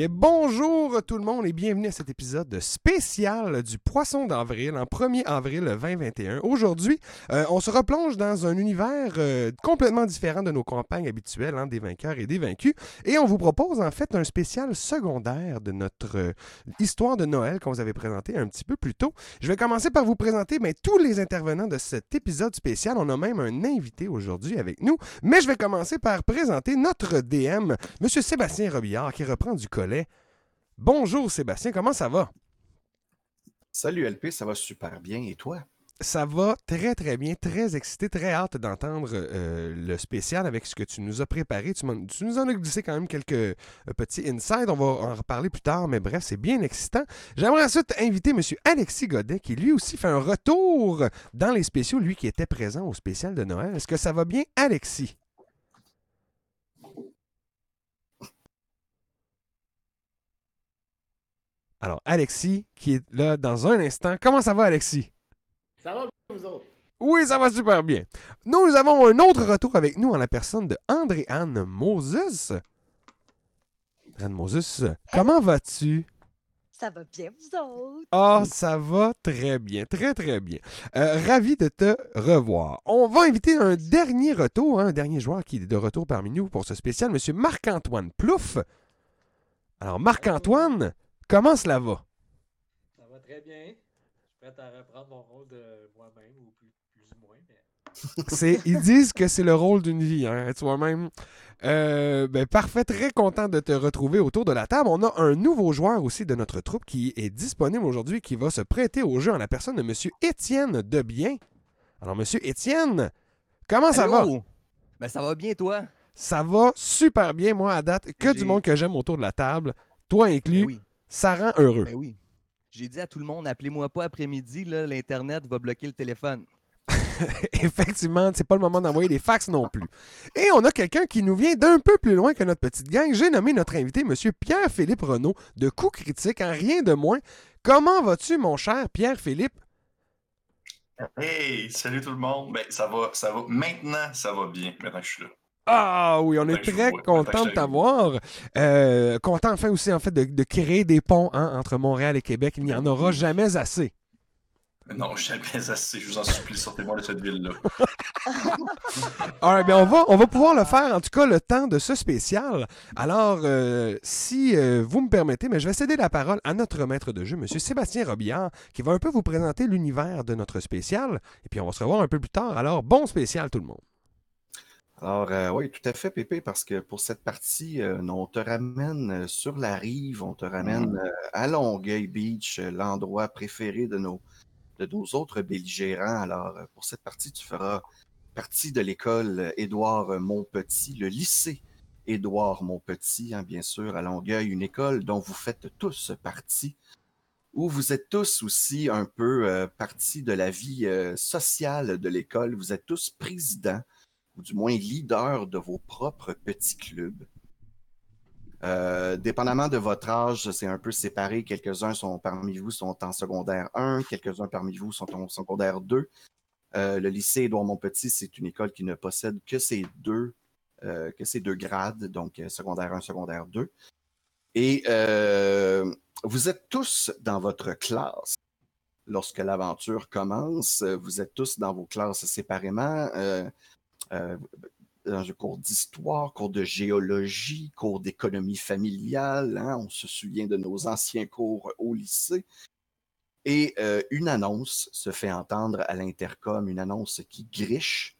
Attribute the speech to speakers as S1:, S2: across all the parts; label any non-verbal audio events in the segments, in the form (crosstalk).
S1: Bien, bonjour tout le monde et bienvenue à cet épisode spécial du Poisson d'avril, en 1er avril 2021. Aujourd'hui, euh, on se replonge dans un univers euh, complètement différent de nos campagnes habituelles, hein, des vainqueurs et des vaincus, et on vous propose en fait un spécial secondaire de notre euh, histoire de Noël qu'on vous avait présenté un petit peu plus tôt. Je vais commencer par vous présenter ben, tous les intervenants de cet épisode spécial. On a même un invité aujourd'hui avec nous, mais je vais commencer par présenter notre DM, M. Sébastien Robillard, qui reprend du Bonjour Sébastien, comment ça va?
S2: Salut LP, ça va super bien. Et toi?
S1: Ça va très très bien, très excité, très hâte d'entendre euh, le spécial avec ce que tu nous as préparé. Tu nous en as glissé quand même quelques euh, petits insides, on va en reparler plus tard, mais bref, c'est bien excitant. J'aimerais ensuite inviter M. Alexis Godet, qui lui aussi fait un retour dans les spéciaux, lui qui était présent au spécial de Noël. Est-ce que ça va bien, Alexis? Alors, Alexis, qui est là dans un instant. Comment ça va, Alexis?
S3: Ça va, vous autres?
S1: Oui, ça va super bien. Nous avons un autre retour avec nous en la personne de André-Anne Moses. Anne Moses, comment vas-tu?
S4: Ça va bien, vous autres?
S1: Ah, ça va très bien, très très bien. Euh, ravi de te revoir. On va inviter un dernier retour, hein, un dernier joueur qui est de retour parmi nous pour ce spécial, Monsieur Marc-Antoine Plouffe. Alors, Marc-Antoine, comment cela va?
S3: Ça va très bien. Je suis prêt à reprendre mon rôle de moi-même, ou plus, plus ou moins, mais (laughs)
S1: ils disent que c'est le rôle d'une vie, hein, être soi-même. Euh, ben, parfait, très content de te retrouver autour de la table. On a un nouveau joueur aussi de notre troupe qui est disponible aujourd'hui, qui va se prêter au jeu en la personne de Monsieur Étienne Debien. Alors, Monsieur Étienne, comment ça va?
S5: Ben, ça va bien, toi?
S1: Ça va super bien, moi, à date. Que du monde que j'aime autour de la table, toi inclus,
S5: Ben oui.
S1: Ça rend heureux.
S5: Ben oui. J'ai dit à tout le monde, appelez-moi pas après-midi, l'Internet va bloquer le téléphone. (laughs)
S1: Effectivement, c'est pas le moment d'envoyer des fax non plus. Et on a quelqu'un qui nous vient d'un peu plus loin que notre petite gang. J'ai nommé notre invité, M. Pierre-Philippe Renaud, de Coup Critique, en rien de moins. Comment vas-tu, mon cher Pierre-Philippe?
S6: Hey, salut tout le monde. Ben, ça va, ça va. Maintenant, ça va bien. Maintenant que je suis là.
S1: Ah oui, on est
S6: Ben, je
S1: très
S6: vois.
S1: content
S6: Ben,
S1: de t'avoir. Euh, content enfin aussi en fait de, de créer des ponts hein, entre Montréal et Québec. Il n'y en aura jamais assez.
S6: Non, jamais assez. Je vous en supplie, sortez-moi de cette ville-là. (laughs)
S1: Alright, ben on, va, on va pouvoir le faire, en tout cas, le temps de ce spécial. Alors, euh, si euh, vous me permettez, mais je vais céder la parole à notre maître de jeu, M. Sébastien Robillard, qui va un peu vous présenter l'univers de notre spécial. Et puis, on va se revoir un peu plus tard. Alors, bon spécial, tout le monde.
S2: Alors, euh, oui, tout à fait, Pépé, parce que pour cette partie, euh, on te ramène euh, sur la rive, on te ramène euh, à Longueuil Beach, l'endroit préféré de nos, de nos autres belligérants. Alors, pour cette partie, tu feras partie de l'école Édouard Montpetit, le lycée Édouard Montpetit, hein, bien sûr, à Longueuil, une école dont vous faites tous partie, où vous êtes tous aussi un peu partie de la vie sociale de l'école. Vous êtes tous présidents ou du moins leader de vos propres petits clubs. Euh, dépendamment de votre âge, c'est un peu séparé. Quelques-uns sont parmi vous sont en secondaire 1, quelques-uns parmi vous sont en secondaire 2. Euh, le lycée Édouard Montpetit, c'est une école qui ne possède que ces deux, euh, que ces deux grades, donc secondaire 1, secondaire 2. Et vous êtes tous dans votre classe lorsque l'aventure commence. Vous êtes tous dans vos classes séparément. Euh, dans un cours d'histoire, cours de géologie, cours d'économie familiale. hein, on se souvient de nos anciens cours au lycée. Et euh, une annonce se fait entendre à l'intercom, une annonce qui griche.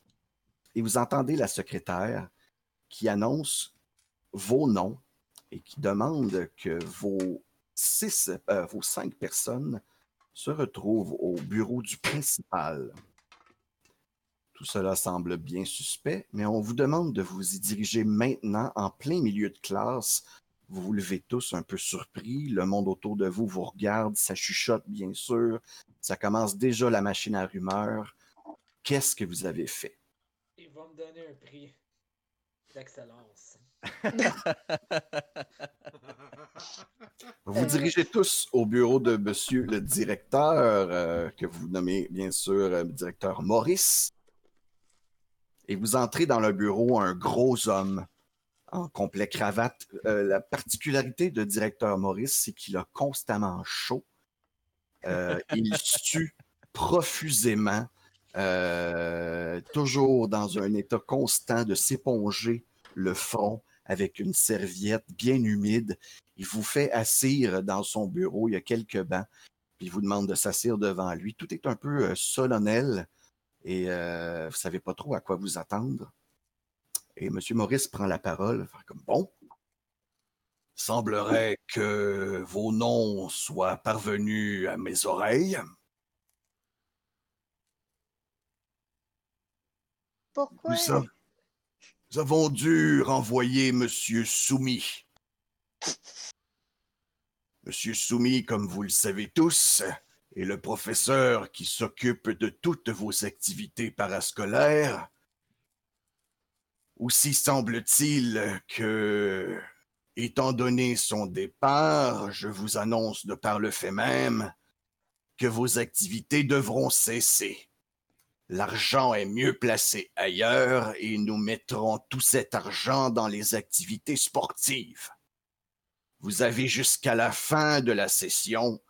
S2: Et vous entendez la secrétaire qui annonce vos noms et qui demande que vos six, euh, vos cinq personnes se retrouvent au bureau du principal. Tout cela semble bien suspect, mais on vous demande de vous y diriger maintenant en plein milieu de classe. Vous vous levez tous un peu surpris, le monde autour de vous vous regarde, ça chuchote bien sûr, ça commence déjà la machine à rumeurs. Qu'est-ce que vous avez fait?
S3: il va me donner un prix d'excellence.
S2: Vous vous dirigez tous au bureau de monsieur le directeur, euh, que vous nommez bien sûr euh, directeur Maurice. Et vous entrez dans le bureau, un gros homme en complet cravate. Euh, la particularité de directeur Maurice, c'est qu'il a constamment chaud. Euh, (laughs) il sue profusément, euh, toujours dans un état constant de s'éponger le front avec une serviette bien humide. Il vous fait assire dans son bureau, il y a quelques bancs, puis il vous demande de s'assire devant lui. Tout est un peu solennel et euh, vous ne savez pas trop à quoi vous attendre. Et M. Maurice prend la parole, comme bon. Semblerait que vos noms soient parvenus à mes oreilles.
S4: Pourquoi?
S2: Nous, nous avons dû renvoyer Monsieur Soumis. Monsieur Soumis, comme vous le savez tous, est le professeur qui s'occupe de toutes vos activités parascolaires. Aussi semble-t-il que, étant donné son départ, je vous annonce de par le fait même que vos activités devront cesser. L'argent est mieux placé ailleurs et nous mettrons tout cet argent dans les activités sportives. Vous avez jusqu'à la fin de la session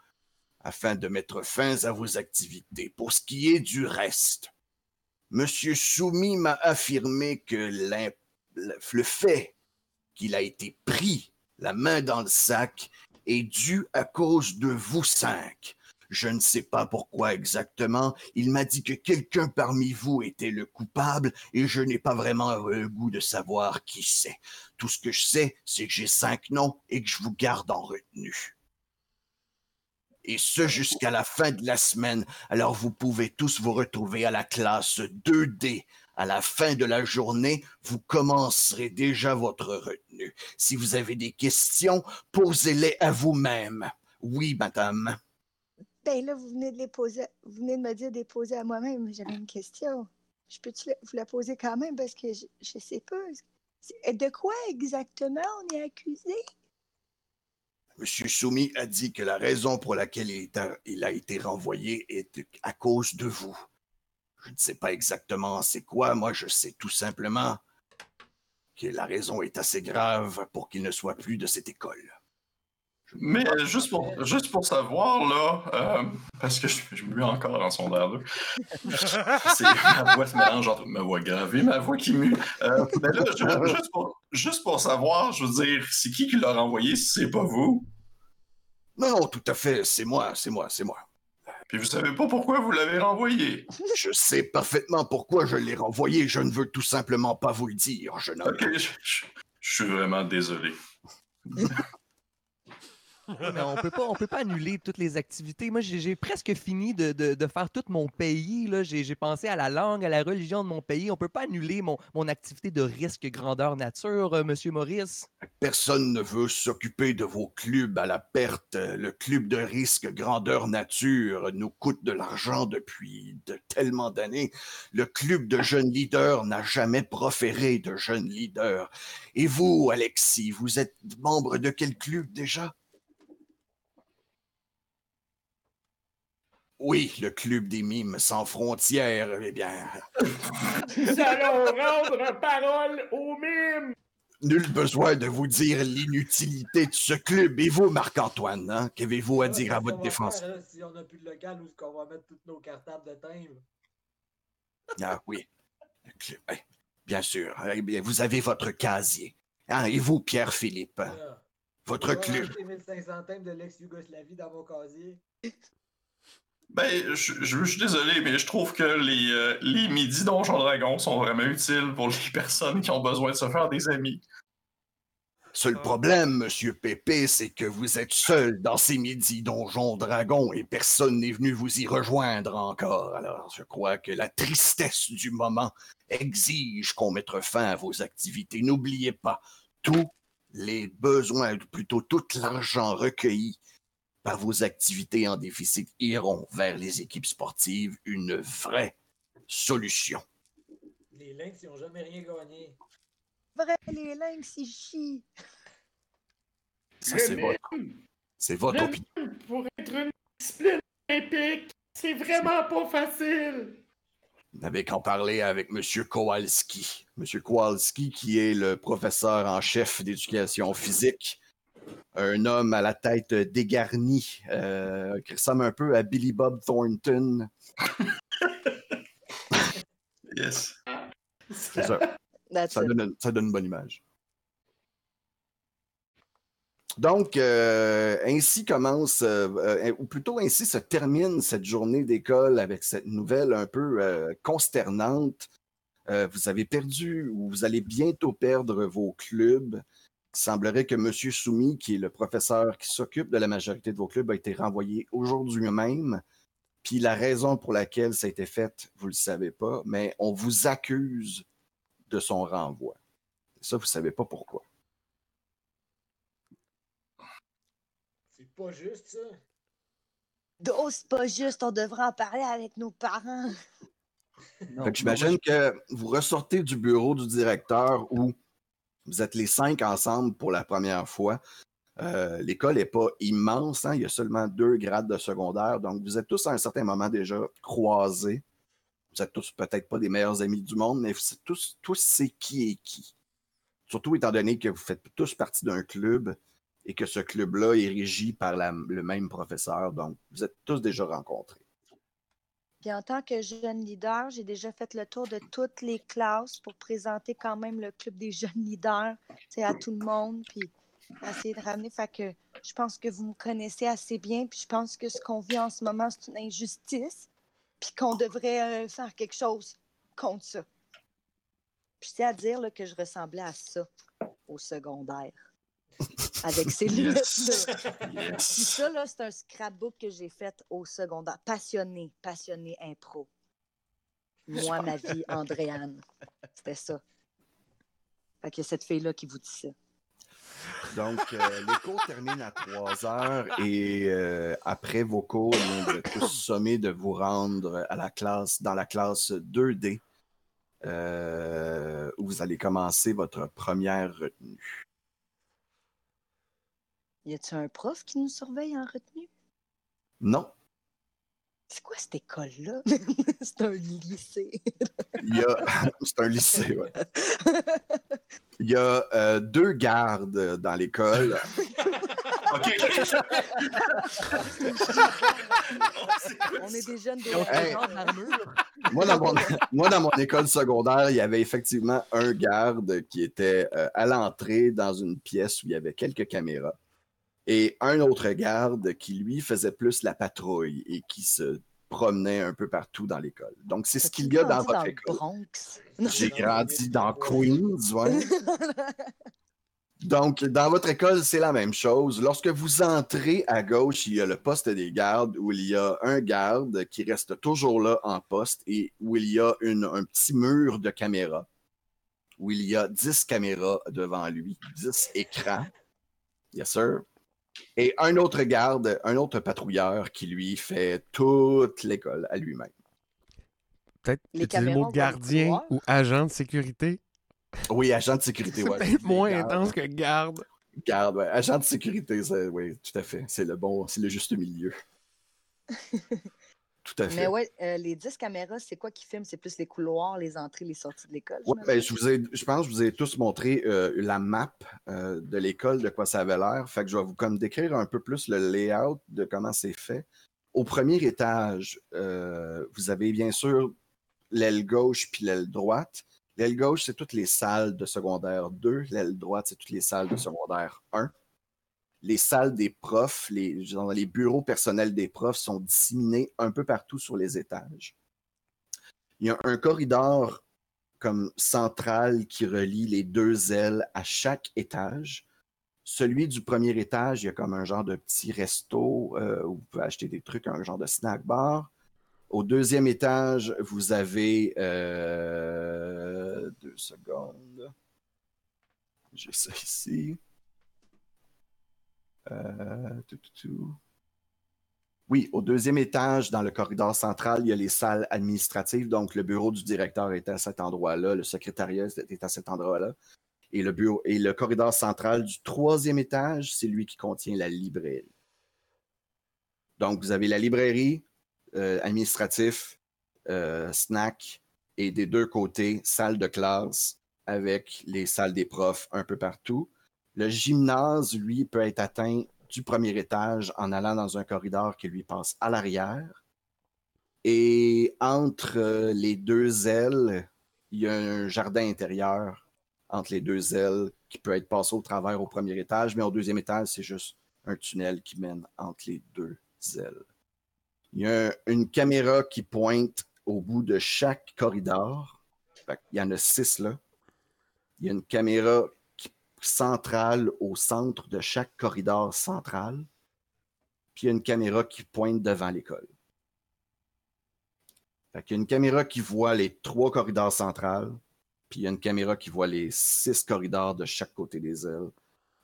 S2: afin de mettre fin à vos activités. Pour ce qui est du reste, Monsieur Soumis m'a affirmé que le fait qu'il a été pris la main dans le sac est dû à cause de vous cinq. Je ne sais pas pourquoi exactement. Il m'a dit que quelqu'un parmi vous était le coupable et je n'ai pas vraiment le goût de savoir qui c'est. Tout ce que je sais, c'est que j'ai cinq noms et que je vous garde en retenue. Et ce jusqu'à la fin de la semaine. Alors vous pouvez tous vous retrouver à la classe 2D. À la fin de la journée, vous commencerez déjà votre retenue. Si vous avez des questions, posez-les à vous-même. Oui, madame.
S4: Ben là, vous venez de les poser, vous venez de me dire de les poser à moi-même. J'avais une question. Je peux-tu vous la poser quand même? Parce que je, je sais pas. De quoi exactement on est accusé?
S2: Monsieur Soumis a dit que la raison pour laquelle il, a- il a été renvoyé est à cause de vous. Je ne sais pas exactement c'est quoi, moi je sais tout simplement que la raison est assez grave pour qu'il ne soit plus de cette école.
S6: Mais
S2: pas-
S6: juste pour, juste pour savoir, là, euh, parce que je, je me mue encore dans son air, là. (laughs) C'est ma voix se mélange entre ma voix grave et ma voix qui mue. Euh, mais là, ju- juste, pour, juste pour savoir, je veux dire, c'est qui qui l'a renvoyé si c'est pas vous?
S2: Non, non, tout à fait, c'est moi, c'est moi, c'est moi.
S6: Puis vous savez pas pourquoi vous l'avez renvoyé?
S2: Je sais parfaitement pourquoi je l'ai renvoyé, je ne veux tout simplement pas vous le dire, jeune homme.
S6: Ok, je, je- je suis vraiment désolé. (laughs)
S5: On peut pas, on peut pas annuler toutes les activités. Moi, j'ai presque fini de, de- faire tout mon pays. j'ai pensé à la langue, à la religion de mon pays. On peut pas annuler mon, mon activité de risque grandeur nature, euh, Monsieur Maurice?
S2: Personne ne veut s'occuper de vos clubs à la perte. Le club de risque grandeur nature nous coûte de l'argent depuis de tellement d'années. Le club de jeunes leaders n'a jamais proféré de jeunes leaders. Et vous, Alexis, vous êtes membre de quel club déjà? Oui, le club des mimes sans frontières. Eh bien,
S7: Nous allons rendre parole aux mimes!
S2: nul besoin de vous dire l'inutilité de ce club. Et vous, Marc-Antoine, hein? qu'avez-vous à
S3: Ouais,
S2: dire à votre défense?
S3: faire, là, si on n'a plus de local, où est-ce qu'on va mettre tous nos cartables de timbre?
S2: Ah oui. Oui, bien sûr. Eh bien, vous avez votre casier. Hein, et vous, Pierre-Philippe, votre club.
S3: rajouter 1500 timbres de l'ex-Yougoslavie dans mon casier.
S6: Ben, je, je- je suis désolé, mais je trouve que les, euh, les midis Donjon Dragon sont vraiment utiles pour les (laughs) personnes qui ont besoin de se faire des amis.
S2: Seul problème, Monsieur Pépé, c'est que vous êtes seul dans ces midis donjons dragons et personne n'est venu vous y rejoindre encore. Alors, je crois que la tristesse du moment exige qu'on mette fin à vos activités. N'oubliez pas, tous les besoins, ou plutôt tout l'argent recueilli par vos activités en déficit iront vers les équipes sportives. Une vraie solution.
S3: Les Lynx, ils n'ont jamais rien gagné.
S4: Vrai, les lynx, ils chient.
S2: Ça, c'est votre, c'est votre opinion.
S7: pour être une discipline olympique, c'est vraiment pas facile!
S2: Vous n'avez qu'en parler avec M. Kowalski. M. Kowalski, qui est le professeur en chef d'éducation physique. Un homme à la tête dégarnie, euh, qui ressemble un peu à Billy Bob Thornton. (laughs)
S6: Yes.
S2: C'est ça.
S8: That's
S2: Ça donne, ça donne une bonne image. Donc, euh, ainsi commence, euh, euh, ou plutôt ainsi se termine cette journée d'école avec cette nouvelle un peu euh, consternante. Euh, vous avez perdu ou vous allez bientôt perdre vos clubs. Il semblerait que M. Soumi, qui est le professeur qui s'occupe de la majorité de vos clubs, a été renvoyé aujourd'hui même. Puis la raison pour laquelle ça a été fait, vous ne le savez pas, mais on vous accuse de son renvoi. Ça, vous ne savez pas pourquoi.
S3: C'est pas juste ça?
S8: Oh, c'est pas juste, on devrait en parler avec nos parents.
S2: J'imagine que vous ressortez du bureau du directeur où vous êtes les cinq ensemble pour la première fois. Euh, L'école n'est pas immense, hein, il y a seulement deux grades de secondaire, donc vous êtes tous à un certain moment déjà croisés. Vous êtes tous peut-être pas des meilleurs amis du monde, mais vous tous, tous c'est qui est qui. Surtout étant donné que vous faites tous partie d'un club et que ce club-là est régi par le même professeur, donc vous êtes tous déjà rencontrés.
S8: Puis en tant que jeune leader, j'ai déjà fait le tour de toutes les classes pour présenter quand même le club des (laughs) jeunes leaders à tout le monde, puis essayer de ramener. Fait que je pense que vous me connaissez assez bien, puis je pense que ce qu'on vit en ce moment, c'est une injustice, puis qu'on devrait euh, faire quelque chose contre ça. Puis c'est à dire que je ressemblais à ça au secondaire. Avec. (laughs) Puis
S6: Yes.
S8: ça, là, c'est un scrapbook que j'ai fait au secondaire. Passionné, passionné impro. Moi, ma vie, Andréane. C'était ça. Fait que cette fille-là qui vous dit ça.
S2: Donc, euh, les cours terminent à 3 heures et euh, après vos cours, on vous tous sommés de vous rendre à la classe, dans la classe 2D, euh, où vous allez commencer votre première retenue.
S8: Y a-tu un prof qui nous surveille en retenue?
S2: Non,
S8: C'est quoi cette école-là? (laughs) c'est un lycée.
S2: il y a. (laughs) C'est un lycée, ouais. (laughs) Il y a euh, deux gardes dans l'école.
S6: OK.
S8: On est des jeunes de
S2: Hey. Moi dans, mon, moi, dans mon école secondaire, il y avait effectivement un garde qui était euh, à l'entrée dans une pièce où il y avait quelques caméras. Et un autre garde qui, lui, faisait plus la patrouille et qui se promenait un peu partout dans l'école. Donc, c'est ce qu'il y a dans votre
S8: le
S2: école. (laughs) J'ai grandi dans Queens, ouais. (laughs) Donc, dans votre école, c'est la même chose. Lorsque vous entrez à gauche, il y a le poste des gardes où il y a un garde qui reste toujours là en poste et où il y a une- un petit mur de caméras, où il y a 10 caméras devant lui, 10 écrans. Yes, sir. Et un autre garde, un autre patrouilleur qui lui fait toute l'école à lui-même.
S1: Peut-être le mot gardien ou agent de sécurité.
S2: Oui, agent de sécurité. (laughs)
S1: C'est
S2: ouais.
S1: peut-être moins
S2: Garde.
S1: intense que garde.
S2: Garde, ouais. Agent de sécurité, oui, tout à fait. C'est le bon, c'est le juste milieu. (laughs) tout à fait.
S8: Mais ouais, euh, les 10 caméras, c'est quoi qui filme? C'est plus les couloirs, les entrées, les sorties de l'école?
S2: Ouais, ben, je, vous ai, je pense que je vous ai tous montré euh, la map euh, de l'école, de quoi ça avait l'air. Fait que je vais vous comme décrire un peu plus le layout de comment c'est fait. Au premier étage, vous avez bien sûr l'aile gauche puis l'aile droite. L'aile gauche, c'est toutes les salles de secondaire 2. L'aile droite, c'est toutes les salles de secondaire 1. Les salles des profs, les, bureaux personnels des profs sont disséminés un peu partout sur les étages. Il y a un corridor comme central qui relie les deux ailes à chaque étage. Celui du premier étage, il y a comme un genre de petit resto euh, où vous pouvez acheter des trucs, un genre de snack bar. Au deuxième étage, vous avez euh, deux secondes. J'ai ça ici. Euh, tout, tout, tout. Oui, au deuxième étage, dans le corridor central, il y a les salles administratives. Donc, le bureau du directeur est à cet endroit-là, le secrétariat est à cet endroit-là. Et le, bureau, et le corridor central du troisième étage, c'est lui qui contient la librairie. Donc, vous avez la librairie, euh, administratif, euh, snack, et des deux côtés, salle de classe avec les salles des profs un peu partout. Le gymnase, lui, peut être atteint du premier étage en allant dans un corridor qui lui passe à l'arrière. Et entre euh, les deux ailes, il y a un jardin intérieur entre les deux ailes qui peut être passé au travers au premier étage, mais au deuxième étage, c'est juste un tunnel qui mène entre les deux ailes. Il y a une caméra qui pointe au bout de chaque corridor. Qu'il y en a six là. Il y a une caméra centrale au centre de chaque corridor central. Puis il y a une caméra qui pointe devant l'école. Qu'il y a une caméra qui voit les trois corridors centrales. Puis il y a une caméra qui voit les six corridors de chaque côté des ailes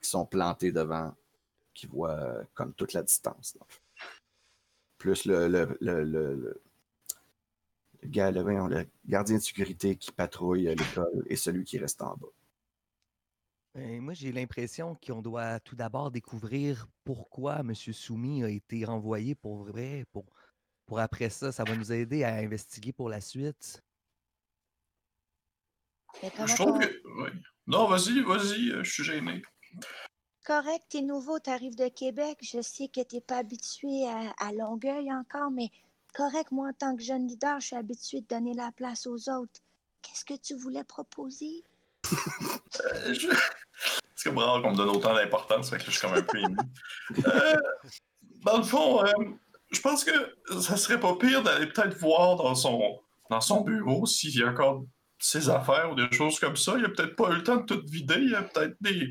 S2: qui sont plantés devant, qui voient euh, comme toute la distance. Plus le, le, gardien de sécurité qui patrouille l'école et celui qui reste en bas.
S5: Ben, moi, j'ai l'impression qu'on doit tout d'abord découvrir pourquoi M. Soumi a été renvoyé pour vrai. Pour, pour après ça, ça va nous aider à investiguer pour la suite.
S6: Je trouve que. oui. Non, vas-y, vas-y, euh, je suis gêné.
S4: Correct, t'es nouveau, t'arrives de Québec. Je sais que t'es pas habitué à, à Longueuil encore, mais correct, moi, en tant que jeune leader, je suis habitué de donner la place aux autres. Qu'est-ce que tu voulais proposer? (laughs)
S6: Euh, je- C'est comme rare qu'on me donne autant d'importance, fait que je suis comme un peu ému. Euh, dans le fond, euh, je pense que ça serait pas pire d'aller peut-être voir dans son, dans son bureau s'il y a encore ses affaires ou des choses comme ça. Il a peut-être pas eu le temps de tout vider. Il y a peut-être des,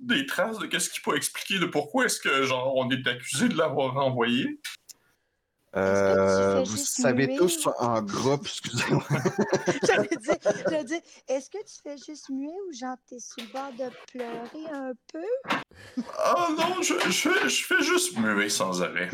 S6: des traces de qu'est-ce qui peut expliquer de pourquoi est-ce que, genre, on est accusé de l'avoir renvoyé.
S2: Euh, vous savez
S4: muer?
S2: tous en groupe, excusez-moi. (laughs)
S4: J'allais dire, j'allais dire, est-ce que tu fais juste muer ou genre t'es sur le bord de pleurer un peu?
S6: Ah non, je, je, fais, je fais juste muer sans arrêt.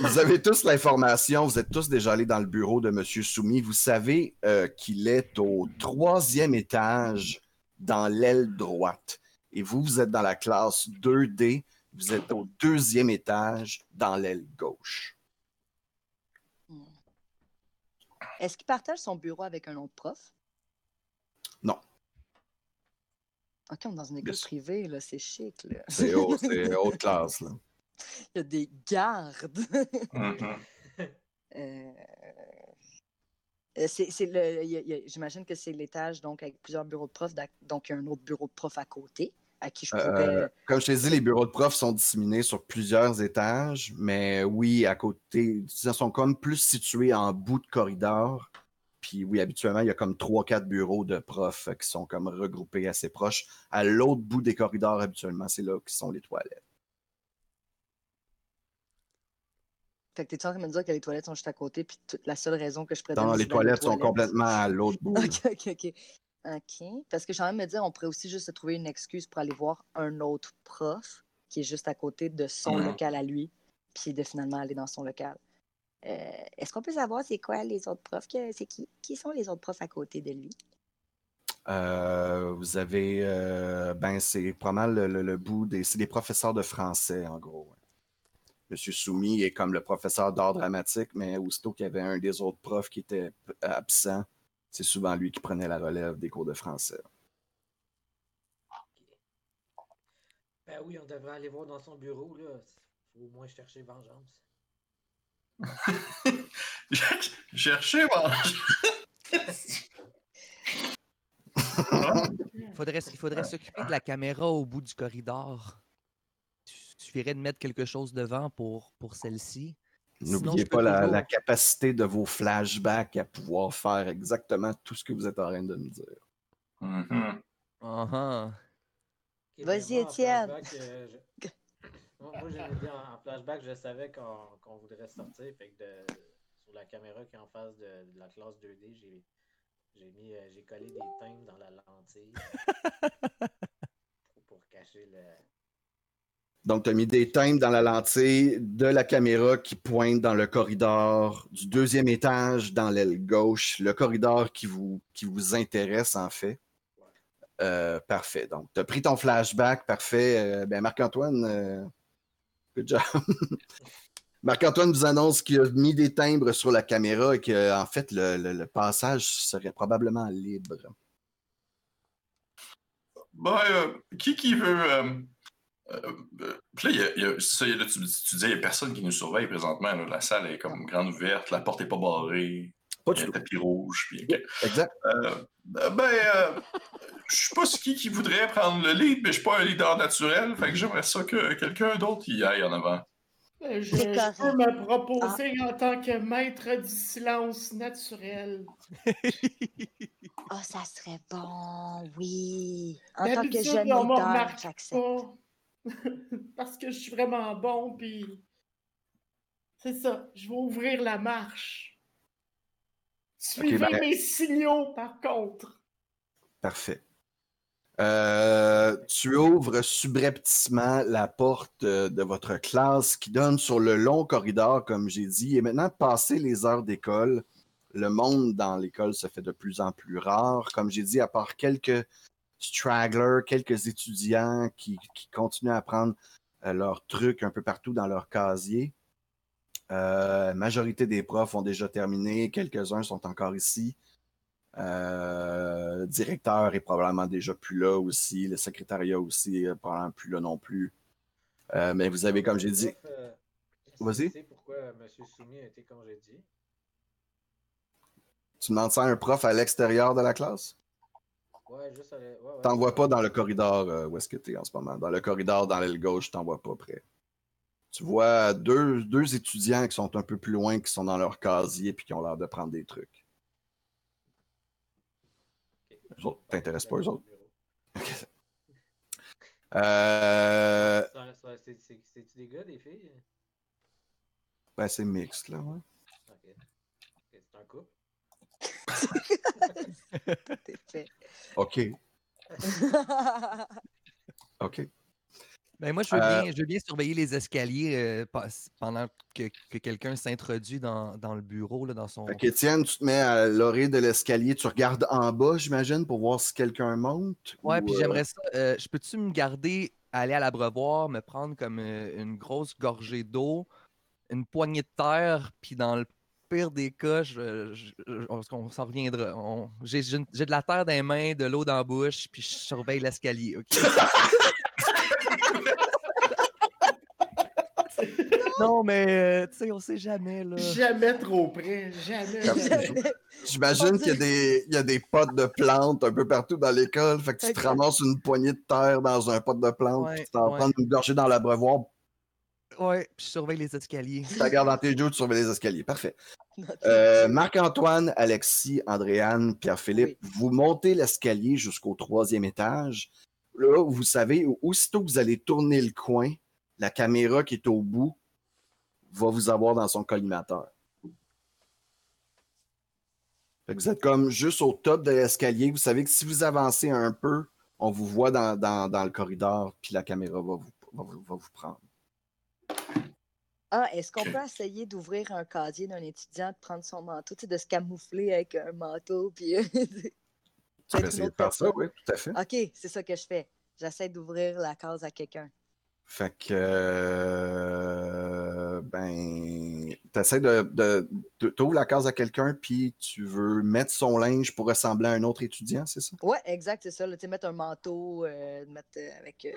S2: Vous avez tous l'information, vous êtes tous déjà allés dans le bureau de M. Soumi. Vous savez euh, qu'il est au troisième étage dans l'aile droite. Et vous, vous êtes dans la classe 2D, vous êtes au deuxième étage dans l'aile gauche.
S8: Est-ce qu'il partage son bureau avec un autre prof?
S2: Non.
S8: OK, on est dans une école privée, là, c'est chic, là.
S2: C'est haut- (laughs) c'est haute classe. Là.
S8: Il y a des gardes.
S6: Mhm.
S8: Euh, (laughs) euh, c'est, c'est le, il y a- il y a- j'imagine que c'est l'étage donc avec plusieurs bureaux de profs, donc il y a un autre bureau de prof à côté à qui je.
S2: Euh, comme je t'ai dit, les bureaux de profs sont disséminés sur plusieurs étages, mais oui, à côté, ils sont comme plus situés en bout de corridor. Puis oui, habituellement, il y a comme trois, quatre bureaux de profs qui sont comme regroupés assez proches. À l'autre bout des corridors, habituellement, c'est là qui sont les toilettes.
S8: Fait que t'es en train de me dire que les toilettes sont juste à côté, puis la seule raison que je pourrais
S2: Non, les
S8: d'aller aux
S2: toilettes sont
S8: toilettes.
S2: complètement à l'autre (laughs) bout.
S8: OK, OK, OK. OK. Parce que je suis en train de me dire, on pourrait aussi juste se trouver une excuse pour aller voir un autre prof qui est juste à côté de son
S6: Mhm.
S8: local à lui, puis de finalement aller dans son local. Euh, Est-ce qu'on peut savoir c'est quoi les autres profs? C'est qui? Qui sont les autres profs à côté de lui?
S2: Euh, vous avez, euh, ben, c'est pas mal le, le- le bout des, c'est des professeurs de français, en gros. Monsieur Soumi est comme le professeur d'art dramatique, mais aussitôt qu'il y avait un des autres profs qui était absent, c'est souvent lui qui prenait la relève des cours de français.
S3: Ben oui, on devrait aller voir dans son bureau, là. Faut au moins chercher vengeance. (laughs)
S6: Moi. (laughs)
S5: Faudrait, il faudrait s'occuper de la caméra au bout du corridor. Il suffirait de mettre quelque chose devant pour, pour celle-ci.
S2: N'oubliez pas la,
S5: toujours-
S2: la capacité de vos flashbacks à pouvoir faire exactement tout ce que vous êtes en train de me dire.
S3: Ok, ben
S8: Vas-y, Étienne.
S3: euh, je- (laughs) Moi, moi, j'avais dit en, en flashback, je savais qu'on voudrait sortir. Fait que de- sur la caméra qui est en face de, de la classe 2D, j'ai mis euh, j'ai collé des timbres dans la lentille (laughs) pour, pour cacher le.
S2: Donc, tu as mis des timbres dans la lentille de la caméra qui pointe dans le corridor du deuxième étage dans l'aile gauche, le corridor qui vous, intéresse en fait. Euh, parfait. Donc, tu as pris ton flashback, parfait. Euh, ben, Marc-Antoine, euh, good job. (laughs) Marc-Antoine vous annonce qu'il a mis des timbres sur la caméra et que, en fait, le, passage serait probablement libre.
S6: Euh, qui qui veut. Euh, euh, puis là, il y a, il y a- ça, là, tu, tu disais, il n'y a personne qui nous surveille présentement. là. La salle est comme grande ouverte, la porte n'est pas barrée,
S2: Pas
S6: il y
S2: du
S6: a un
S2: tout.
S6: tapis rouge. Puis.
S2: Exact.
S6: Euh, ben, euh, je sais pas ce qui qui voudrait prendre le lead, mais je suis pas un leader naturel, fait que j'aimerais ça que quelqu'un d'autre y aille en avant.
S7: Je, je peux me proposer en tant que maître du silence naturel.
S4: Ah, (laughs) ça serait bon, oui. En tant que jeune leader, j'accepte. (laughs)
S7: Parce que je suis vraiment bon, puis c'est ça, je vais ouvrir la marche. Suivez
S2: ben-
S7: mes signaux, par contre.
S2: Parfait. Euh, tu ouvres subrepticement la porte euh, de votre classe qui donne sur le long corridor, comme j'ai dit. Et maintenant, passé les heures d'école, le monde dans l'école se fait de plus en plus rare. Comme j'ai dit, à part quelques stragglers, quelques étudiants qui, qui continuent à prendre euh, leurs trucs un peu partout dans leur casier. Euh, majorité des profs ont déjà terminé, quelques-uns sont encore ici. Euh, le directeur est probablement déjà plus là aussi. Le secrétariat aussi est probablement plus là non plus. Euh, mais vous avez, comme j'ai dit,
S3: euh,
S2: Vas-y.
S3: tu pourquoi M. A été congédié?
S2: tu demandes ça à un prof à l'extérieur de la classe?
S3: Ouais, juste à la- ouais, ouais.
S2: T'en vois pas dans le corridor euh, où est-ce que tu es en ce moment. Dans le corridor, dans l'aile gauche, t'en vois pas près. Tu vois deux, deux étudiants qui sont un peu plus loin, qui sont dans leur casier puis qui ont l'air de prendre des trucs. Eux autres, t'intéressent pas, eux autres? Euh,
S3: C'est-tu des gars, des filles?
S2: ben, c'est mixte, là. ouais.
S3: Ok. Ok, C'est un couple.
S8: C'est fait. (laughs)
S2: OK. (laughs) OK.
S5: Ben moi, je veux,
S2: Euh,
S5: bien, je veux bien surveiller les escaliers euh, pendant que, que quelqu'un s'introduit dans, dans le bureau, là, dans son...
S2: Fait qu'Étienne, tu te mets à l'orée de l'escalier, tu regardes en bas, j'imagine, pour voir si quelqu'un monte.
S5: Ouais,
S2: ou,
S5: puis
S2: euh,
S5: j'aimerais ça. euh, je peux-tu me garder, aller à l'abreuvoir, me prendre comme une grosse gorgée d'eau, une poignée de terre, puis dans le pire des cas, je, je- je- on, on s'en reviendra. J'ai de la terre dans les mains, de l'eau dans la bouche, puis je surveille l'escalier, (laughs) non, mais euh, tu sais, on sait jamais, là.
S7: Jamais trop près, jamais.
S2: J'imagine qu'il y a, des, il y a des potes de plantes un peu partout dans l'école. Fait que tu te ramasses une poignée de terre dans un pot de plantes,
S5: Ouais,
S2: puis tu t'en
S5: ouais.
S2: prends une gorgée dans l'abreuvoir,
S5: Ouais, puis je surveille les escaliers.
S2: tu la gardes dans tes yeux, tu surveilles les escaliers. Parfait. (laughs) Euh, Marc-Antoine, Alexis, Andréane, Pierre-Philippe,
S8: Oui.
S2: vous montez l'escalier jusqu'au troisième étage. Là, vous savez, aussitôt que vous allez tourner le coin, la caméra qui est au bout va vous avoir dans son collimateur. Fait que vous êtes comme juste au top de l'escalier. Vous savez que si vous avancez un peu, on vous voit dans, dans- dans le corridor, puis la caméra va vous, va va vous prendre.
S8: Ah, est-ce qu'on peut essayer d'ouvrir un casier d'un étudiant, de prendre son manteau, de se camoufler avec un manteau, puis... euh, (laughs)
S2: Tu peux essayer de faire ça, oui, tout à fait.
S8: OK, c'est ça que je fais. J'essaie d'ouvrir la case à quelqu'un.
S2: Fait que, euh, ben, t'essaies de, de, de- t'ouvres la case à quelqu'un, puis tu veux mettre son linge pour ressembler à un autre étudiant, c'est ça?
S8: Ouais, exact, c'est ça. là, Tu sais, mettre un manteau, euh, mettre euh, avec. euh,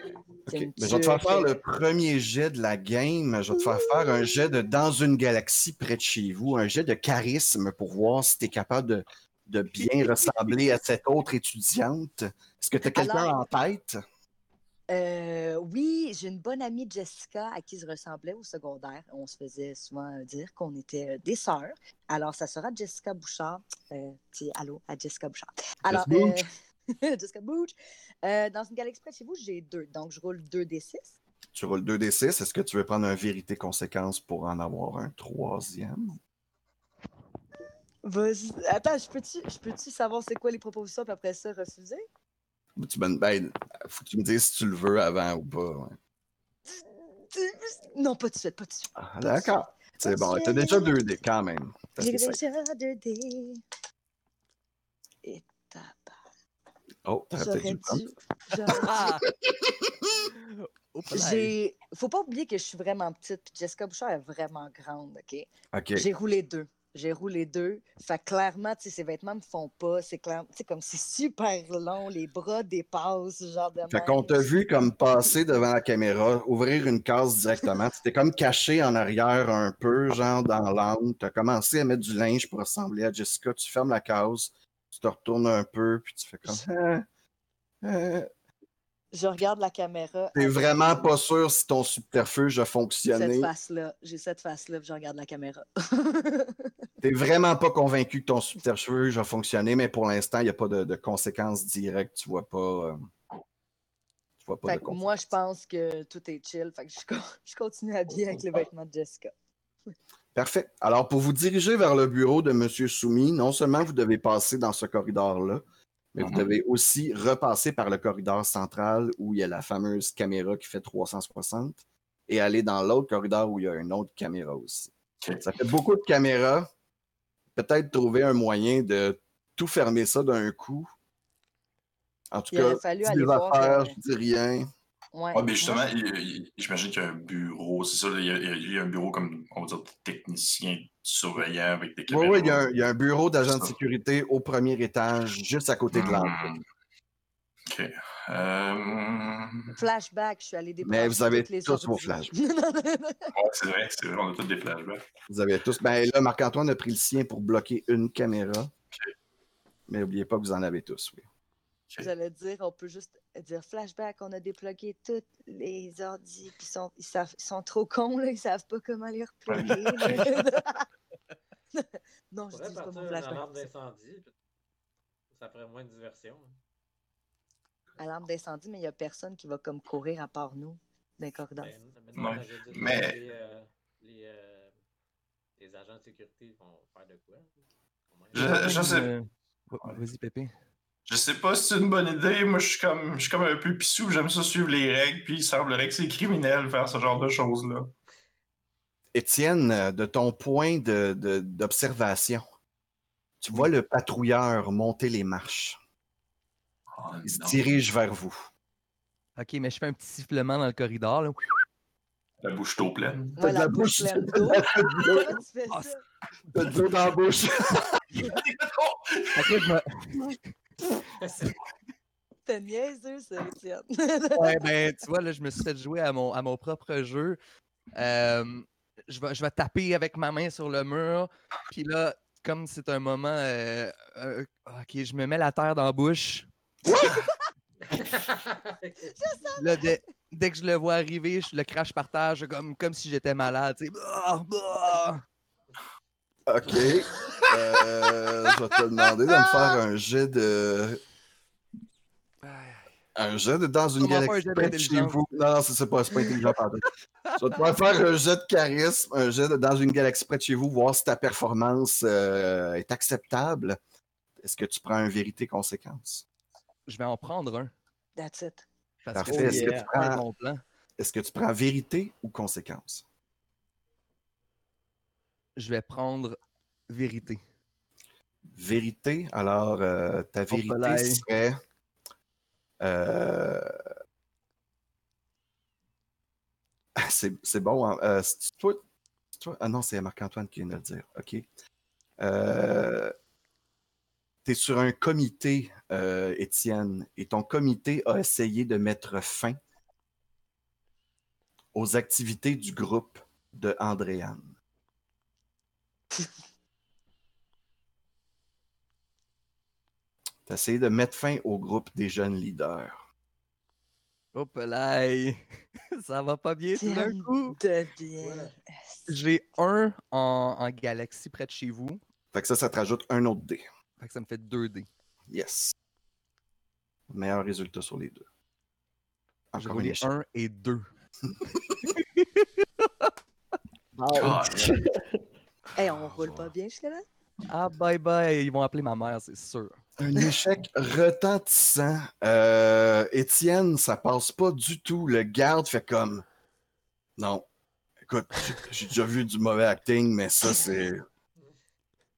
S2: je vais te faire faire le premier jet de la game. Je vais te faire faire un jet de dans une galaxie près de chez vous, un jet de charisme pour voir si tu es capable de, de bien ressembler à cette autre étudiante. Est-ce que tu as quelqu'un en tête?
S8: Euh, oui, j'ai une bonne amie Jessica à qui je ressemblais au secondaire. On se faisait souvent dire qu'on était euh, des sœurs. Alors, ça sera Jessica Bouchard. Euh, petit allô à Jessica Bouchard. Alors,
S2: Booch.
S8: euh, (laughs) Jessica Bouch. Euh, dans une galaxie près de chez vous, j'ai deux. Donc, je roule 2 des 6.
S2: Tu roules 2d6. Est-ce que tu veux prendre un vérité-conséquence pour en avoir un troisième?
S8: Vas-y. Attends, je peux-tu je peux-tu savoir c'est quoi les propositions, puis après ça, refuser?
S2: Tu ben, ben, faut que tu me dises si tu le veux avant ou pas. ouais.
S8: Non, pas tout de suite, pas tout de suite.
S2: Ah, D'accord. C'est bon. Tu as déjà 2D quand même.
S8: J'ai déjà 2 dés. Et tabac.
S2: Oh, peut-être dû.
S5: Ah! (laughs)
S8: J'ai faut pas oublier que je suis vraiment petite, puis Jessica Bouchard est vraiment grande, OK?
S2: OK.
S8: J'ai roulé deux. J'ai roulé deux. Fait que clairement, tu sais, ses vêtements me font pas. C'est clair, tu sais, comme c'est super long, les bras dépassent, genre de
S2: Fait qu'on t'a vu comme passer devant la caméra, ouvrir une case directement. Tu t'es comme caché en arrière un peu, genre dans l'angle. Tu as commencé à mettre du linge pour ressembler à Jessica. Tu fermes la case, tu te retournes un peu, puis tu fais comme. Ah.
S8: Je regarde la caméra.
S2: T'es vraiment pas sûr si ton subterfuge a
S8: Cette
S2: fonctionné.
S8: face-là. J'ai cette face-là, je regarde la caméra. (laughs)
S2: T'es vraiment pas convaincu que ton subterfuge a fonctionné, mais pour l'instant, il n'y a pas de, de conséquences directes. Tu vois pas. euh, tu vois pas
S8: fait
S2: de
S8: que moi, je pense que tout est chill. Fait que je, (laughs) je continue à habiller avec les vêtements de Jessica.
S2: Parfait. Alors, pour vous diriger vers le bureau de M. Soumi, non seulement vous devez passer dans ce corridor-là, mais vous devez aussi repasser par le corridor central où il y a la fameuse caméra qui fait 360 et aller dans l'autre corridor où il y a une autre caméra aussi. Ça fait beaucoup de caméras. Peut-être trouver un moyen de tout fermer ça d'un coup. En tout
S8: Il
S2: cas,
S8: fallu aller voir,
S2: affaires,
S8: euh,
S2: je dis rien.
S8: Ouais.
S6: Ouais, mais justement, j'imagine qu'il y a un bureau, c'est ça, il y, a, il y a- il y a un bureau comme, on va dire, technicien surveillant avec des
S2: Oui,
S6: caméras.
S2: oui, il y, a un- il y a un bureau d'agent de sécurité au premier étage, juste à côté de l'entrée.
S6: Hmm. OK. Euh,
S8: flashback, je suis allée débrancher
S2: Mais vous avez
S8: les
S2: tous vos
S8: ordi.
S2: flashbacks. (laughs)
S6: ouais, c'est vrai, c'est vrai, on a tous des flashbacks.
S2: Vous avez tous. Ben là, Marc-Antoine a pris le sien pour bloquer une caméra. Mais n'oubliez pas que vous en avez tous, oui.
S8: J'allais dire, on peut juste dire flashback, on a déplugué tous les ordis, puis ils sont, ils, savent- ils sont trop cons, là, ils savent pas comment les repluguer. (laughs) (laughs) non,
S3: On
S8: je dis pas mon
S3: une alarme
S8: flashback.
S3: d'incendie. Ça ferait moins de diversion. hein.
S8: Alarme d'incendie, mais il n'y a personne qui va comme courir à part nous dans les corridors.
S3: Ben, mais non,
S6: Ouais.
S3: mais Les, euh, les, euh, les agents de sécurité vont faire de quoi?
S6: Je- je sais-
S5: Euh, Vas-y, Pépé.
S6: Je sais pas si c'est une bonne idée. Moi, je suis comme, je suis comme un peu pissou. J'aime ça suivre les règles. Puis il semblerait que c'est criminel faire ce genre de choses-là.
S2: Étienne, euh, de ton point de- de- d'observation, tu vois le patrouilleur monter les marches.
S6: Oh,
S2: Il se dirige vers vous.
S5: Ok, mais je fais un petit sifflement dans le corridor. Là.
S6: La bouche d'eau pleine.
S8: Ouais, la
S2: la
S8: bouche
S2: bouche,
S8: pleine d'eau.
S5: Ah?
S2: T'as de l'eau dans la bouche.
S5: Fait que là, je me- (laughs)
S8: C'était niaiseux, ça, Étienne.
S5: Ouais, ben, tu vois, là, je me suis fait jouer à mon, à mon propre jeu. Euh, je, vais, je vais taper avec ma main sur le mur. Puis là, comme c'est un moment. euh, euh, ok, je me mets la terre dans la bouche. (laughs) Là, dès, dès que je le vois arriver, je le crache par terre, je- comme, comme si j'étais malade. tu sais.
S2: OK. Euh, je vais te demander de me faire un jet de. Un jet de dans une galaxie près de chez vous. Non, non, c'est pas, pas intelligent pardon. (laughs) Je vais te faire un jet de charisme, un jet de dans une galaxie près de chez vous, voir si ta performance euh, est acceptable. Est-ce que tu prends un vérité-conséquence?
S5: Je vais en prendre un.
S8: That's it.
S5: Parce
S2: Parfait.
S5: que
S2: Est-ce que tu prends- que tu vérité ou conséquence?
S5: Je vais prendre vérité.
S2: Vérité, alors euh, ta vérité serait. Euh, (laughs) C'est bon. hein. Euh, toi, Ah non, c'est Marc-Antoine qui vient de le dire. OK. Euh, tu es sur un comité, Étienne, et ton comité a essayé de mettre fin aux activités du groupe de Andréane. (laughs) Tu as essayé de mettre fin au groupe des jeunes leaders.
S5: Hop là, (laughs) ça va pas bien tout d'un coup? J'ai un en, en galaxie près de chez vous.
S2: Fait que ça, ça te rajoute un autre dé.
S5: Fait que ça me fait 2 dés.
S2: Yes. Meilleur résultat sur les deux.
S5: J'ai roulé. 1 et 2.
S6: Ah, (laughs)
S8: Hey, on roule pas bien jusque-là?
S5: Ah, bye bye, ils vont appeler ma mère, c'est sûr.
S2: Un échec retentissant. Euh, Étienne, ça passe pas du tout. Le garde fait comme. Non. Écoute, j'ai- déjà vu du mauvais acting, mais ça, c'est.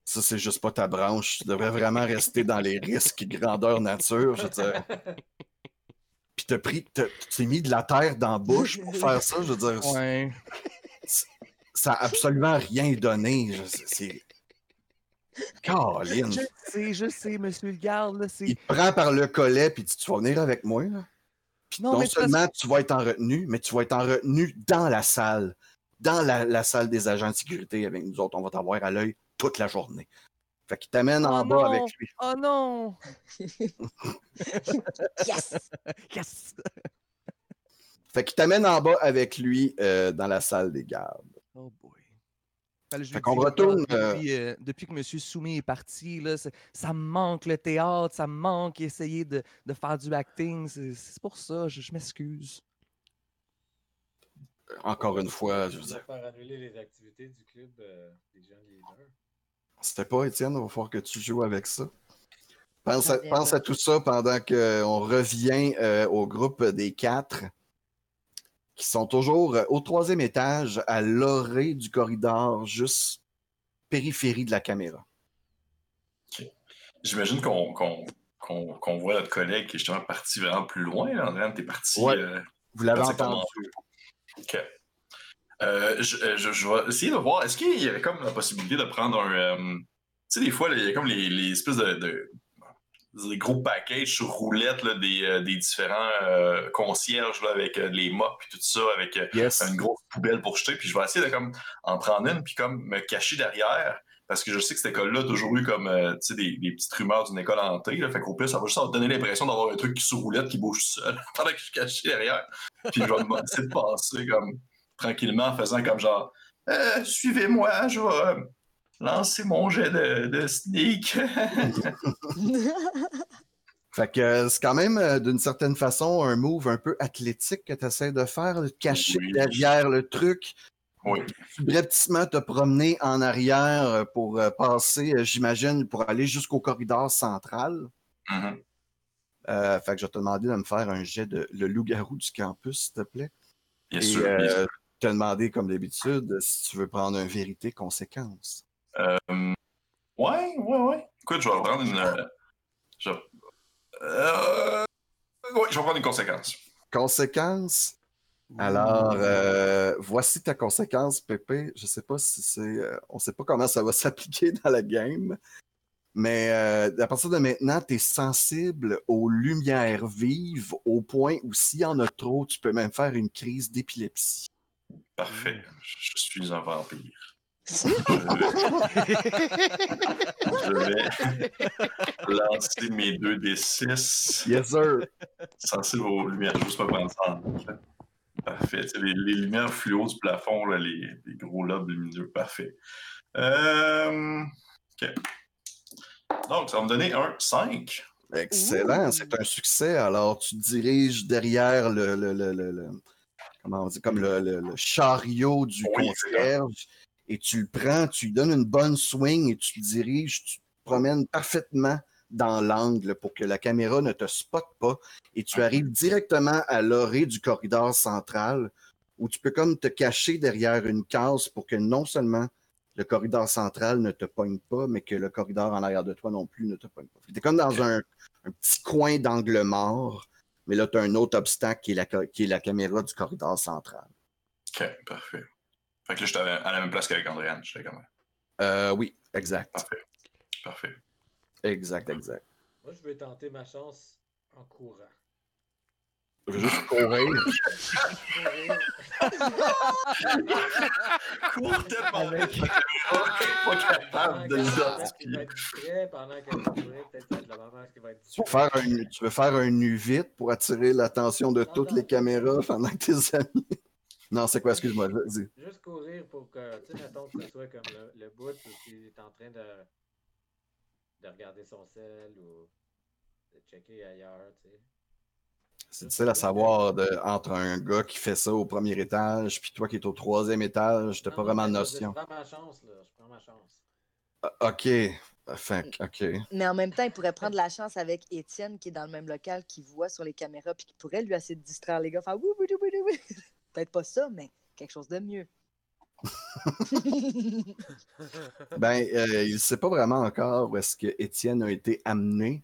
S2: Ça, c'est juste pas ta branche. Tu devrais vraiment rester dans les risques grandeur nature. Je veux dire. Puis t'as pris, t'es mis de la terre dans la bouche pour faire ça. Je veux dire,
S5: Ouais.
S2: ça a absolument rien donné. C'est. Caroline.
S5: Je sais, je sais, monsieur le garde, là, c'est...
S2: Il te prend par le collet, puis tu, tu vas venir avec moi. Là. Puis
S5: Non,
S2: seulement tu vas être en retenue, mais tu vas être en retenue dans la salle. Dans la, la salle des agents de sécurité avec nous autres. On va t'avoir à l'œil toute la journée. Fait qu'il t'amène en
S5: Oh
S2: bas
S5: non!
S2: avec lui.
S5: Oh non! (laughs)
S4: Yes!
S5: Yes!
S2: Fait qu'il t'amène en bas avec lui euh, dans la salle des gardes.
S5: Oh boy. Je
S2: Fait qu'on retourne,
S5: Depuis, euh, depuis que M. Soumet est parti, là, ça me manque le théâtre, ça me manque essayer de, de faire du acting. C'est pour ça, je, je m'excuse.
S2: Encore une fois, je veux
S3: Je
S2: dire,
S3: vais faire annuler les activités du club euh, des jeunes leaders.
S2: c'était pas Étienne, il va falloir que tu joues avec ça. Pense à, pense tout ça pendant qu'on revient euh, au groupe des quatre qui sont toujours euh, au troisième étage à l'orée du corridor, juste périphérie de la caméra.
S6: J'imagine qu'on voit notre collègue qui est justement parti vraiment plus loin. Andréane, t'es parti.
S2: Ouais.
S6: euh,
S2: Vous l'avez entendu.
S6: OK. Euh, je, euh, je- je vais essayer de voir. Est-ce qu'il y avait comme la possibilité de prendre un. euh, tu sais, des fois, il y a comme les, les espèces de, de- des gros packages sur roulette là, des, euh, des différents euh, concierges là, avec euh, les mops et tout ça, avec
S2: Yes.
S6: une grosse poubelle pour jeter. Puis je vais essayer de comme, en prendre une puis comme me cacher derrière. Parce que je sais que cette école-là a toujours eu comme tu sais, des, des petites rumeurs d'une école hantée. Là, fait qu'au pire, ça va juste donner l'impression d'avoir un truc qui sur roulette qui bouge tout seul (laughs) pendant que je suis caché derrière. Puis je vais essayer de passer comme tranquillement en faisant comme genre Euh, suivez-moi, je vais lancer mon jet de, de sneak. (laughs)
S2: Fait que euh, c'est quand même euh, d'une certaine façon un move un peu athlétique que tu essaies de faire, de cacher
S6: Oui.
S2: derrière le truc,
S6: oui.
S2: subrepticement te promener en arrière euh, pour euh, passer, euh, j'imagine, pour aller jusqu'au corridor central.
S6: Mhm.
S2: Euh, fait que je vais te demander de me faire un jet de le loup-garou du campus, s'il te plaît.
S6: Bien
S2: Et
S6: sûr.
S2: euh,
S6: bien sûr.
S2: te demander, comme d'habitude, si tu veux prendre un vérité conséquence.
S6: Euh, ouais, ouais, ouais. Écoute, je vais prendre une. je... Euh, ouais, je vais prendre une conséquence.
S2: Conséquence? Alors, euh, voici ta conséquence, Pépé. Je sais pas si c'est. euh, on sait pas comment ça va (laughs) s'appliquer dans la game. Mais euh, à partir de maintenant, tu es sensible aux lumières vives au point où s'il y en a trop, tu peux même faire une crise d'épilepsie.
S6: Parfait. Je suis un vampire. Je vais lancer mes deux D6.
S2: Yes, sir.
S6: Sensible aux lumières. Juste pas prendre ça en. Parfait. Les, les lumières fluo du plafond, là, les, les gros lobes lumineux. Parfait. Euh, OK. Donc, ça va me donner un 5.
S2: Excellent, c'est un succès. Alors, tu te diriges derrière le, le- le- le- le- comment on dit, comme le, le- le chariot du
S6: Oui,
S2: concierge et tu le prends, tu lui donnes une bonne swing et tu te diriges, tu te promènes parfaitement dans l'angle pour que la caméra ne te spotte pas et tu
S6: Ok.
S2: arrives directement à l'orée du corridor central où tu peux comme te cacher derrière une case pour que non seulement le corridor central ne te pogne pas, mais que le corridor en arrière de toi non plus ne te pogne pas. Tu es comme dans un, un petit coin d'angle mort, mais là, tu as un autre obstacle qui est, la, ca- qui est la caméra du corridor central.
S6: OK, parfait. Fait que là, j'étais à la même place qu'avec Andréane. J'étais comme.
S2: Euh, oui, exact.
S6: Parfait. Parfait.
S2: Exact, exact.
S3: Moi, je vais tenter ma chance en courant.
S2: Je veux juste courir. (laughs)
S6: Cours tellement
S5: Avec-
S6: pas capable de
S3: pendant peut-être la maman qui va être
S2: Tu veux faire un, tu veux faire un nu vite pour attirer l'attention de
S3: Non,
S2: toutes
S3: non.
S2: les caméras pendant que tes amis. Non, c'est quoi, excuse-moi, vas-y.
S3: Juste courir pour que, tu sais, mettons que ce soit comme le, le bout où il est en train de, de regarder son sel ou de checker ailleurs, tu sais.
S2: C'est difficile à savoir de- entre un gars qui fait ça au premier étage puis toi qui es au troisième étage, t'as pas
S3: non,
S2: vraiment de notion.
S3: Je prends ma chance, là. Je prends ma chance.
S2: Ah, Ok. Enfin, ok.
S8: Mais en même temps, il pourrait prendre la chance avec Étienne, qui est dans le même local, qui voit sur les caméras, puis qui pourrait lui essayer de distraire les gars. Faire wou, wou, wou. Peut-être pas ça, mais quelque chose de mieux. (laughs)
S2: Ben, euh, il sait pas vraiment encore où est-ce que Étienne a été amené.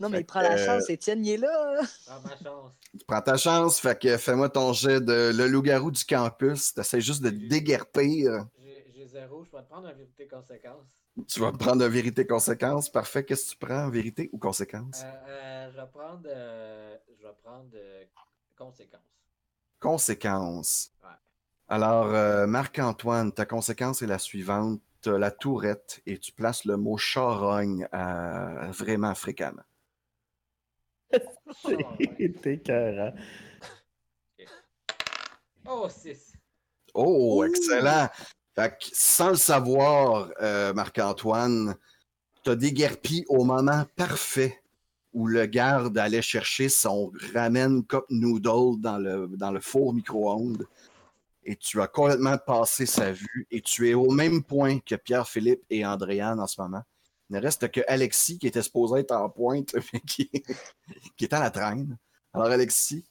S8: Non, mais
S2: Fait
S8: il prend la
S2: que,
S8: chance, Étienne, il est là.
S3: Prends ma chance.
S2: Tu prends ta chance, fait que fais-moi ton jet de le loup-garou du campus. T'essaies juste de déguerpir.
S3: J'ai zéro, je vais te prendre la vérité conséquence.
S2: Tu vas prendre de vérité-conséquence. Parfait. Qu'est-ce que tu prends, vérité ou conséquence?
S3: Euh, euh, je vais prendre, euh, je vais prendre euh, conséquence.
S2: Conséquence. Alors, euh, Marc-Antoine, ta conséquence est la suivante. Tu la tourette et tu places le mot charogne euh, vraiment fréquemment.
S9: C'est (laughs) écœurant.
S3: Oh, 6.
S2: Oh, excellent! Fait que, sans le savoir, euh, Marc-Antoine, t'as déguerpi au moment parfait où le garde allait chercher son ramen cup noodle dans le, dans le four micro-ondes. Et tu as complètement passé sa vue et tu es au même point que Pierre-Philippe et Andréane en ce moment. Il ne reste que Alexis qui était supposé être en pointe, (laughs) mais qui, qui est à la traîne. Alors, Alexis,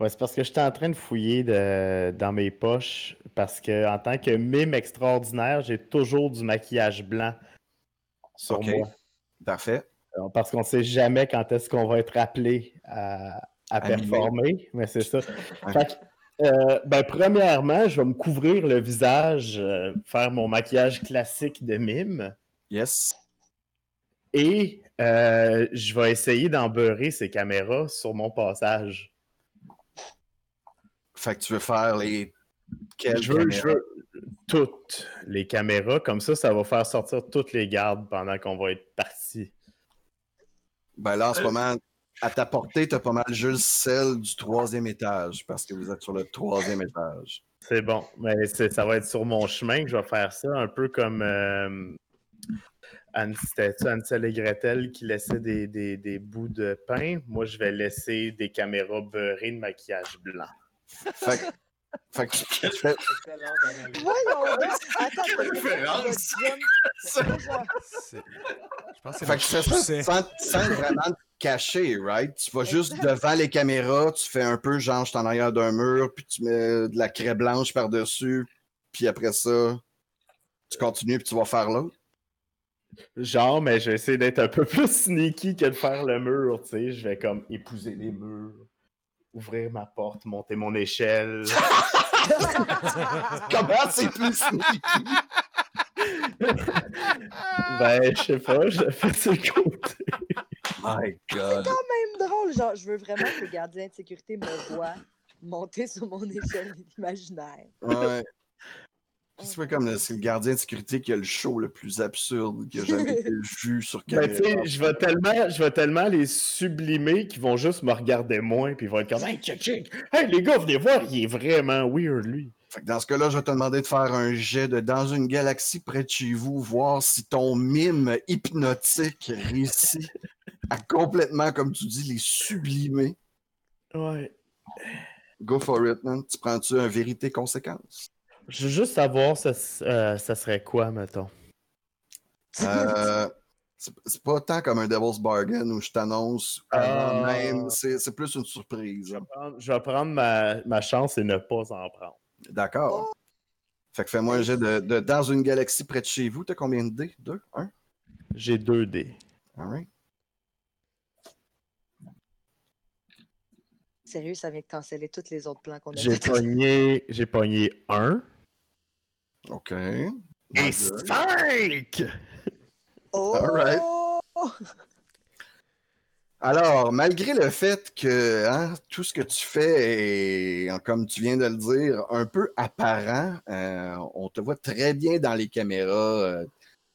S9: Ouais, c'est parce que j'étais en train de fouiller de- dans mes poches parce que en tant que mime extraordinaire, j'ai toujours du maquillage blanc sur moi.
S2: parfait.
S9: Alors, Parce qu'on ne sait jamais quand est-ce qu'on va être appelé à, à
S2: À mimer.
S9: performer, mais c'est ça. (laughs) Fait que, euh, ben, premièrement, je vais me couvrir le visage, euh, faire mon maquillage classique de mime
S2: Yes.
S9: et euh, je vais essayer d'embeurrer ces caméras sur mon passage.
S2: Fait que tu veux faire les. Quelles
S9: Je veux, je veux toutes les caméras, comme ça, ça va faire sortir toutes les gardes pendant qu'on va être parti.
S2: Ben là, en ce moment, à ta portée, t'as pas mal juste celle du troisième étage, parce que vous êtes sur le troisième étage.
S9: C'est bon, mais ça va être sur mon chemin que je vais faire ça, un peu comme euh, Anne, Ansel et Gretel qui laissaient des, des- des bouts de pain. Moi, je vais laisser des caméras beurrées de maquillage blanc.
S2: Fait que, fait que (laughs)
S6: Quelle référence! (laughs)
S1: Je pense que
S2: fait que tu fais ça sans, sans vraiment te cacher, right? Tu vas juste devant les caméras, tu fais un peu genre, je suis en arrière d'un mur, puis tu mets de la craie blanche par-dessus, puis après ça, tu continues, puis tu vas faire l'autre.
S9: Genre, mais je vais essayer d'être un peu plus sneaky que de faire le mur, tu sais. Je vais comme épouser les murs, ouvrir ma porte, monter mon échelle. (laughs)
S2: Comment c'est plus sneaky?
S9: ben, je sais pas, je le fais sur le côté.
S2: My God.
S8: Même drôle, genre, je veux vraiment que le gardien de sécurité me voit monter sur mon échelle imaginaire.
S2: Ouais. C'est pas comme le, c'est le gardien de sécurité qui a le show le plus absurde qui a jamais été (laughs) vu sur
S9: Ben,
S2: caméra.
S9: sais, je vais tellement, je vais tellement les sublimer qu'ils vont juste me regarder moins, puis ils vont être comme, hey, check, check, hey, les gars, venez voir, il est vraiment weird, lui.
S2: Fait que dans ce cas-là, je vais te demander de faire un jet de dans une galaxie près de chez vous, voir si ton mime hypnotique réussit à complètement, comme tu dis, les sublimer.
S9: Ouais.
S2: Go for it, man. Tu prends-tu un vérité conséquence?
S9: Je veux juste savoir, ça, euh, ça serait quoi, mettons?
S2: Euh, c'est pas tant comme un Devil's Bargain où je t'annonce
S9: Ah.
S2: même. C'est c'est plus une surprise.
S9: Je vais prendre ma, ma chance et ne pas en prendre.
S2: D'accord. Fait que fais-moi un jet de, de dans une galaxie près de chez vous. T'as combien de dés? Deux? Un?
S9: J'ai deux dés.
S2: Alright.
S8: Sérieux, ça vient de canceller tous les autres plans qu'on a
S9: J'ai pogné, j'ai pogné un.
S2: OK.
S9: Et
S2: Good.
S9: cinq!
S8: Oh!
S2: Alright. Alors, malgré le fait que hein, tout ce que tu fais est, comme tu viens de le dire, un peu apparent, euh, on te voit très bien dans les caméras, euh,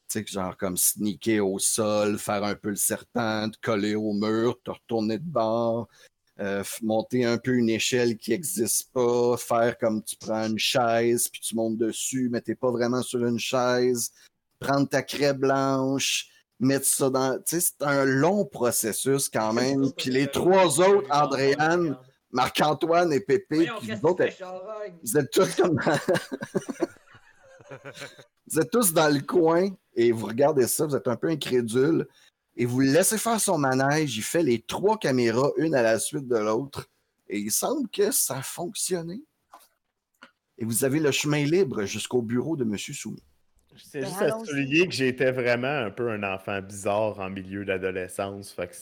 S2: tu sais, genre comme sneaker au sol, faire un peu le serpent, te coller au mur, te retourner de bord, euh, monter un peu une échelle qui n'existe pas, faire comme tu prends une chaise, puis tu montes dessus, mais t'es pas vraiment sur une chaise, prendre ta craie blanche, mettre ça dans. Tu sais, c'est un long processus quand même. Puis les trois autres, Andréane, Marc-Antoine et Pépé, puis
S3: charogne?
S2: vous êtes tous comme. (laughs) vous êtes tous dans le coin et vous regardez ça, vous êtes un peu incrédule et vous le laissez faire son manège. Il fait les trois caméras, une à la suite de l'autre. Et il semble que ça a fonctionné. Et vous avez le chemin libre jusqu'au bureau de M. Soumis.
S9: C'est
S4: Ben,
S9: juste à souligner que j'étais vraiment un peu un enfant bizarre en milieu d'adolescence. Fait que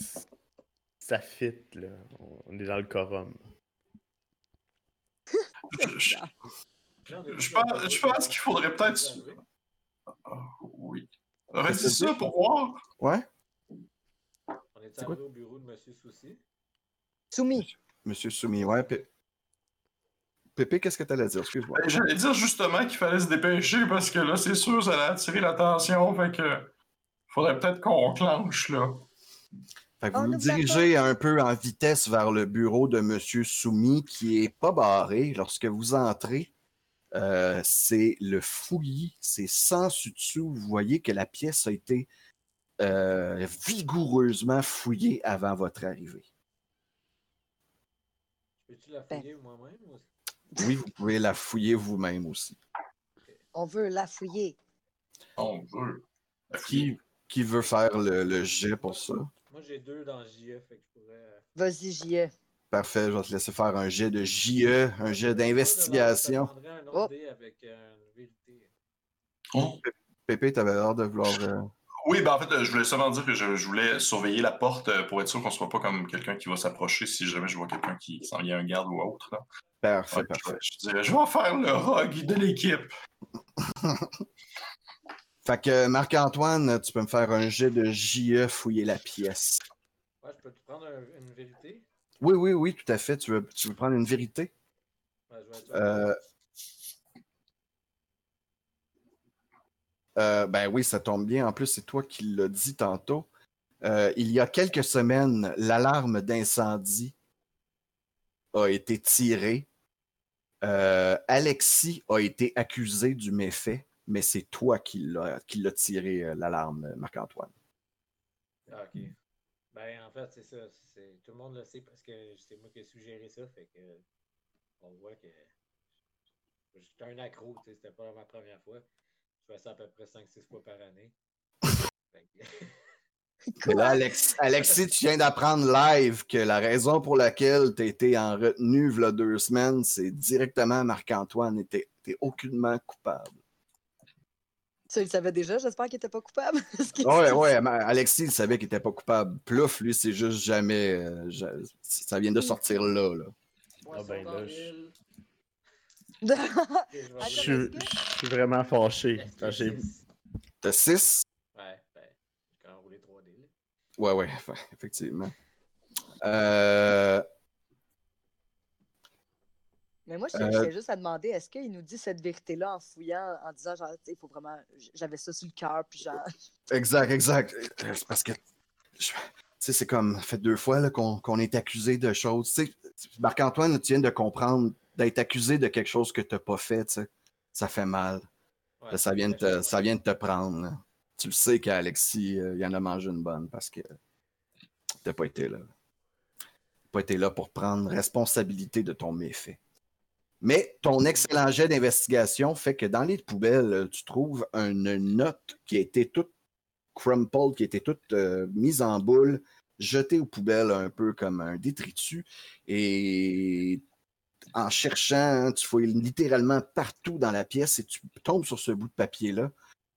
S9: ça fit, là. On est dans le quorum.
S6: Je, pense, je qu'il faudrait peut-être. Ah, oui.
S2: Que
S6: ça pour voir.
S2: Ouais,
S3: est
S2: C'est quoi?
S3: arrivé au bureau de Monsieur Souci.
S8: Soumis.
S2: Monsieur Soumi, ouais. Pé- Pépé, qu'est-ce que t'allais dire? Excuse-moi.
S6: Ben, J'allais dire justement qu'il fallait se dépêcher parce que là, c'est sûr, ça allait attirer l'attention. Fait que. Faudrait peut-être qu'on clenche, là.
S2: Fait que
S4: On
S2: vous vous dirigez un peu en vitesse vers le bureau de Monsieur Soumi, qui est pas barré. Lorsque vous entrez, euh, c'est le fouillis, c'est sans dessous. Vous voyez que la pièce a été euh, vigoureusement fouillée avant votre arrivée.
S3: Peux-tu la
S8: Ben.
S3: fouiller moi-même ou...
S2: Oui, vous pouvez la fouiller vous-même aussi.
S8: On veut la fouiller.
S6: On veut.
S2: Qui, qui veut faire le, le jet pour ça?
S3: Moi, j'ai deux dans JE, fait que je pourrais... euh,
S8: Vas-y, ai.
S2: Parfait, je vais te laisser faire un jet de JE, un jet d'investigation.
S3: Je
S8: Oh.
S3: avec euh, une vérité.
S6: Oh.
S2: Pépé, t'avais l'air de vouloir. euh,
S6: Oui, ben en fait, euh, je voulais seulement dire que je, je voulais surveiller la porte euh, pour être sûr qu'on soit pas comme quelqu'un qui va s'approcher si jamais je vois quelqu'un qui s'en vient un garde ou autre. Là.
S2: Parfait,
S6: Ouais,
S2: parfait.
S6: je, je dirais, je vais faire le rogue de l'équipe. (laughs)
S2: Fait que Marc-Antoine, tu peux me faire un jet de JE fouiller la pièce.
S3: Ouais, je peux te prendre un- une vérité?
S2: Oui, oui, oui, tout à fait. Tu veux, tu veux prendre une vérité?
S3: Ouais, je vais être.
S2: Euh, euh, ben oui, ça tombe bien. En plus, c'est toi qui l'as dit tantôt. Euh, il y a quelques semaines, l'alarme d'incendie a été tirée. Euh, Alexis a été accusé du méfait, mais c'est toi qui l'as tiré, l'alarme, Marc-Antoine.
S3: Ok. Ben, en fait, c'est ça. Tout le monde le sait parce que c'est moi qui ai suggéré ça. On voit que j'étais un accro. C'était pas ma première fois. Je fais ça à peu près 5-6 fois par année. (laughs)
S2: Là, Alex- Alexis, tu viens d'apprendre live que la raison pour laquelle tu as été en retenue v'là deux semaines, c'est directement Marc-Antoine et t'es t'es aucunement coupable.
S8: Tu le savais déjà, j'espère qu'il était pas coupable. (laughs) Parce que
S2: Ouais, Alexis, il savait qu'il était pas coupable. Plouf, lui, c'est juste jamais. euh, ça vient de sortir là. là.
S3: Poisson
S9: ben là, je-.
S8: Je...
S9: Suis,
S8: est-ce
S9: je suis vraiment fâché.
S2: T'as 6?
S3: Ouais, ben, j'ai quand même roulé 3D. Là.
S2: Ouais, ouais, (laughs) enfin, effectivement. Euh,
S8: Mais moi, je
S2: Euh,
S8: juste à demander, est-ce qu'il nous dit cette vérité-là en fouillant, en disant, genre, tu sais, il faut vraiment. J'avais ça sur le cœur, puis genre. (laughs)
S2: Exact, exact. Euh, C'est parce que, je- tu sais, c'est comme, ça fait deux fois qu'on est accusé de choses. Tu sais, Marc-Antoine, tu viens de comprendre, d'être accusé de quelque chose que tu n'as pas fait, ça fait mal.
S3: Ouais,
S2: ça, vient te, ça vient de te prendre. là. Tu le sais qu'Alexis, euh, il en a mangé une bonne parce que t'as pas été là. T'as pas été là pour prendre responsabilité de ton méfait. Mais ton excellent jet d'investigation fait que dans les poubelles, euh, tu trouves une note qui a été toute crumpled, qui a été toute euh, mise en boule, jetée aux poubelles un peu comme un détritus. Et en cherchant, hein, tu fouilles littéralement partout dans la pièce et tu tombes sur ce bout de papier-là,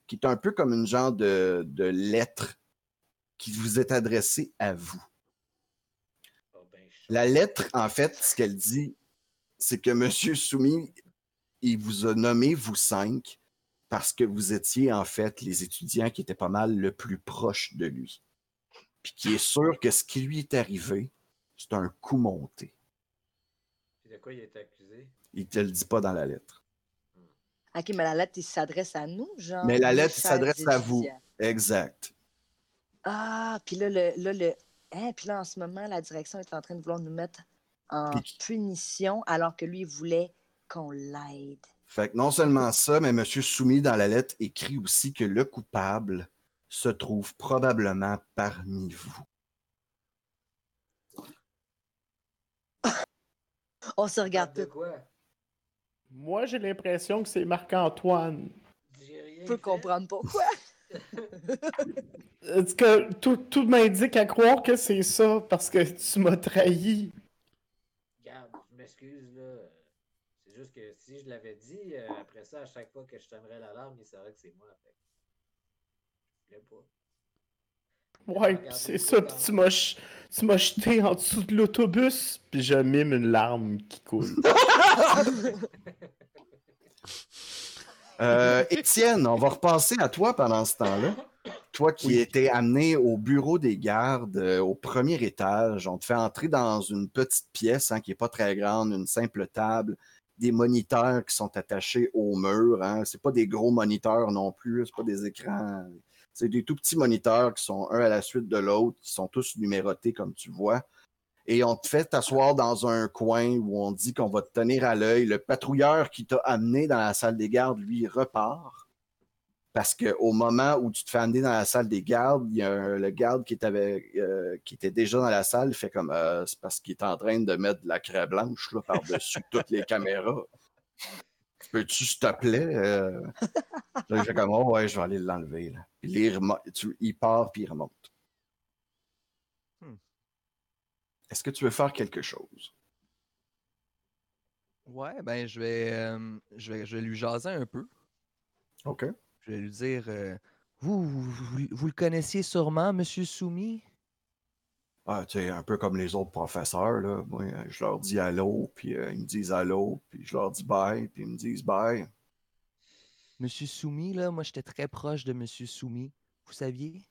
S2: qui est un peu comme une genre de, de lettre qui vous est adressée à vous.
S3: Ah, ben,
S2: La lettre, en fait, ce qu'elle dit, c'est que M. Soumi, il vous a nommé, vous cinq, parce que vous étiez, en fait, les étudiants qui étaient pas mal le plus proche de lui. Puis qui est sûr que ce qui lui est arrivé, c'est un coup monté.
S3: De quoi il a été accusé?
S2: Il te le dit pas dans la lettre.
S8: Ok, mais la lettre, il s'adresse à nous, genre.
S2: Mais la lettre
S8: chers
S2: s'adresse à vous. Exact.
S8: Ah, puis là, le, là, le... Hein, puis là, en ce moment, la direction est en train de vouloir nous mettre en
S2: Puis-
S8: punition, alors que lui, il voulait qu'on l'aide.
S2: Fait que non seulement ça, mais M. Soumis dans la lettre écrit aussi que le coupable se trouve probablement parmi vous. (laughs)
S8: On se regarde
S3: de
S8: tout.
S3: quoi?
S7: Moi, j'ai l'impression que c'est Marc-Antoine.
S8: Peut
S3: fait.
S8: comprendre pourquoi. (laughs)
S7: Est-ce que tout, tout m'indique à croire que c'est ça parce que tu m'as trahi?
S3: Regarde, je m'excuse, là. C'est juste que si je l'avais dit, euh, après ça, à chaque fois que je sonnerais l'alarme, il saurait que c'est moi. Fait. Je voulais pas.
S7: Ouais, pis c'est ça, pis tu m'as tu m'as jeté en dessous de l'autobus, puis je mime une larme qui coule. (laughs)
S2: Euh, Étienne, on va repasser à toi pendant ce temps-là. Toi qui étais amené au bureau des gardes euh, au premier étage, on te fait entrer dans une petite pièce hein, qui n'est pas très grande, une simple table, des moniteurs qui sont attachés au mur. Hein. Ce pas des gros moniteurs non plus, c'est pas des écrans. C'est des tout petits moniteurs qui sont un à la suite de l'autre, qui sont tous numérotés comme tu vois. Et on te fait t'asseoir dans un coin où on dit qu'on va te tenir à l'œil. Le patrouilleur qui t'a amené dans la salle des gardes, lui, repart. Parce qu'au moment où tu te fais amener dans la salle des gardes, il y a un- le garde qui euh, qui était déjà dans la salle, fait comme euh, c'est parce qu'il est en train de mettre de la craie blanche là, par-dessus (laughs) toutes les caméras. Peux-tu, s'il te plaît? euh? (laughs) Fait comme oh, ouais, je vais aller l'enlever. là. Puis il, remo- tu- il part puis il remonte.
S5: Hmm.
S2: Est-ce que tu veux faire quelque chose?
S5: Ouais, ben je vais, euh, je vais, je vais lui jaser un peu.
S2: OK.
S5: Je vais lui dire euh, vous, vous, vous- vous le connaissiez sûrement, Monsieur Soumis
S2: Ah, tu sais, un peu comme les autres professeurs, là. Moi, euh, je leur dis allô, puis euh, ils me disent allô, puis je leur dis bye, puis ils me disent bye.
S5: Monsieur Soumis, là, moi j'étais très proche de Monsieur Soumis. Vous saviez?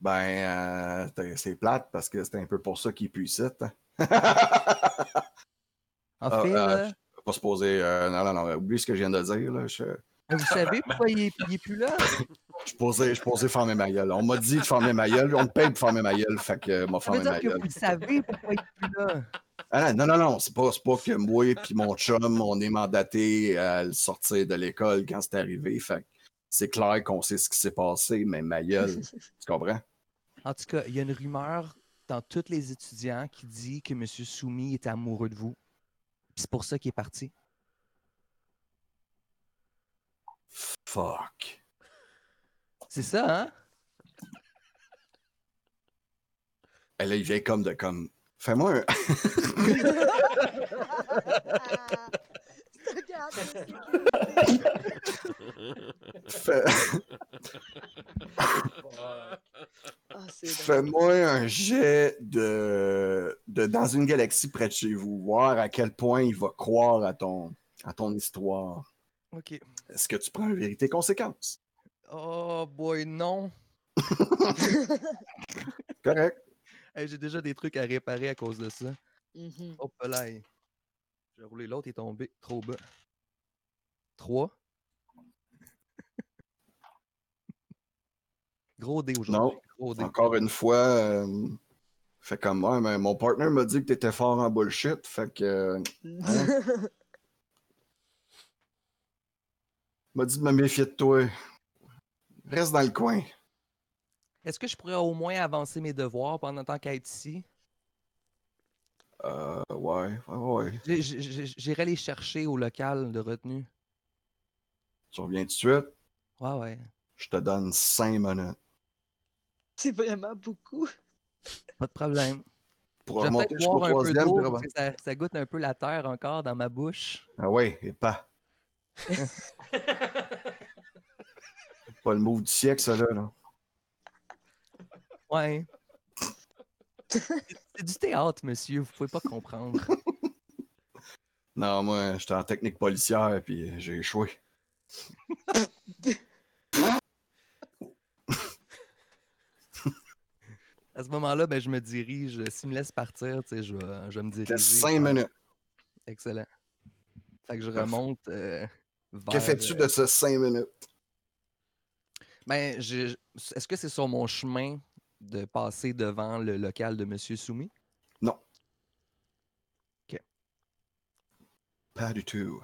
S2: Ben, euh, c'est plate parce que c'est un peu pour ça qu'il ici. hein.
S5: En (laughs)
S2: Ah,
S5: fait,
S2: euh,
S5: là,
S2: pas se poser. non, non, non, oublie ce que je viens de dire. Là. Je,
S5: vous savez pourquoi il est, il est plus là? (laughs)
S2: je suis posé, je posé fermer ma gueule. On m'a dit de fermer ma gueule. On me paye pour fermer ma gueule. Fait que euh, m'a fermé
S5: dire
S2: ma
S5: que
S2: gueule.
S5: vous le savez pourquoi il est plus là.
S2: Ah, non, non, non, c'est pas, c'est pas que moi et mon chum, on est mandaté à le sortir de l'école quand c'est arrivé. Fait que c'est clair qu'on sait ce qui s'est passé, mais ma gueule, (laughs) tu comprends?
S5: En tout cas, il y a une rumeur dans tous les étudiants qui dit que Monsieur Soumis est amoureux de vous. Puis C'est pour ça qu'il est parti.
S2: Fuck.
S5: C'est ça, hein?
S2: Et là, il vient comme de comme. Fais-moi un. Fais-. (laughs) Fais-moi un jet de... de dans une galaxie près de chez vous, voir à quel point il va croire à ton à ton histoire.
S5: Ok.
S2: Est-ce que tu prends une vérité conséquence?
S5: Oh boy, non. (laughs)
S2: Correct.
S5: Hey, J'ai déjà des trucs à réparer à cause de ça.
S8: Mhm.
S5: Hop là. J'ai roulé l'autre, il est tombé trop bas. 3. Gros dé aujourd'hui. Gros dé.
S2: Encore une fois, euh, fait comme moi, mais mon partner m'a dit que tu étais fort en bullshit. Fait que. euh, (laughs) hein? m'a dit de me méfier de toi. Reste dans le coin.
S5: Est-ce que je pourrais au moins avancer mes devoirs pendant tant qu'à être ici?
S2: Euh, ouais, ouais,
S5: J'irai les chercher au local de retenue.
S2: Tu reviens tout de suite?
S5: Ouais, ouais.
S2: Je te donne cinq minutes.
S4: C'est vraiment beaucoup.
S5: Pas de problème.
S2: Pour remonter jusqu'au
S5: boire un peu
S2: troisième.
S5: ça, ça goûte un peu la terre encore dans ma bouche.
S2: Ah ouais, et pas. (laughs) pas le move du siècle, ça, là. là.
S5: Ouais. C'est du théâtre, monsieur. Vous pouvez pas comprendre. (laughs)
S2: Non, moi, j'étais en technique policière, puis j'ai échoué. (laughs)
S5: À ce moment-là, ben, je me dirige. S'il me laisse partir, tu sais, je vais, je vais me diriger.
S2: Cinq
S5: vers-
S2: minutes.
S5: Excellent. Fait que je remonte euh,
S2: Que fais-tu
S5: euh,
S2: de ce cinq minutes?
S5: Ben, je- est-ce que c'est sur mon chemin de passer devant le local de Monsieur Soumis?
S2: Non.
S5: Ok.
S2: Pas du tout.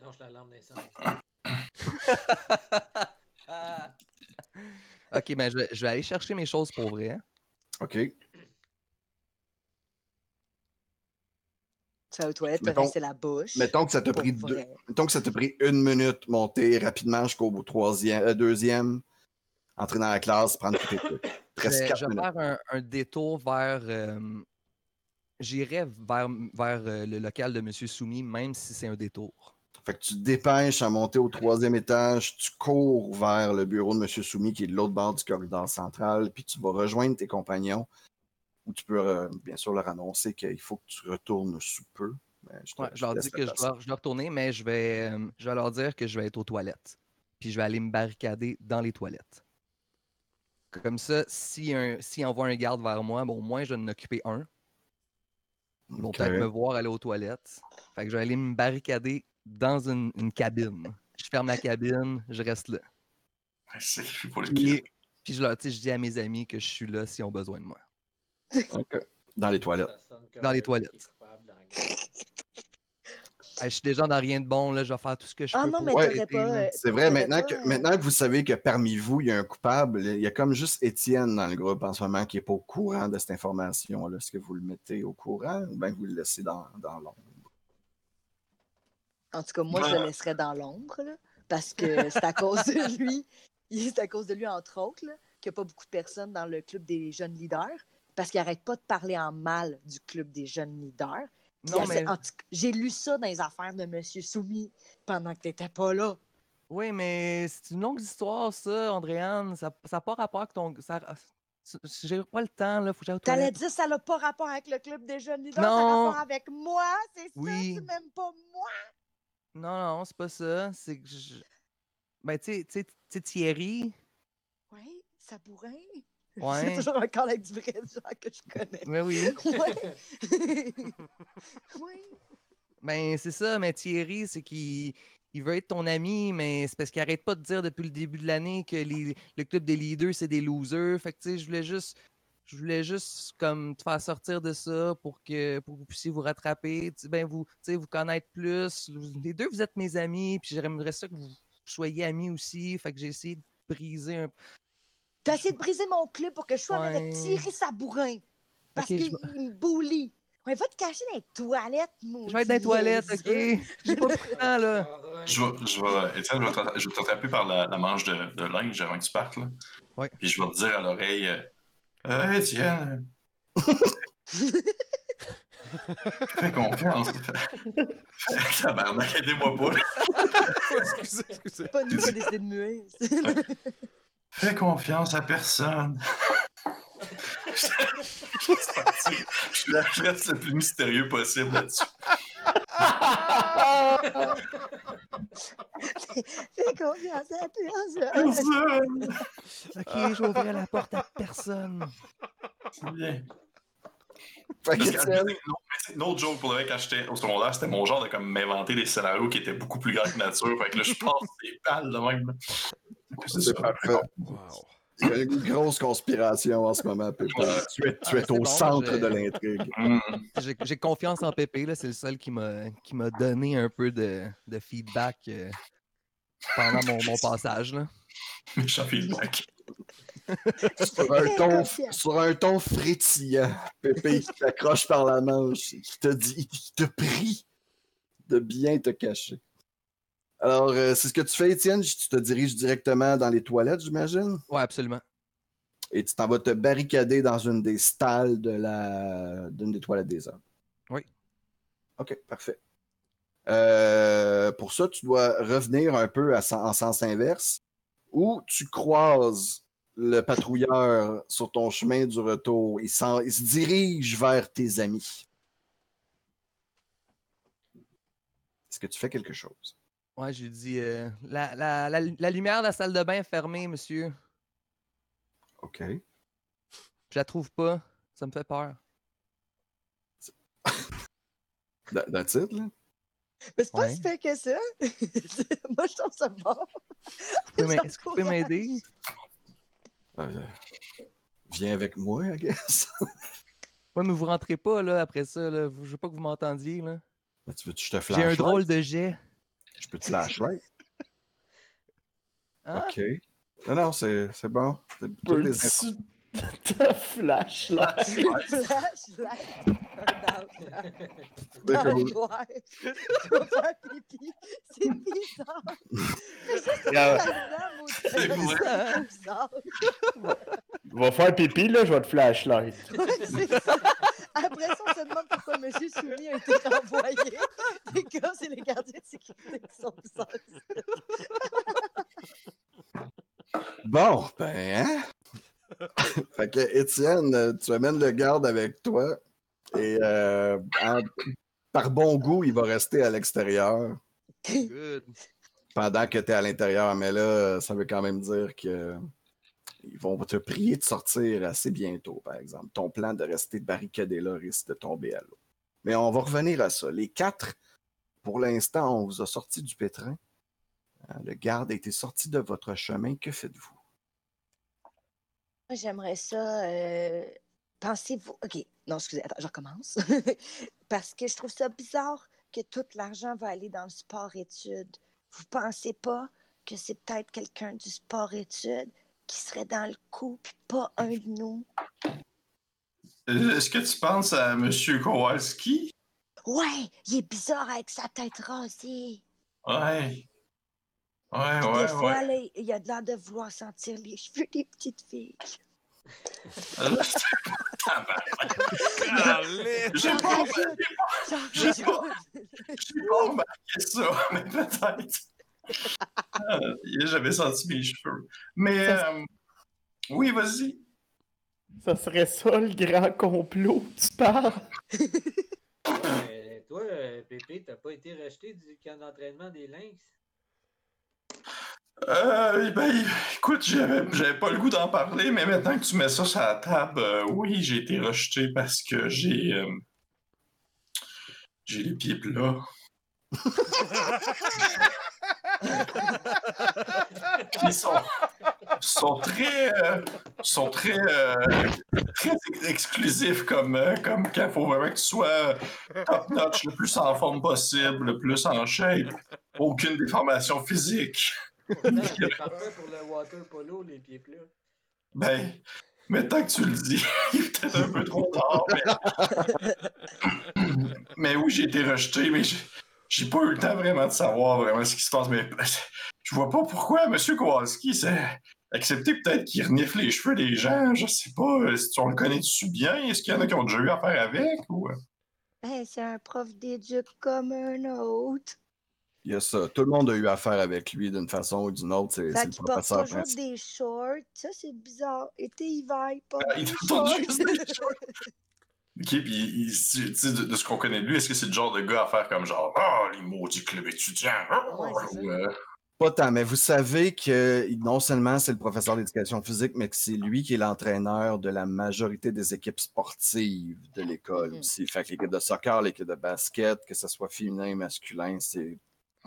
S3: Lâche la lampe d'incendie. (coughs)
S5: ok, ben je vais, je vais aller chercher mes choses pour vrai. hein.
S2: OK.
S8: Tu vas aux toilettes, la bouche.
S2: Mettons que ça t'a pris deux, mettons que ça t'a pris une minute monter rapidement jusqu'au troisième, euh, deuxième, entrer dans la classe, prendre tous tes trucs.
S5: Je
S2: Presque
S5: vais,
S2: quatre
S5: je vais faire un, un détour vers, euh, j'irai vers, vers euh, le local de M. Soumis, même si c'est un détour.
S2: Fait que tu te dépêches à monter au troisième étage, tu cours vers le bureau de M. Soumis qui est de l'autre bord du corridor central, puis tu vas rejoindre tes compagnons, où tu peux euh, bien sûr leur annoncer qu'il faut que tu retournes sous peu. Mais je te-
S5: Ouais,
S2: je
S5: je
S2: te
S5: leur dis que je dois, je dois retourner, mais je vais, euh, je vais leur dire que je vais être aux toilettes. Puis je vais aller me barricader dans les toilettes. Comme ça, si, un, si envoie un garde vers moi, bon, au moins je vais en occuper un. Ils vont peut-être me voir aller aux toilettes. Fait que je vais aller me barricader dans une, une cabine. Je ferme la cabine, je reste là.
S6: C'est pour le
S5: Puis, puis je, leur, je dis à mes amis que je suis là s'ils ont besoin de moi.
S2: Dans les toilettes.
S5: Dans les toilettes. (laughs) Hey, je suis déjà dans rien de bon, là, je vais faire tout ce que je
S8: Ah
S5: peux
S8: non, mais
S2: Ouais,
S8: pas.
S2: C'est vrai, maintenant
S8: pas,
S2: que, maintenant que vous savez que parmi vous, il y a un coupable, il y a comme juste Étienne dans le groupe en ce moment qui n'est pas au courant de cette information-là. Est-ce que vous le mettez au courant ou bien vous le laissez dans, dans l'ombre?
S8: En tout cas, moi, je le laisserais dans l'ombre, là, parce que c'est à cause de lui. (laughs) C'est à cause de lui, entre autres, là, qu'il n'y a pas beaucoup de personnes dans le club des jeunes leaders, parce qu'il n'arrête pas de parler en mal du club des jeunes leaders.
S5: Non, mais,
S8: J'ai lu ça dans les affaires de M. Soumis pendant que tu n'étais pas là.
S5: oui, mais c'est une longue histoire, ça, Andréane. Ça n'a pas rapport avec ton. Ça, j'ai pas le temps, là. Faut que j'aille aux
S8: Tu allais
S5: toilettes.
S8: dire que ça n'a pas rapport avec le club des jeunes leaders, ça a
S5: Non.
S8: rapport avec moi, c'est ça? Tu m'aimes pas moi?
S5: Non, non, c'est pas ça. C'est que je. Ben, tu sais- Thierry.
S8: Oui, sabourin.
S5: Ouais. (laughs)
S8: C'est toujours encore avec du vrai gens que je connais.
S5: Mais oui.
S8: Ouais. (laughs) oui.
S5: Ben, c'est ça, mais Thierry, c'est qu'il il veut être ton ami, mais c'est parce qu'il arrête pas de dire depuis le début de l'année que les- le club des leaders, c'est des losers. Fait que, tu sais, je voulais juste. Je voulais juste comme te faire sortir de ça pour que, pour que vous puissiez vous rattraper, tu sais, ben vous, vous connaître plus. Les deux, vous êtes mes amis, puis j'aimerais ça que vous soyez amis aussi. Fait que j'ai essayé de briser un
S8: T'as essayé de briser mon club pour que je sois avec
S5: Ouais.
S8: Thierry Sabourin. Parce
S5: je
S8: qu'il me bully. Ouais, va te cacher dans les toilettes, mon
S5: Je vais être dans les toilettes, ok? J'ai pas (laughs) de temps, là.
S6: Je vais, je vais, Étienne, je vais t'attra- je vais t'attraper par la, la manche de, de linge avant que tu partes. Là.
S5: Ouais.
S6: Puis je vais te dire à l'oreille euh, Étienne, (laughs) fais confiance. Tabarnak, aidez-moi pas. là.
S1: excusez, excusez.
S8: Pas nous qui décidé de muer.
S6: Fais confiance à personne. je la- je reste le plus mystérieux possible là-dessus.
S8: Fais confiance à personne.
S6: Personne.
S5: Ok, ouvrir la porte à personne.
S6: C'est bien. No joke pour le vrai, quand j'étais au secondaire, c'était mon genre de comme m'inventer des scénarios qui étaient beaucoup plus grands que nature. Fait que là, je pense que c'est pâle de même. C'est
S2: parfait.
S1: Wow.
S2: Il y a une grosse conspiration en ce moment, Pépé. Tu es, tu es
S5: Ah,
S2: au
S5: bon,
S2: centre de l'intrigue.
S6: Hum.
S5: J'ai confiance en Pépé, là. C'est le seul qui m'a qui m'a donné un peu de, de feedback euh, pendant mon, mon passage, là. (laughs)
S6: Méchant feedback. (laughs)
S2: Sur un, ton, sur un ton frétillant, Pépé qui t'accroche par la manche et qui te dit, qui te prie de bien te cacher. Alors, euh, c'est ce que tu fais, Étienne? Tu te diriges directement dans les toilettes, j'imagine,
S5: Ouais, absolument.
S2: et tu t'en vas te barricader dans une des stalles de la d'une des toilettes des hommes.
S5: Oui.
S2: Ok, parfait. Euh, pour ça, tu dois revenir un peu à, en sens inverse, où tu croises le patrouilleur sur ton chemin du retour. Il, s'en- il se dirige vers tes amis. Est-ce que tu fais quelque chose?
S5: Ouais, j'ai dit euh, la, la, la, la lumière de la salle de bain est fermée, monsieur.
S2: OK.
S5: Je la trouve pas. Ça me fait peur. (laughs)
S2: That- That's it, là?
S8: Mais c'est pas
S5: Ouais.
S8: si fait que ça. (laughs) Moi, je trouve ça bon.
S5: Est-ce que vous pouvez m'aider?
S2: Euh, viens avec moi, I guess. (laughs)
S5: Ouais, mais vous rentrez pas, là, après ça, là. Je veux pas que vous m'entendiez, là.
S2: Mais tu veux que je te
S5: J'ai un
S2: flash?
S5: drôle de jet.
S2: Je peux te flashlight?
S5: Hein?
S2: OK. Non, non, c'est c'est bon. C'est.
S9: Peux-tu te flashlight? (laughs)
S8: Flashlight. Dans
S2: D'accord.
S8: C'est bizarre. C'est bizarre.
S9: Va faire pipi, là, je vais te flashlight.
S8: Ouais, ça. Après ça, on se demande Soumis a été renvoyé. Les gars, c'est les gardiens de sécurité qui sont bizarres.
S2: Bon, ben, hein? fait que, Étienne, tu amènes le garde avec toi. Et euh, en- par bon goût, il va rester à l'extérieur pendant que tu es à l'intérieur. Mais là, ça veut quand même dire que ils vont te prier de sortir assez bientôt, par exemple. Ton plan de rester barricadé là risque de tomber à l'eau. Mais on va revenir à ça. Les quatre, pour l'instant, on vous a sorti du pétrin. Hein, Le garde a été sorti de votre chemin. Que faites-vous?
S4: Moi, j'aimerais ça. euh, Pensez-vous. OK. Non, excusez, attends, je recommence. (laughs) Parce que je trouve ça bizarre que tout l'argent va aller dans le sport-études. Vous pensez pas que c'est peut-être quelqu'un du sport-études qui serait dans le coup, puis pas un de nous?
S6: Euh, Est-ce que tu penses à M. Kowalski?
S4: Ouais, il est bizarre avec sa tête rasée.
S6: Ouais. Ouais,
S4: Puis
S6: ouais,
S4: des fois,
S6: ouais.
S4: là, il a de l'air de vouloir sentir les cheveux des petites filles.
S6: Euh. (laughs) J'ai pas, j'ai remarqué ça, mais peut-être. Euh, J'avais senti mes cheveux. Mais euh, oui, vas-y.
S9: Ça serait ça le grand complot, tu parles?
S3: Euh, toi, Pépé, t'as pas été racheté du camp d'entraînement des Lynx?
S6: Euh, ben, écoute, j'avais pas le goût d'en parler, mais maintenant que tu mets ça sur la table, euh, oui, j'ai été rejeté parce que j'ai. euh, j'ai les pieds plats. (laughs) Ils sont, sont très. euh, sont très. euh, très ex- exclusifs comme, comme quand il faut vraiment que tu sois top notch, le plus en forme possible, le plus en shape. Aucune déformation physique.
S3: Pourtant, (laughs) c'est parfait pour le water polo, les pieds plats.
S6: Ben, maintenant que tu le dis, (laughs) il est peut-être un peu trop tard, mais... (laughs) mais oui, j'ai été rejeté, mais j'ai- j'ai pas eu le temps vraiment de savoir vraiment ce qui se passe. Mais je vois pas pourquoi M. Kowalski s'est accepté peut-être qu'il renifle les cheveux des gens. Je sais pas, si on le connaît-tu bien? Est-ce qu'il y en a qui ont déjà eu affaire avec? Ou...
S4: Ben, c'est un prof d'éduc comme un autre.
S2: Il y a ça. Tout le monde a eu affaire avec lui d'une façon ou d'une autre. C'est le
S4: qu'il porte
S2: professeur
S4: toujours des shorts. Ça, c'est bizarre. Été, hiver, il porte
S6: Ah, il
S4: des
S6: porte juste des shorts. (laughs) OK, puis il- tu sais, de, de ce qu'on connaît de lui, est-ce que c'est le genre de gars à faire comme genre « Ah, les maudits clubs étudiants! Ah!
S8: Ouais.
S6: Ou, euh,
S2: Pas tant, mais vous savez que non seulement c'est le professeur d'éducation physique, mais que c'est lui qui est l'entraîneur de la majorité des équipes sportives de l'école
S8: Mhm.
S2: aussi. Fait que l'équipe de soccer, l'équipe de basket, que ce soit féminin masculin, c'est.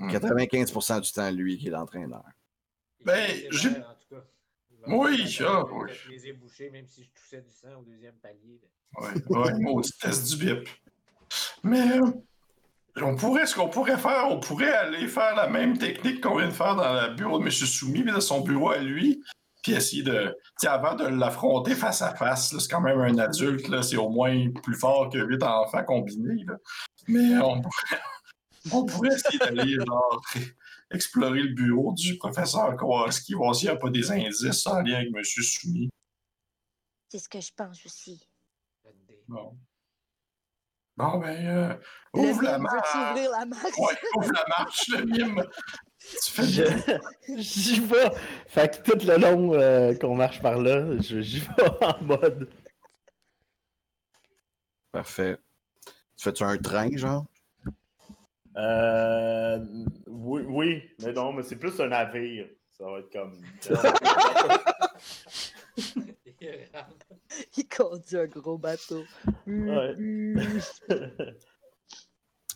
S2: 95% du temps lui qui est l'entraîneur.
S6: Ben, j'ai- Oui,
S3: me faire
S6: ah,
S3: avec
S6: oui.
S3: le plaisir bouché, même si je toussais du sang au deuxième palier. là.
S6: Ouais, ouais, maudit test du bip. Mais euh, on pourrait, ce qu'on pourrait faire, on pourrait aller faire la même technique qu'on vient de faire dans le bureau de M. Soumis, mais dans son bureau à lui, puis essayer de, tu avant de l'affronter face à face, là, c'est quand même un adulte, là, c'est au moins plus fort que huit enfants combinés, là. Mais on pourrait, on pourrait essayer d'aller, genre, (laughs) explorer le bureau du professeur Kowalski, voir s'il n'y a pas des indices en lien avec M. Soumis.
S4: C'est ce que je pense aussi.
S6: Bon. Bon, ben, euh, ouvre la marche.
S8: la?
S6: Ouais, ouvre la marche, le mime. Tu fais
S9: Je- J'y vais. Fait que tout le long euh, qu'on marche par là, je- j'y vais (laughs) en mode.
S2: Parfait. Tu fais-tu un train, genre?
S9: Euh, oui, oui, mais non, mais c'est plus un navire. Ça va être comme. (laughs)
S8: Il conduit un gros bateau.
S9: Ouais. (laughs)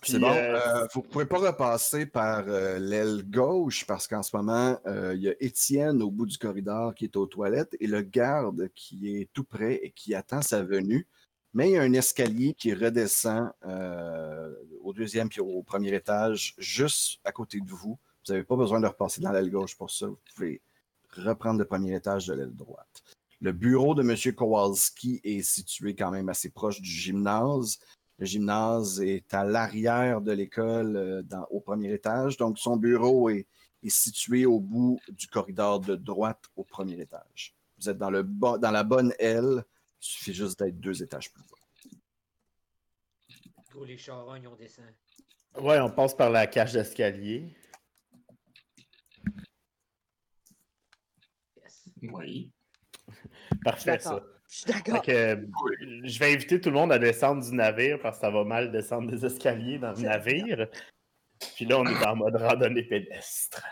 S2: C'est bon. euh, vous ne pouvez pas repasser par euh, l'aile gauche parce qu'en ce moment, euh, il y a Étienne au bout du corridor qui est aux toilettes et le garde qui est tout près et qui attend sa venue. Mais il y a un escalier qui redescend euh, au deuxième puis au premier étage, juste à côté de vous. Vous n'avez pas besoin de repasser dans l'aile gauche pour ça. Vous pouvez reprendre le premier étage de l'aile droite. Le bureau de M. Kowalski est situé quand même assez proche du gymnase. Le gymnase est à l'arrière de l'école, euh, au premier étage. Donc, son bureau est, est situé au bout du corridor de droite au premier étage. Vous êtes dans, le dans la bonne aile. Il suffit juste d'être deux étages plus bas.
S3: Gros, les charognes, on descend.
S9: Ouais, on passe par la cage d'escalier.
S3: Yes.
S6: Oui.
S9: Parfait, ça.
S8: Je suis d'accord.
S9: Que, je vais inviter tout le monde à descendre du navire parce que ça va mal descendre des escaliers dans le navire. Puis là, on est en mode randonnée pédestre.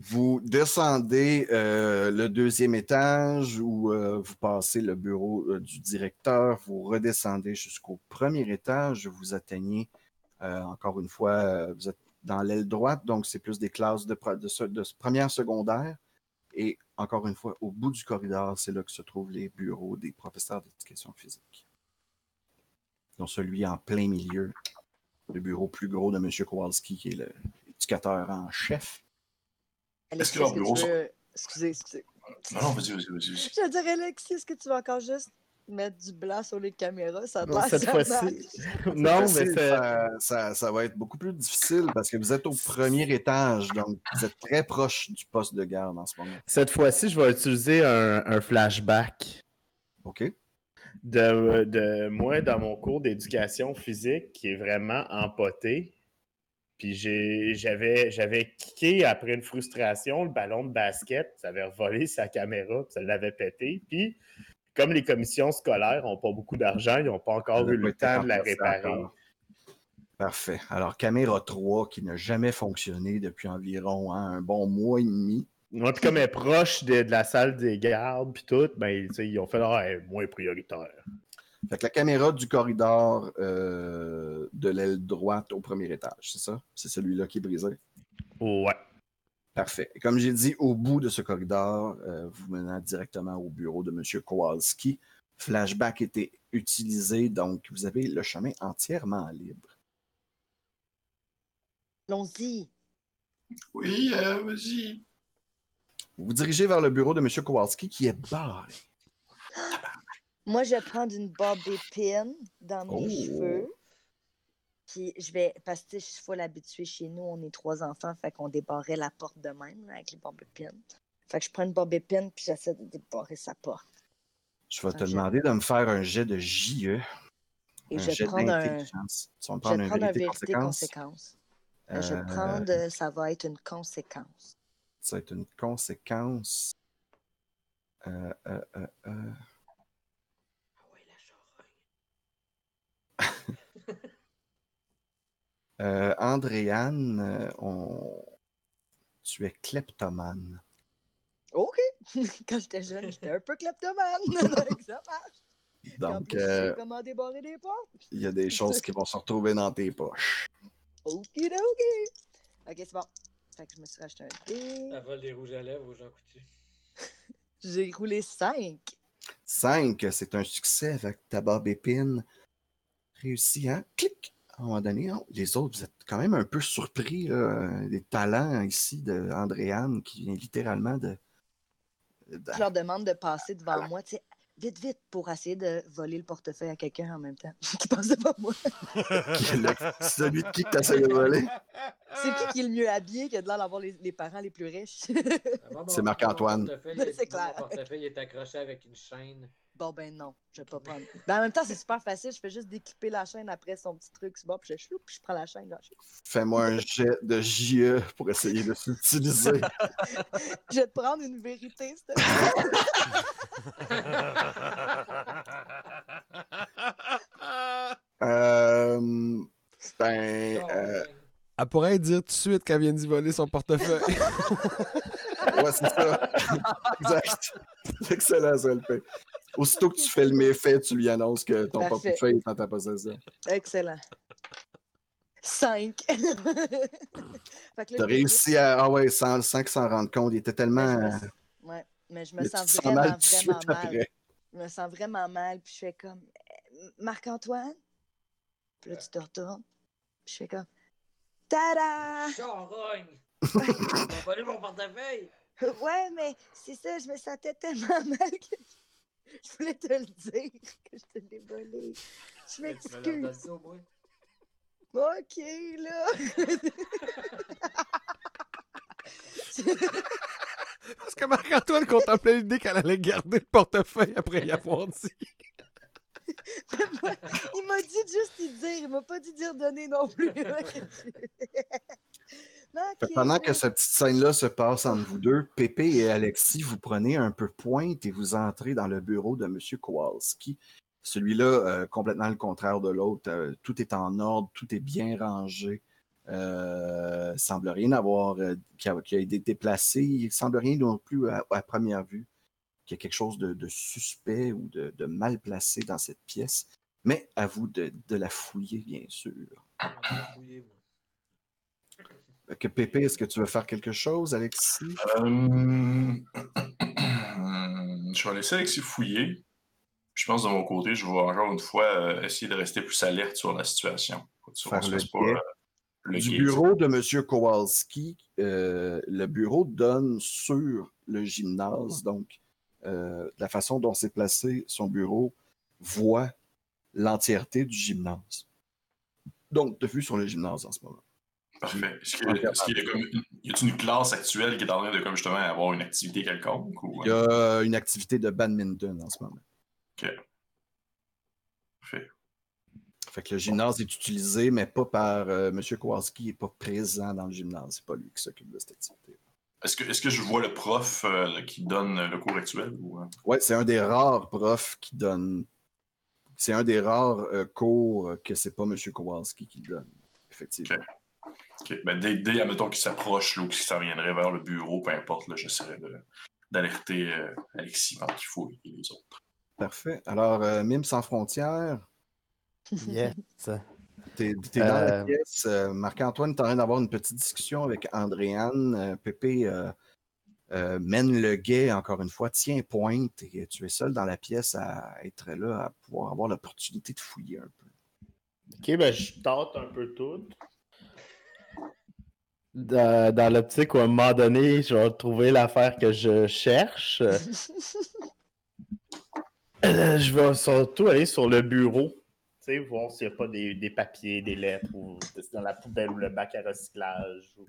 S2: Vous descendez euh, le deuxième étage où euh, vous passez le bureau euh, du directeur, vous redescendez jusqu'au premier étage, vous atteignez, encore une fois, vous êtes dans l'aile droite, donc c'est plus des classes de, de première secondaire. Et encore une fois, au bout du corridor, c'est là que se trouvent les bureaux des professeurs d'éducation physique. dont celui en plein milieu, le bureau plus gros de M. Kowalski, qui est l'éducateur en chef.
S6: Est-ce que leur
S8: que
S6: bureau sont-
S8: veux- Excusez, excusez.
S6: Non, non, vas-y, vas-y, vas-y.
S8: Je dirais, Alexis, est-ce que tu vas encore juste mettre du blanc sur les caméras? Ça a
S9: Non, cette fois-ci. (laughs) Non, mais
S2: ça, ça- ça va être beaucoup plus difficile parce que vous êtes au premier étage, donc vous êtes très proche du poste de garde en ce moment.
S9: Cette fois-ci, je vais utiliser un, un flashback
S2: OK?
S9: de, de moi dans mon cours d'éducation physique qui est vraiment empoté. Puis j'avais j'avais kické après une frustration le ballon de basket, ça avait volé sa caméra, puis ça l'avait pété. Puis comme les commissions scolaires n'ont pas beaucoup d'argent, ils n'ont pas encore eu le temps de la réparer.
S2: encore. Parfait. Alors, caméra 3 qui n'a jamais fonctionné depuis environ hein, un bon mois et demi.
S9: Moi, puis comme elle est proche de, de la salle des gardes, puis tout, ben, ils ont fait ah, elle est moins prioritaire.
S2: Fait que la caméra du corridor euh, de l'aile droite au premier étage, c'est ça? C'est celui-là qui est brisé?
S9: Ouais.
S2: Parfait. Et Comme j'ai dit, au bout de ce corridor, euh, vous menant directement au bureau de M. Kowalski. Flashback était utilisé, donc vous avez le chemin entièrement libre.
S8: Allons-y.
S6: Oui, euh, vas-y.
S2: Vous vous dirigez vers le bureau de M. Kowalski qui est barré.
S8: Moi, je vais prendre une bobby pin dans mes
S2: Oh.
S8: cheveux. Puis je vais, parce que suis full habituée chez nous, on est trois enfants, fait qu'on débarrait la porte de même là, avec les bobby pins. Fait que je prends une bobby pin puis j'essaie de débarrer sa porte.
S2: Je vais te demander de me faire un jet de JE.
S8: Et
S2: un
S8: je vais prendre un.
S2: Tu vas
S8: je vais prendre un
S2: vérité
S8: vérité
S2: conséquence?
S8: conséquence. Euh, Je vais
S2: Euh,
S8: prendre, euh, ça va être une conséquence.
S2: Ça va être une conséquence. Euh, euh, euh, euh.
S3: Ah ouais, la charogne. (laughs)
S2: Euh, Andréane, euh, on... tu es kleptomane.
S8: OK! (laughs) Quand j'étais jeune, j'étais un peu kleptomane. Donc ça marche.
S2: Donc,
S8: plus, je
S2: euh,
S8: sais comment débarrer des portes.
S2: il y a des choses qui vont se retrouver dans tes poches.
S8: Okidoki! Ok, c'est bon. Fait que je me suis racheté un dé.
S3: La vol des rouges à lèvres aux gens coutus. (laughs)
S8: J'ai roulé 5.
S2: 5, c'est un succès avec ta barbe épine. Réussi, hein? Clic! À un moment donné, oh, les autres, vous êtes quand même un peu surpris, là, euh, des talents ici de Andréane qui vient littéralement de. de-
S8: Je leur demande de passer devant moi, tu sais, vite, vite, pour essayer de voler le portefeuille à quelqu'un en même temps. (laughs) qui passe devant moi.
S2: le- (laughs) celui de qui que t'essayes de voler?
S8: C'est qui qui est le mieux habillé qui a de l'air d'avoir les, les parents les plus riches? (laughs)
S2: C'est Marc-Antoine.
S3: mon portefeuille est-
S8: C'est clair.
S3: Mon portefeuille est accroché avec une chaîne.
S8: Bon, ben non, je vais pas prendre. Ben, en même temps, c'est super facile. Je fais juste déclipper la chaîne après son petit truc, c'est bon, puis je puis je prends la chaîne. Là.
S2: Fais-moi un jet de JE pour essayer de s'utiliser. (laughs)
S8: Je vais te prendre une vérité, s'il te plaît. (laughs)
S2: Euh, ben, euh.
S1: Elle pourrait dire tout de suite qu'elle vient d'y voler son portefeuille. (laughs)
S2: ouais, c'est ça. exact. Excellent, ça le fait. Aussitôt que tu fais le méfait, tu lui annonces que ton
S8: Parfait.
S2: portefeuille est en ta possession.
S8: Excellent. 5. (laughs)
S2: T'as réussi à. Ah ouais, sans, sans qu'il s'en rende compte. Il était tellement.
S8: Me Ouais, mais je me
S2: mais
S8: sens
S2: tu te sens
S8: vraiment,
S2: mal tout de suite
S8: vraiment mal.
S2: après.
S8: Je me sens vraiment mal, puis je fais comme Marc-Antoine. Puis là, tu te retournes. Puis je fais comme Tada!
S3: Charogne! (laughs) M'ont volé mon portefeuille!
S8: Ouais, mais c'est ça, je me sentais tellement (laughs) mal que (laughs) je voulais te le dire que je te l'ai volé. Je m'excuse. Ok, là.
S1: Parce que Marc-Antoine contemplait l'idée qu'elle allait garder le portefeuille après y avoir dit.
S8: il m'a dit juste y dire, il m'a pas dit dire donner non plus. (laughs)
S2: Pendant que cette petite scène-là se passe entre vous deux, Pépé et Alexis, vous prenez un peu pointe et vous entrez dans le bureau de M. Kowalski. Celui-là, euh, complètement le contraire de l'autre. euh, tout est en ordre, tout est bien rangé. Euh, semble rien avoir euh, qui, a, qui a été déplacé. Il semble rien non plus à, à première vue qu'il y a quelque chose de, de suspect ou de, de mal placé dans cette pièce. Mais à vous de, de la fouiller, bien sûr.
S3: On va fouiller, moi.
S2: Fait Que Pépé, est-ce que tu veux faire quelque chose, Alexis?
S6: Euh, (clears throat) Je vais laisser Alexis fouiller. Je pense de mon côté, je vais encore une fois euh, essayer de rester plus alerte sur la situation.
S2: Faire le
S6: pas, euh, le
S2: du bureau de M. Kowalski, le bureau donne sur le gymnase. Donc, la façon dont c'est placé, son bureau voit l'entièreté du gymnase. Donc, de vue sur le gymnase en ce moment.
S6: Parfait. Est-ce qu'il y a, y comme une, classe actuelle qui est en train de comme justement avoir une activité quelconque? Ou...
S2: Il y a une activité de badminton en ce moment.
S6: Ok. Parfait.
S2: Fait que le gymnase est utilisé, mais pas par euh, M. Kowalski, il n'est pas présent dans le gymnase. C'est pas lui qui s'occupe de cette activité.
S6: Est-ce que, je vois le prof euh, qui donne le cours actuel? Ou, euh?
S2: Ouais, c'est un des rares profs qui donne. C'est un des rares euh, cours que c'est pas M. Kowalski qui donne. Effectivement.
S6: Ok. Ben, dès, dès, admettons, qu'il s'approche là, ou qu'il s'en viendrait vers le bureau, peu importe, j'essaierai d'alerter euh, Alexis pendant qu'il faut et les autres.
S2: Parfait. Alors, euh, Mime sans frontières, (laughs)
S9: Yes.
S2: t'es t'es dans la
S9: Euh,
S2: pièce. Euh, Marc-Antoine est en train d'avoir une petite discussion avec Andréane. Euh, Pépé euh, euh, mène le guet, encore une fois, tient pointe et tu es seul dans la pièce à être là, à pouvoir avoir l'opportunité de fouiller un peu.
S9: Ok, ben je tente un peu tout. Dans, dans l'optique où à un moment donné, je vais trouver l'affaire que je cherche. (laughs) Euh, je vais surtout aller sur le bureau. Tu sais, voir s'il n'y a pas des, des papiers, des lettres, ou dans la poubelle ou le bac à recyclage. ou-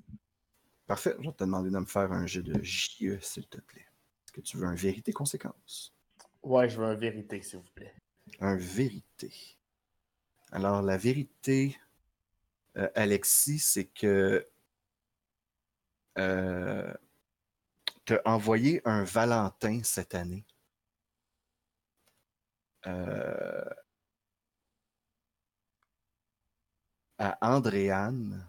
S2: Parfait. Je vais te demander de me faire un jet de JE, s'il te plaît. Est-ce que tu veux un vérité-conséquence?
S9: Ouais, je veux un vérité, s'il vous plaît.
S2: Un vérité. Alors, la vérité, euh, Alexis, c'est que euh, tu as envoyé un Valentin cette année. Euh, à Andréane.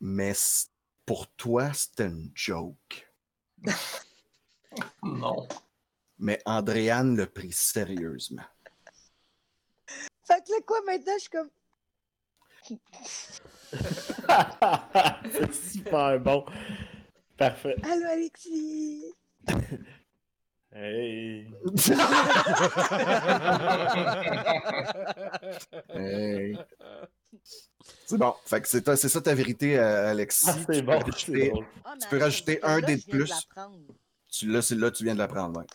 S2: Mais pour toi, c'était une joke. (laughs)
S6: Non.
S2: Mais Andréane l'a pris sérieusement.
S4: Fait que là, quoi, maintenant, je suis comme. (laughs)
S9: c'est super bon. Parfait.
S4: Allô, Alexis? (laughs)
S9: Hey. (laughs)
S2: Hey. C'est bon. Fait que c'est ta- c'est ça ta vérité, euh, Alexis.
S9: Ah,
S2: Tu
S9: c'est
S2: peux
S9: bon,
S2: rajouter-
S9: c'est drôle.
S8: Ah, mais
S2: peux rajouter
S8: cette
S2: un
S8: là,
S2: dé de plus. tu, là, c'est là, tu viens de l'apprendre, ouais.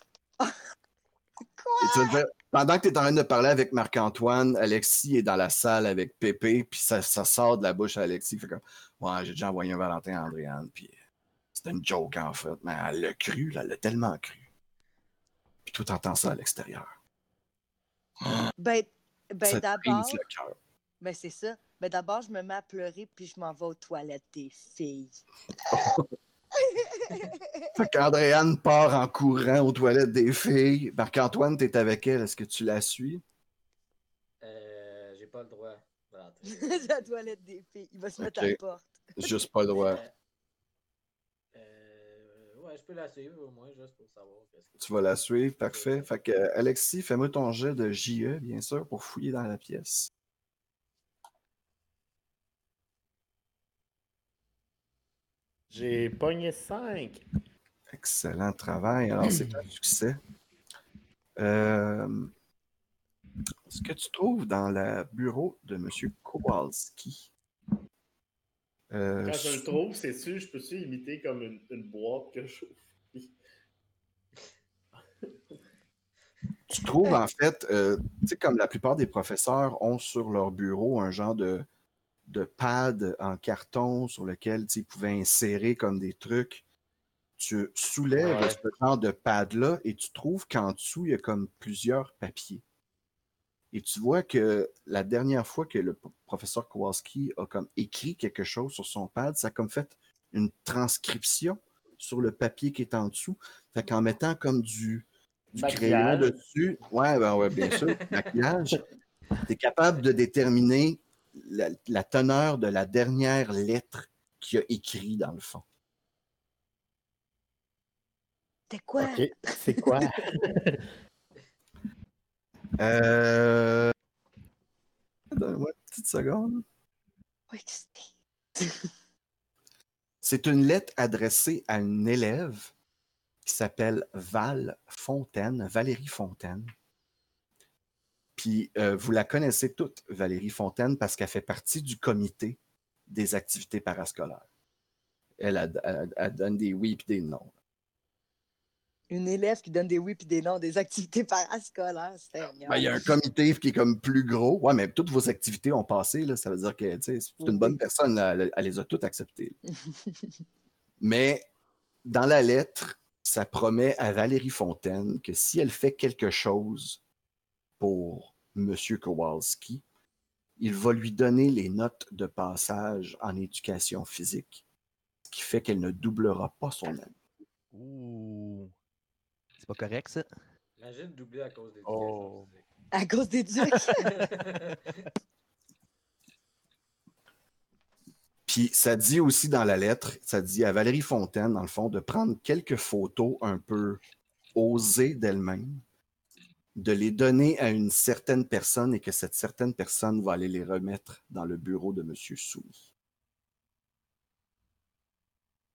S4: Quoi?
S2: Pendant que tu es en train de parler avec Marc-Antoine, Alexis est dans la salle avec Pépé, puis ça, ça sort de la bouche à Alexis. Fait comme Ouais, j'ai déjà envoyé un Valentin à Andréane, puis c'était une joke en fait. Mais elle l'a cru, là, elle l'a tellement cru. Puis tout entend ça à l'extérieur.
S4: Ben, ben d'abord,
S2: brise le cœur.
S8: Ben, c'est ça. Ben, d'abord, je me mets à pleurer, puis je m'en vais aux toilettes des filles. (laughs)
S2: Fait qu'Andréane part en courant aux toilettes des filles. Marc-Antoine, t'es avec elle. Est-ce que tu la suis?
S3: Euh, j'ai pas le droit (laughs)
S8: la toilette des filles. Il va se mettre à la porte.
S2: Juste pas le droit.
S3: Euh, euh, ouais, je peux la suivre au moins, juste pour savoir. que
S2: Tu vas la suivre, parfait. Fait que, euh, Alexis, fais-moi ton jet de JE, bien sûr, pour fouiller dans la pièce.
S9: J'ai pogné 5.
S2: Excellent travail. Alors, c'est un succès. Euh, ce que tu trouves dans le bureau de M. Kowalski? euh,
S9: Quand je le trouve, c'est sûr, je peux-tu imiter comme une, une boîte que je
S2: tu trouves en fait, euh, tu sais, comme la plupart des professeurs ont sur leur bureau un genre de, de pad en carton sur lequel tu pouvaient insérer comme des trucs. Tu soulèves
S9: Ouais.
S2: ce genre de pad-là et tu trouves qu'en dessous, il y a comme plusieurs papiers. Et tu vois que la dernière fois que le professeur Kowalski a comme écrit quelque chose sur son pad, ça a comme fait une transcription sur le papier qui est en dessous. Fait qu'en mettant comme du, du crayon dessus, ouais, ben ouais, bien sûr, (laughs) maquillage, tu es capable de déterminer la, la teneur de la dernière lettre qu'il a écrit dans le fond.
S4: C'était quoi?
S9: C'est quoi? (laughs)
S2: Euh... Donne-moi une petite seconde. (laughs) C'est une lettre adressée à une élève qui s'appelle Val Fontaine, Valérie Fontaine. Puis euh, vous la connaissez toutes, Valérie Fontaine, parce qu'elle fait partie du comité des activités parascolaires. Elle, elle- elle- elle donne des oui et des non.
S8: Une élève qui donne des oui puis des non des activités (laughs) parascolaires.
S2: Ben, il y a un comité qui est comme plus gros. Ouais, mais toutes vos activités ont passé. Là, ça veut dire que c'est une bonne
S8: Oui.
S2: personne. là, elle les a toutes acceptées. (laughs) Mais dans la lettre, ça promet à Valérie Fontaine que si elle fait quelque chose pour M. Kowalski, il va lui donner les notes de passage en éducation physique, ce qui fait qu'elle ne doublera pas son année.
S5: Ouh. C'est pas correct, ça?
S3: Imagine doubler à cause des
S9: Oh.
S8: À cause des (laughs) ducs. (laughs)
S2: Puis ça dit aussi dans la lettre, ça dit à Valérie Fontaine, dans le fond, de prendre quelques photos un peu osées d'elle-même, de les donner à une certaine personne et que cette certaine personne va aller les remettre dans le bureau de M. Soumis.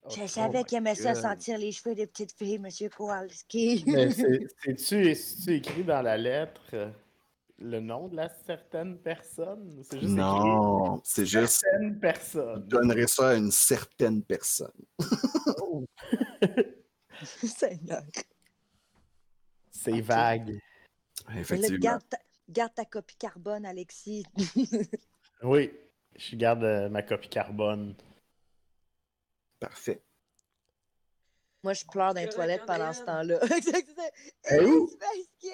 S4: Je savais qu'il aimait ça sentir les cheveux des petites filles, M. Kowalski.
S9: Mais (laughs) c'est- c'est-tu écrit dans la lettre euh, le nom de la certaine personne? C'est juste
S2: Non, c'est juste,
S9: certaine
S2: je
S9: personne.
S2: donnerai ça à une certaine personne.
S9: Oh, (laughs)
S8: Seigneur.
S9: c'est vague.
S8: Là,
S2: Effectivement.
S8: garde, ta, garde ta copie carbone, Alexis. (laughs)
S9: Oui, je garde euh, ma copie carbone.
S2: Parfait.
S8: Moi, je pleure dans les toilettes pendant ce temps-là. (laughs) Exactement.
S9: Eh où?
S4: C'est parce que-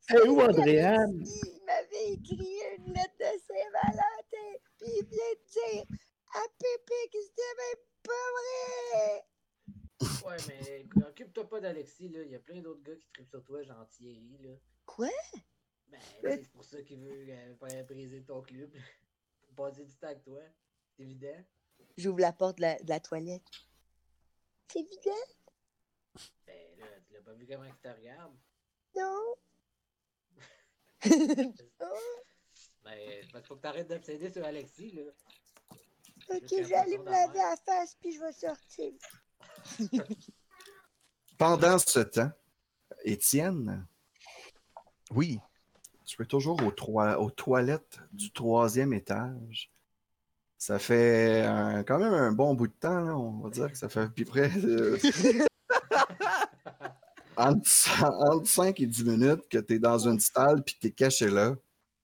S4: c'est
S9: Eh où, Andréane?
S4: Il m'avait écrit une lettre de Saint-Valentin, puis il vient de dire à Pépé que c'était même pas vrai.
S3: Ouais, mais occupe-toi pas d'Alexis, là. Il y a plein d'autres gars qui trippent sur toi, gentil, là.
S4: Quoi?
S3: Ben, c'est pour ça qu'il veut euh, briser ton club. Pour passer du temps avec toi. C'est évident.
S8: J'ouvre la porte de la, de la toilette.
S4: C'est évident?
S3: Ben, là, tu l'as pas vu comment il te regarde.
S4: Non? (laughs)
S3: Ben, parce faut que t'arrêtes d'obséder sur Alexis, là.
S4: Ok, je vais aller me laver la face, puis je vais sortir. (laughs)
S2: Pendant ce temps, Étienne,
S5: Oui.
S2: tu es toujours aux, trois- aux toilettes du troisième étage. Ça fait un- quand même un bon bout de temps, là, on va dire que ça fait à peu près euh, (laughs) entre, 5 et 10 minutes que tu es dans une salle puis que tu es caché là.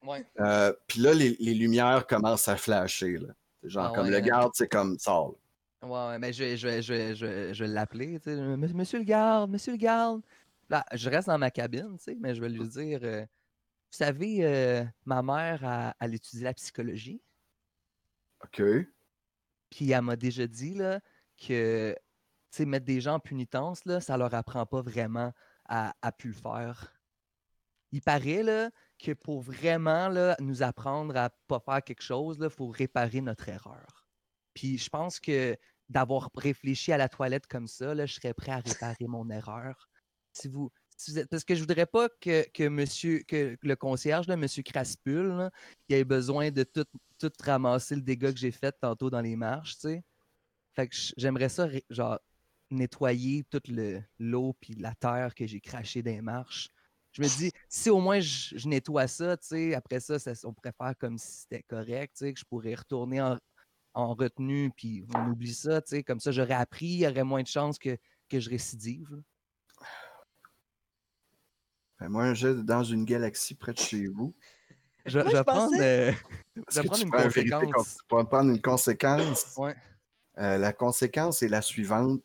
S5: Ouais.
S2: Euh, puis là, les, les lumières commencent à flasher. Là. C'est Genre,
S5: Ah
S2: comme
S5: ouais,
S2: le
S5: hein.
S2: garde, c'est comme sort.
S5: Ouais, mais je, vais- je, vais- je, vais- je, vais- je vais l'appeler, tu sais, Monsieur le garde, monsieur le garde. Là, je reste dans ma cabine, tu sais, mais je vais lui dire, euh, vous savez, euh, ma mère, a- elle étudie la psychologie,
S2: OK.
S5: puis elle m'a déjà dit, là, que, tu sais, mettre des gens en punitence, là, ça leur apprend pas vraiment à, à plus le faire. Il paraît, là, que pour vraiment, là, nous apprendre à pas faire quelque chose, il faut réparer notre erreur. Puis je pense que d'avoir réfléchi à la toilette comme ça, là, je serais prêt à réparer mon erreur. Si vous, si parce que je voudrais pas que, que monsieur, que le concierge, là, monsieur Craspul, là, il ait besoin de tout, ramasser le dégât que j'ai fait tantôt dans les marches, tu. Fait que j'aimerais ça, genre, nettoyer toute le- l'eau puis la terre que j'ai craché dans les marches. Je me dis, si au moins je, nettoie ça, après ça, ça- on pourrait faire comme si c'était correct, tu que je pourrais retourner en, en retenue, puis on oublie ça, tu sais, comme ça, j'aurais appris, il y aurait moins de chances que, que je récidive. là.
S2: Fais-moi un jet dans une galaxie près de chez vous.
S5: Je,
S8: Moi,
S5: je
S8: je
S5: vais prendre,
S8: pensais-
S5: euh, (laughs) je prendre une conséquence.
S2: tu prendre une conséquence?
S5: Ouais.
S2: Euh, la conséquence est la suivante.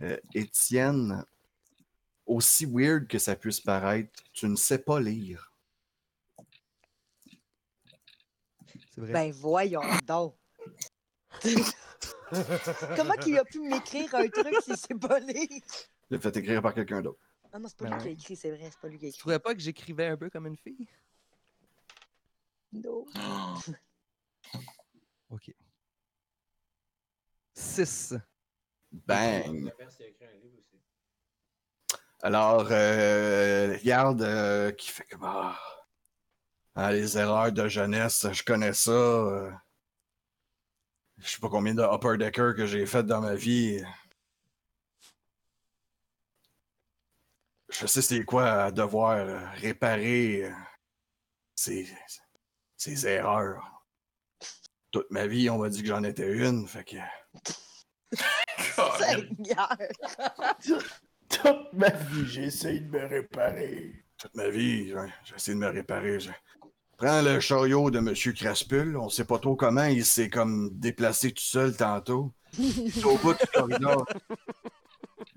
S2: Euh, Étienne, aussi weird que ça puisse paraître, tu ne sais pas lire.
S5: C'est vrai.
S8: Ben voyons donc. (laughs) Comment qu'il a pu m'écrire un truc si c'est pas lire?
S2: Il a fait écrire par quelqu'un d'autre.
S8: Ah non, c'est pas
S5: Ben
S8: lui qui a écrit, c'est vrai, c'est pas lui qui a
S5: Tu
S8: écrit.
S5: trouvais pas que j'écrivais un peu comme une fille?
S8: Non. (gasps)
S5: Ok. 6.
S2: Bang! Alors, euh, regarde euh, qui fait comme ah, ah, les erreurs de jeunesse, je connais ça. euh. Je sais pas combien de upper decker que j'ai fait dans ma vie. Je sais c'est quoi à devoir réparer ces, ces erreurs. Toute ma vie, on m'a dit que j'en étais une, fait que (laughs)
S8: Seigneur! (laughs)
S9: Toute ma vie, j'essaye de me réparer.
S2: toute ma vie, j'ai j'ai essayé de me réparer. Prends le chariot de M. Craspul. On sait pas trop comment. Il s'est comme déplacé tout seul tantôt. Il (laughs) est au bout du corridor.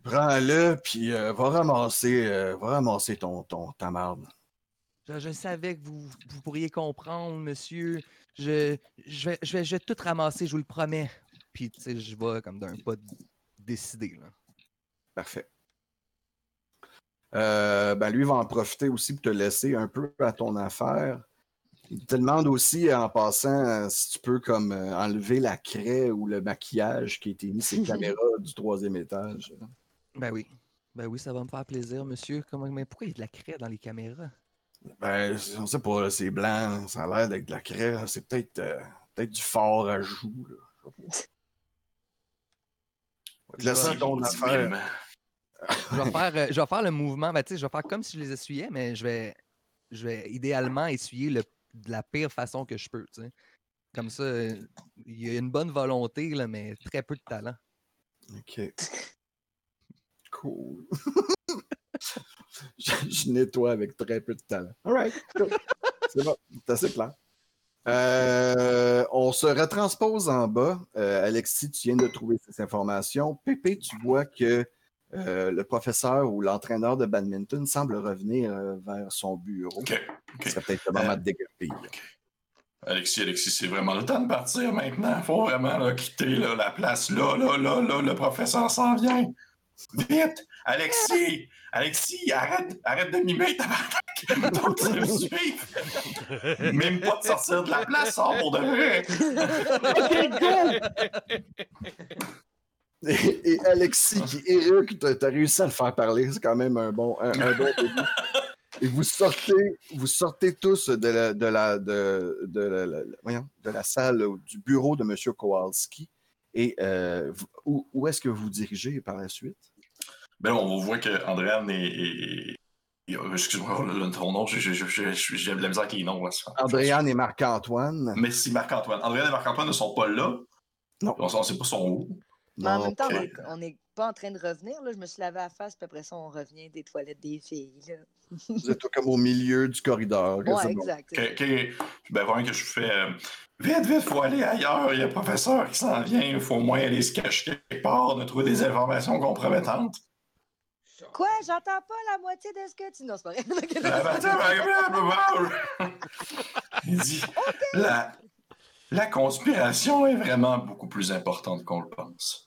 S2: Prends-le, puis euh, va ramasser, euh, va ramasser ton, ton, ta marde.
S5: Je, je savais que vous, vous pourriez comprendre, monsieur. Je, je, vais, je, vais, je vais tout ramasser, je vous le promets. Puis, tu sais, je vais comme d'un pas décidé. Là.
S2: Parfait. Euh, ben lui va en profiter aussi pour te laisser un peu à ton affaire. Il te demande aussi en passant euh, si tu peux comme euh, enlever la craie ou le maquillage qui a été mis sur les (laughs) caméras du troisième étage.
S5: Ben oui. Ben oui, ça va me faire plaisir, monsieur. Comment, mais pourquoi il y a de la craie dans les caméras?
S2: Ben, on sait pas, c'est blanc, ça a l'air d'être de la craie. C'est peut-être euh, peut-être du fort à joues. là. (laughs) Je vais te laisser ton affaire.
S5: Je vais faire, euh, je vais faire le mouvement. Ben, je vais faire comme si je les essuyais, mais je vais, je vais idéalement essuyer le, de la pire façon que je peux. Comme ça, euh, il y a une bonne volonté, là, mais très peu de talent.
S2: Ok. Cool. (laughs) je, je nettoie avec très peu de talent. Alright, cool. C'est bon, c'est assez clair. Euh, on se retranspose en bas. Euh, Alexis, tu viens de trouver ces informations. Pépé, tu vois que euh, le professeur ou l'entraîneur de badminton semble revenir euh, vers son bureau.
S6: OK.
S2: Ce serait peut-être le moment
S6: Euh,
S2: de dégueuler.
S6: Alexis, Alexis, c'est vraiment le temps de partir maintenant. Faut vraiment là, quitter là, la place là, là, là, là. Le professeur s'en vient. Vite! Alexis! Alexis, arrête, arrête de mimer! Donc, tu me suivre! Même pas de sortir de la place, sors pour de vrai!
S2: Et, et Alexis qui éructe, t'as réussi à le faire parler, c'est quand même un bon, un, un bon début. Et vous sortez, vous sortez tous de la, de la, de, de la, la- la- voyons, de la salle du bureau de M. Kowalski. Et euh, où, où est-ce que vous vous dirigez par la suite?
S6: Ben, on voit que Andréane est. Excuse-moi, ton nom, j'ai de la misère avec les noms.
S2: Andréane et Marc-Antoine.
S6: Merci Marc-Antoine. Andréane et Marc-Antoine ne sont pas là.
S2: Non.
S6: On ne sait pas son où.
S8: Mais en même temps, on n'est pas en train de revenir. Là. Je me suis lavé la face, puis après ça, on revient des toilettes des filles. Là.
S2: vous êtes comme au milieu du corridor. que
S8: Ouais,
S2: c'est bon.
S8: exact.
S6: Ok. Ben, vraiment que je fais. euh, vite, vite, faut aller ailleurs. Il y a un professeur qui s'en vient. Il faut au moins aller se cacher quelque part, de trouver des informations compromettantes.
S8: Quoi? J'entends pas la moitié de ce que tu... Non, c'est pas vrai. (laughs)
S6: Il dit la, la conspiration est vraiment beaucoup plus importante qu'on le pense.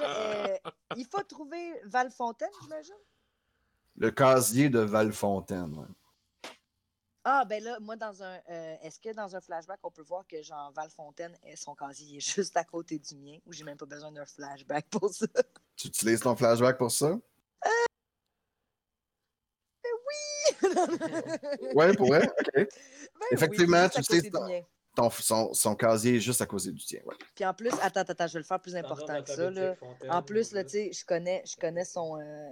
S8: Euh, il faut trouver Valfontaine, j'imagine?
S2: Le casier de Valfontaine. ouais.
S8: Ah, ben là, moi, dans un. euh, Est-ce que dans un flashback, on peut voir que Jean Valfontaine, son casier est (laughs) juste à côté du mien, ou j'ai même pas besoin d'un flashback pour ça?
S2: Tu utilises ton flashback pour ça? (laughs) Ouais, pour vrai? OK.
S8: Ben
S2: Effectivement,
S8: oui,
S2: tu
S8: juste à
S2: Ton, son, son casier est juste à cause du tien. Ouais.
S8: Puis en plus, attends, attends, je vais le faire plus important que ça. Là. En plus, là, tu sais, je connais, je connais son. euh,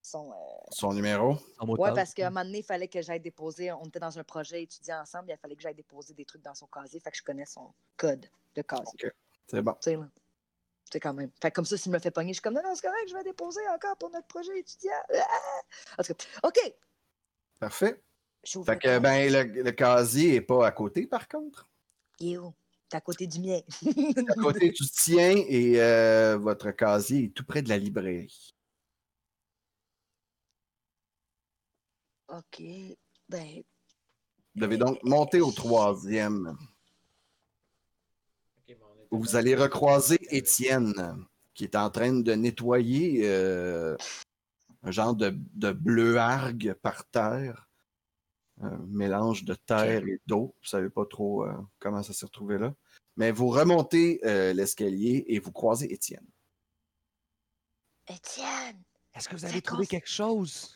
S8: son euh,
S2: Son numéro?
S5: Passe.
S8: parce qu'à un moment donné, il fallait que j'aille déposer. On était dans un projet étudiant ensemble, il fallait que j'aille déposer des trucs dans son casier. Fait que je connais son code de casier.
S2: OK. C'est bon.
S8: Sais, quand même. Fait que comme ça, s'il me fait pogner, je suis comme non, non, c'est correct, je vais déposer encore pour notre projet étudiant. Ah! En tout cas, OK.
S2: Parfait. Fait
S8: le
S2: que,
S8: casier.
S2: ben, le, le casier est pas à côté, par contre?
S8: Il est où? T'es à côté du mien.
S2: À côté du tien et euh, votre casier est tout près de la librairie.
S8: OK. Ben,
S2: Vous devez donc monter au troisième. Où vous allez recroiser Étienne, qui est en train de nettoyer euh, un genre de, de bleuargue par terre. Un mélange de terre et d'eau. Vous savez pas trop euh, comment ça s'est retrouvé là. Mais vous remontez euh, l'escalier et vous croisez Étienne.
S4: Étienne,
S5: Est-ce que vous avez trouvé quelque chose?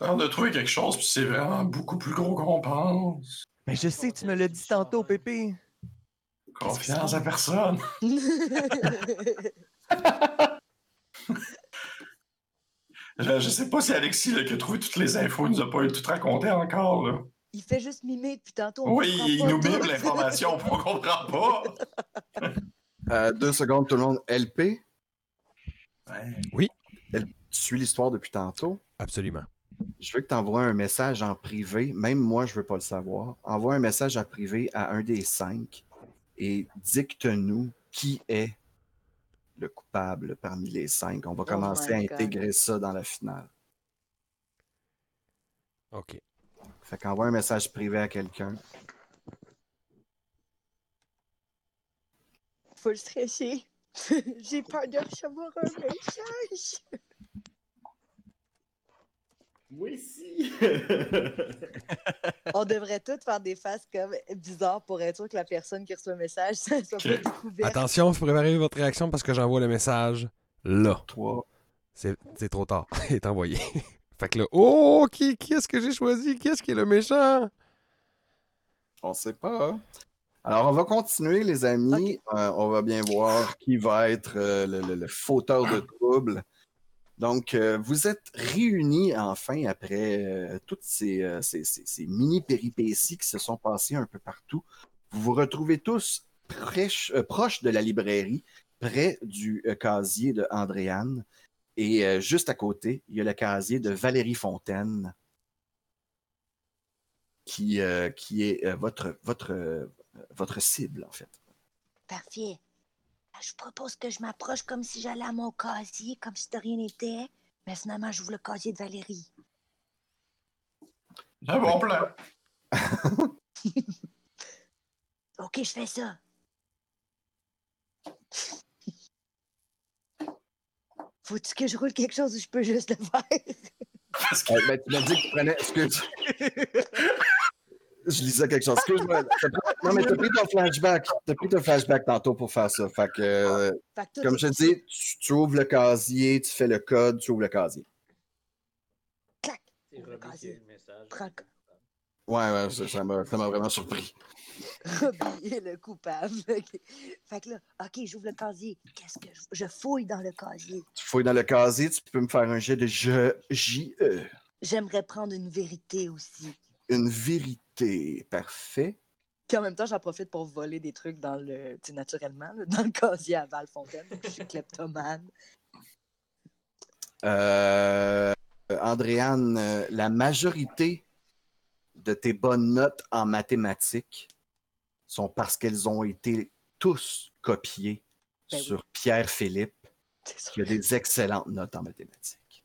S6: On a trouvé quelque chose, puis c'est vraiment beaucoup plus gros qu'on pense.
S5: Mais je sais, tu me l'as dit tantôt, Pépé.
S6: Confiance à personne. (laughs) (laughs) Je, je sais pas si Alexis, là, qui a trouvé toutes les infos, il nous a pas eu tout raconté encore. Là.
S8: il fait juste mimer depuis tantôt. on
S6: Oui, il nous mime l'information, on comprend pas. (laughs)
S2: Euh, deux secondes, tout le monde. LP,
S6: Ouais.
S2: tu suis l'histoire depuis tantôt.
S1: Absolument.
S2: Je veux que tu envoies un message en privé. Même moi, je veux pas le savoir. Envoie un message en privé à un des cinq et dicte-nous qui est le coupable parmi les cinq. On va commencer à
S8: Oh my God.
S2: intégrer ça dans la finale.
S1: OK.
S2: Fait qu'envoie un message privé à quelqu'un.
S4: faut le stresser. (laughs) J'ai peur de recevoir un message. (laughs)
S7: Oui, si. (laughs)
S8: On devrait tous faire des faces comme bizarres pour être sûr que la personne qui reçoit le message (laughs) ça soit pas découverte.
S1: Attention, vous préparez votre réaction parce que j'envoie le message là.
S2: Toi,
S1: C'est c'est trop tard. (laughs) Il est envoyé. fait que là, oh, qui, qui est-ce que j'ai choisi? Qui est-ce qui est le méchant?
S2: on sait pas. hein? Alors, on va continuer, les amis. Euh, on va bien voir qui va être euh, le, le- le fauteur de troubles. Donc, euh, vous êtes réunis enfin après euh, toutes ces, euh, ces- mini-péripéties qui se sont passées un peu partout. Vous vous retrouvez tous euh, proches de la librairie, près du casier de Andréane. Et juste à côté, il y a le casier de Valérie Fontaine, qui, est votre cible, en fait.
S4: Parfait. Je propose que je m'approche comme si j'allais à mon casier, comme si de rien n'était. Mais finalement, j'ouvre le casier de Valérie.
S6: C'est un bon plan. (laughs)
S4: OK, je fais ça.
S8: Faut-tu que je roule quelque chose ou je peux juste le faire? (laughs)
S6: Parce que
S2: Euh, ben, tu m'as dit que tu prenais. Excuse. (laughs) Je lisais quelque chose. Excuse-moi. (laughs) Non, mais t'as pris ton flashback. T'as pris ton flashback tantôt pour faire ça. Fait que, euh,
S8: Fait que toi,
S2: comme je te dis, tu, tu ouvres le casier, tu fais le code, tu ouvres le casier.
S3: C'est
S8: Ouvre le casier.
S3: le message.
S2: Ouais, ouais, ça ça m'a ça m'a vraiment surpris. (laughs)
S8: Robbie est le coupable. (laughs) Ok. Fait que là, OK, j'ouvre le casier. Qu'est-ce que je... je fouille dans le casier?
S2: Tu fouilles dans le casier, tu peux me faire un jet de je, J-E.
S8: J'aimerais prendre une vérité aussi.
S2: Une vérité. Parfait.
S8: Puis en même temps, j'en profite pour voler des trucs dans le, naturellement, là, dans le casier à Valfontaine. Je suis kleptomane.
S2: Euh, Andréane, euh, la majorité de tes bonnes notes en mathématiques sont parce qu'elles ont été tous copiées
S8: Ben oui.
S2: sur Pierre-Philippe, qui a des excellentes notes en mathématiques.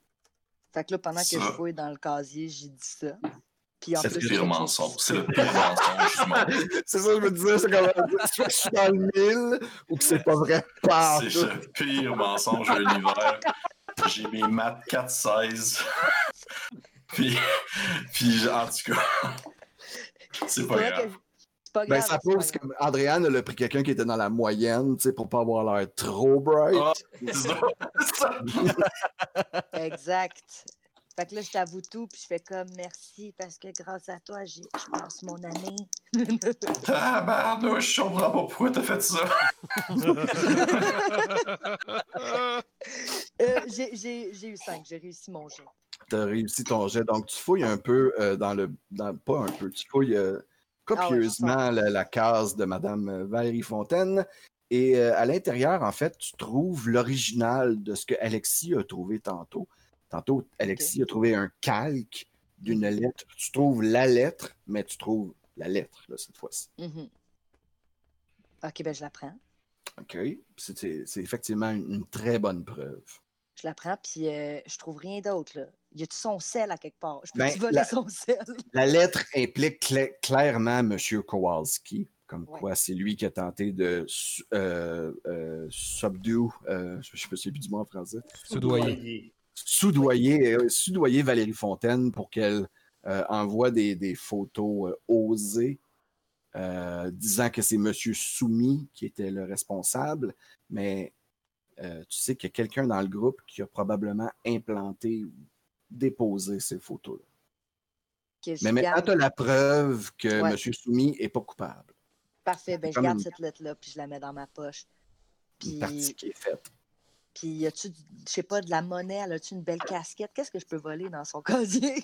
S8: Fait que là, pendant que je fouille dans le casier, j'ai dit ça.
S6: C'est le pire
S8: que-
S6: mensonge. C'est le pire (laughs) mensonge.
S2: C'est ça, je me disais, c'est comme soit que je suis dans le mille ou que c'est pas vrai.
S6: C'est le pire mensonge de l'univers. J'ai mes maths 4-16. puis, puis, en tout cas, c'est pas grave.
S8: que- c'est pas
S2: Ben,
S8: grave.
S2: ça prouve qu'Andréane, elle a pris quelqu'un qui était dans la moyenne, tu sais, pour pas avoir l'air trop bright.
S6: Ça. (laughs) (laughs)
S8: Exact. Fait que là, je t'avoue tout, puis je fais comme merci parce que grâce à toi, j'ai- je passe mon année.
S6: Tabarnouche, je comprends pas pourquoi t'as fait ça. (laughs)
S8: Euh, j'ai- j'ai j'ai eu 5, j'ai réussi mon jeu.
S2: tu as réussi ton jet. Donc, tu fouilles un peu euh, dans le. Dans, pas un peu, tu fouilles euh, copieusement la, la case de Madame Valérie Fontaine. Et euh, à l'intérieur, en fait, tu trouves l'original de ce que Alexis a trouvé tantôt. Tantôt, Alexis a trouvé un calque d'une lettre. Tu trouves la lettre, mais tu trouves la lettre, là, cette fois-ci.
S8: Mhm. Ok, ben je la prends.
S2: OK? C'est effectivement une, une très bonne preuve.
S8: Je la prends, puis euh, je trouve rien d'autre. là. Y a-tu son sel à quelque part? Je peux
S2: Ben,
S8: voler
S2: la-
S8: son sel? (laughs)
S2: La lettre implique cla- clairement M. Kowalski, comme
S8: Ouais.
S2: quoi c'est lui qui a tenté de euh, euh, subdue, euh, je ne sais plus du mot en français,
S1: Soudoyer.
S2: Soudoyer, euh, soudoyer Valérie Fontaine pour qu'elle euh, envoie des, des photos euh, osées disant que c'est M. Soumis qui était le responsable, mais tu sais qu'il y a quelqu'un dans le groupe qui a probablement implanté ou déposé ces photos-là. Mais maintenant, tu as la preuve que
S8: Ouais.
S2: M. Soumis n'est pas coupable.
S8: Parfait, ben je garde
S2: une-
S8: cette lettre-là, puis je la mets dans ma poche.
S2: Une partie
S8: Puis,
S2: qui est faite.
S8: Puis y a-tu, je sais pas, de la monnaie? Elle a-tu une belle casquette? Qu'est-ce que je peux voler dans son (laughs) casier?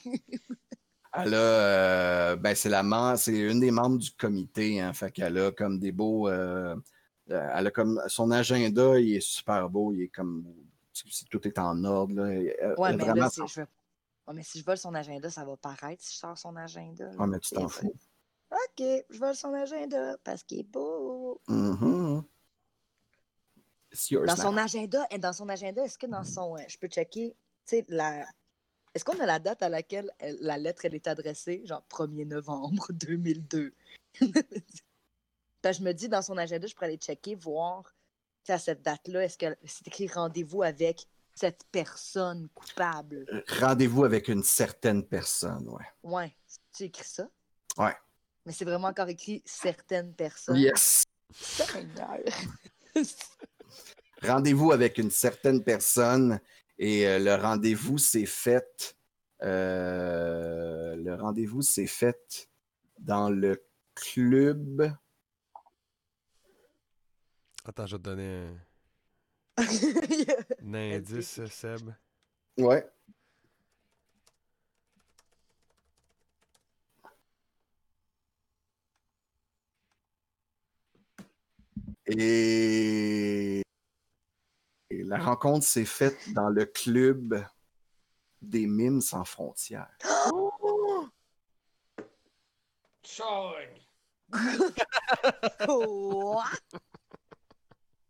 S2: Elle a, euh, ben c'est la c'est une des membres du comité, hein, fait qu'elle a comme des beaux, euh, euh, elle a comme son agenda, il est super beau, il est comme, tout est en ordre là. Elle-
S8: ouais, mais là,
S2: son-
S8: je veux- Ouais, mais si je vole son agenda, ça va paraître si je sors son agenda. là.
S2: Ah, mais tu t'en fous.
S8: OK, je vole son agenda parce qu'il est beau.
S2: It's yours
S8: Dans
S2: now.
S8: son agenda, et dans son agenda, est-ce que dans son. euh, je peux checker, tu sais, la. Est-ce qu'on a la date à laquelle elle- la lettre elle est adressée? Genre 1er novembre (laughs) 2002. Ben, (laughs) je me dis, dans son agenda, je pourrais aller checker, voir, tu sais, à cette date-là, est-ce que c'est écrit rendez-vous avec cette personne coupable?
S2: Rendez-vous avec une certaine personne, ouais.
S8: Ouais. Tu écris ça?
S2: Ouais.
S8: Mais c'est vraiment encore écrit certaines personnes.
S2: Yes.
S8: Seigneur. (laughs)
S2: rendez-vous avec une certaine personne et euh, le rendez-vous s'est fait. euh, le rendez-vous s'est fait dans le club.
S1: Attends, je vais te donner un, (laughs) un indice, Seb.
S2: Ouais. Et... la rencontre s'est faite dans le club des mimes sans frontières. (gasps)
S8: Quoi?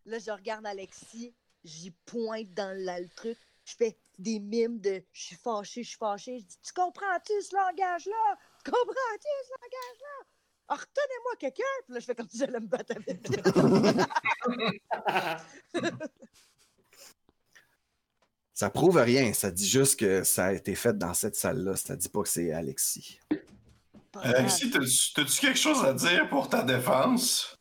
S8: Là, je regarde Alexis, j'y pointe dans le truc, je fais des mimes de je suis fâché, je suis fâché. Je dis Tu comprends-tu ce langage-là? Tu comprends-tu ce langage-là? Ah, retenez-moi quelqu'un! Puis là, je fais comme si j'allais me battre avec. (laughs)
S2: Ça prouve rien, ça dit juste que ça a été fait dans cette salle-là. Ça dit pas que c'est Alexis.
S6: Alexis, t'as-tu quelque chose à dire pour ta défense?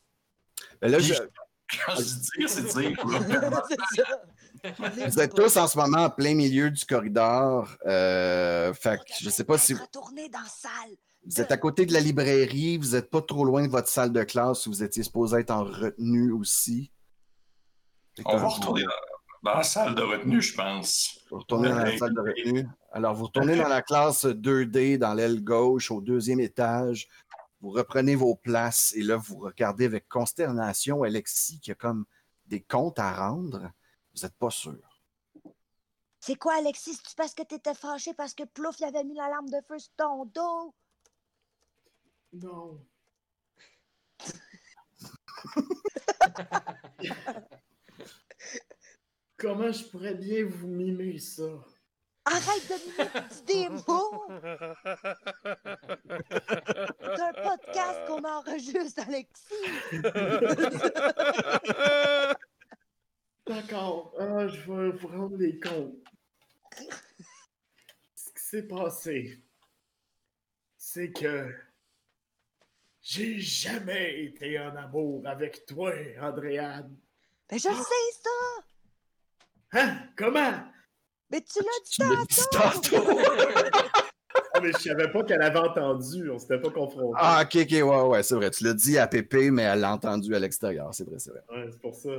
S2: Mais là, je-
S6: Quand je dis dire, c'est dire. (laughs)
S2: Vous êtes tous en ce moment en plein milieu du corridor. Euh, fait que je sais pas si
S8: dans la salle.
S2: vous êtes à côté de la librairie, vous n'êtes pas trop loin de votre salle de classe où vous étiez supposé être en retenue aussi.
S6: On va retourner dans, dans la salle de retenue, je pense.
S2: vous retournez dans la salle de retenue. Alors, vous retournez dans la classe 2D, dans l'aile gauche, au deuxième étage. Vous reprenez vos places et là, vous regardez avec consternation Alexis qui a comme des comptes à rendre. Vous n'êtes pas sûr.
S8: C'est quoi, Alexis? C'est parce que t'étais fâché parce que Plouf il avait mis l'alarme de feu sur ton dos?
S7: Non. (laughs) (laughs) Comment je pourrais bien vous mimer ça?
S8: Arrête de me mettre (laughs) des mots! C'est un podcast qu'on enregistre, Alexis! (laughs)
S7: D'accord. Ah, je vais vous rendre les comptes. Ce qui s'est passé, c'est que j'ai jamais été en amour avec toi, Andréane.
S8: Ben, je le sais, ça!
S7: Hein? Comment?
S8: Mais tu l'as dit
S2: Tu l'as dit
S8: tantôt!
S9: Ah, mais je savais pas qu'elle avait entendu. On s'était pas confrontés.
S2: Ah, ok, ok, ouais, ouais, c'est vrai. Tu l'as dit à Pépé, mais elle l'a entendu à l'extérieur. C'est vrai, c'est vrai.
S9: Ouais, c'est pour ça.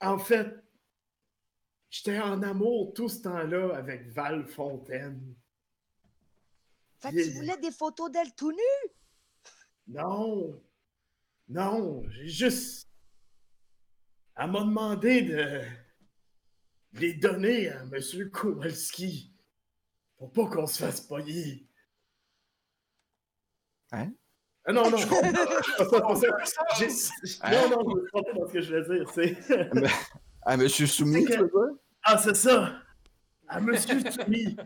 S7: En fait, j'étais en amour tout ce temps-là avec Val Fontaine.
S8: Fait que tu voulais des photos d'elle tout nue?
S7: Non. Non, j'ai juste. Elle m'a demandé de les donner à M. Kowalski pour pas qu'on se fasse pogner.
S2: Hein?
S9: Ah non, non.
S6: Je (laughs)
S9: pas pas
S6: Hein?
S9: Non, non, je trompé dans ce que je voulais dire. C'est...
S2: Ah, monsieur Soumis,
S9: C'est que-
S2: tu veux dire?
S9: Ah, c'est ça! À Monsieur Tumi,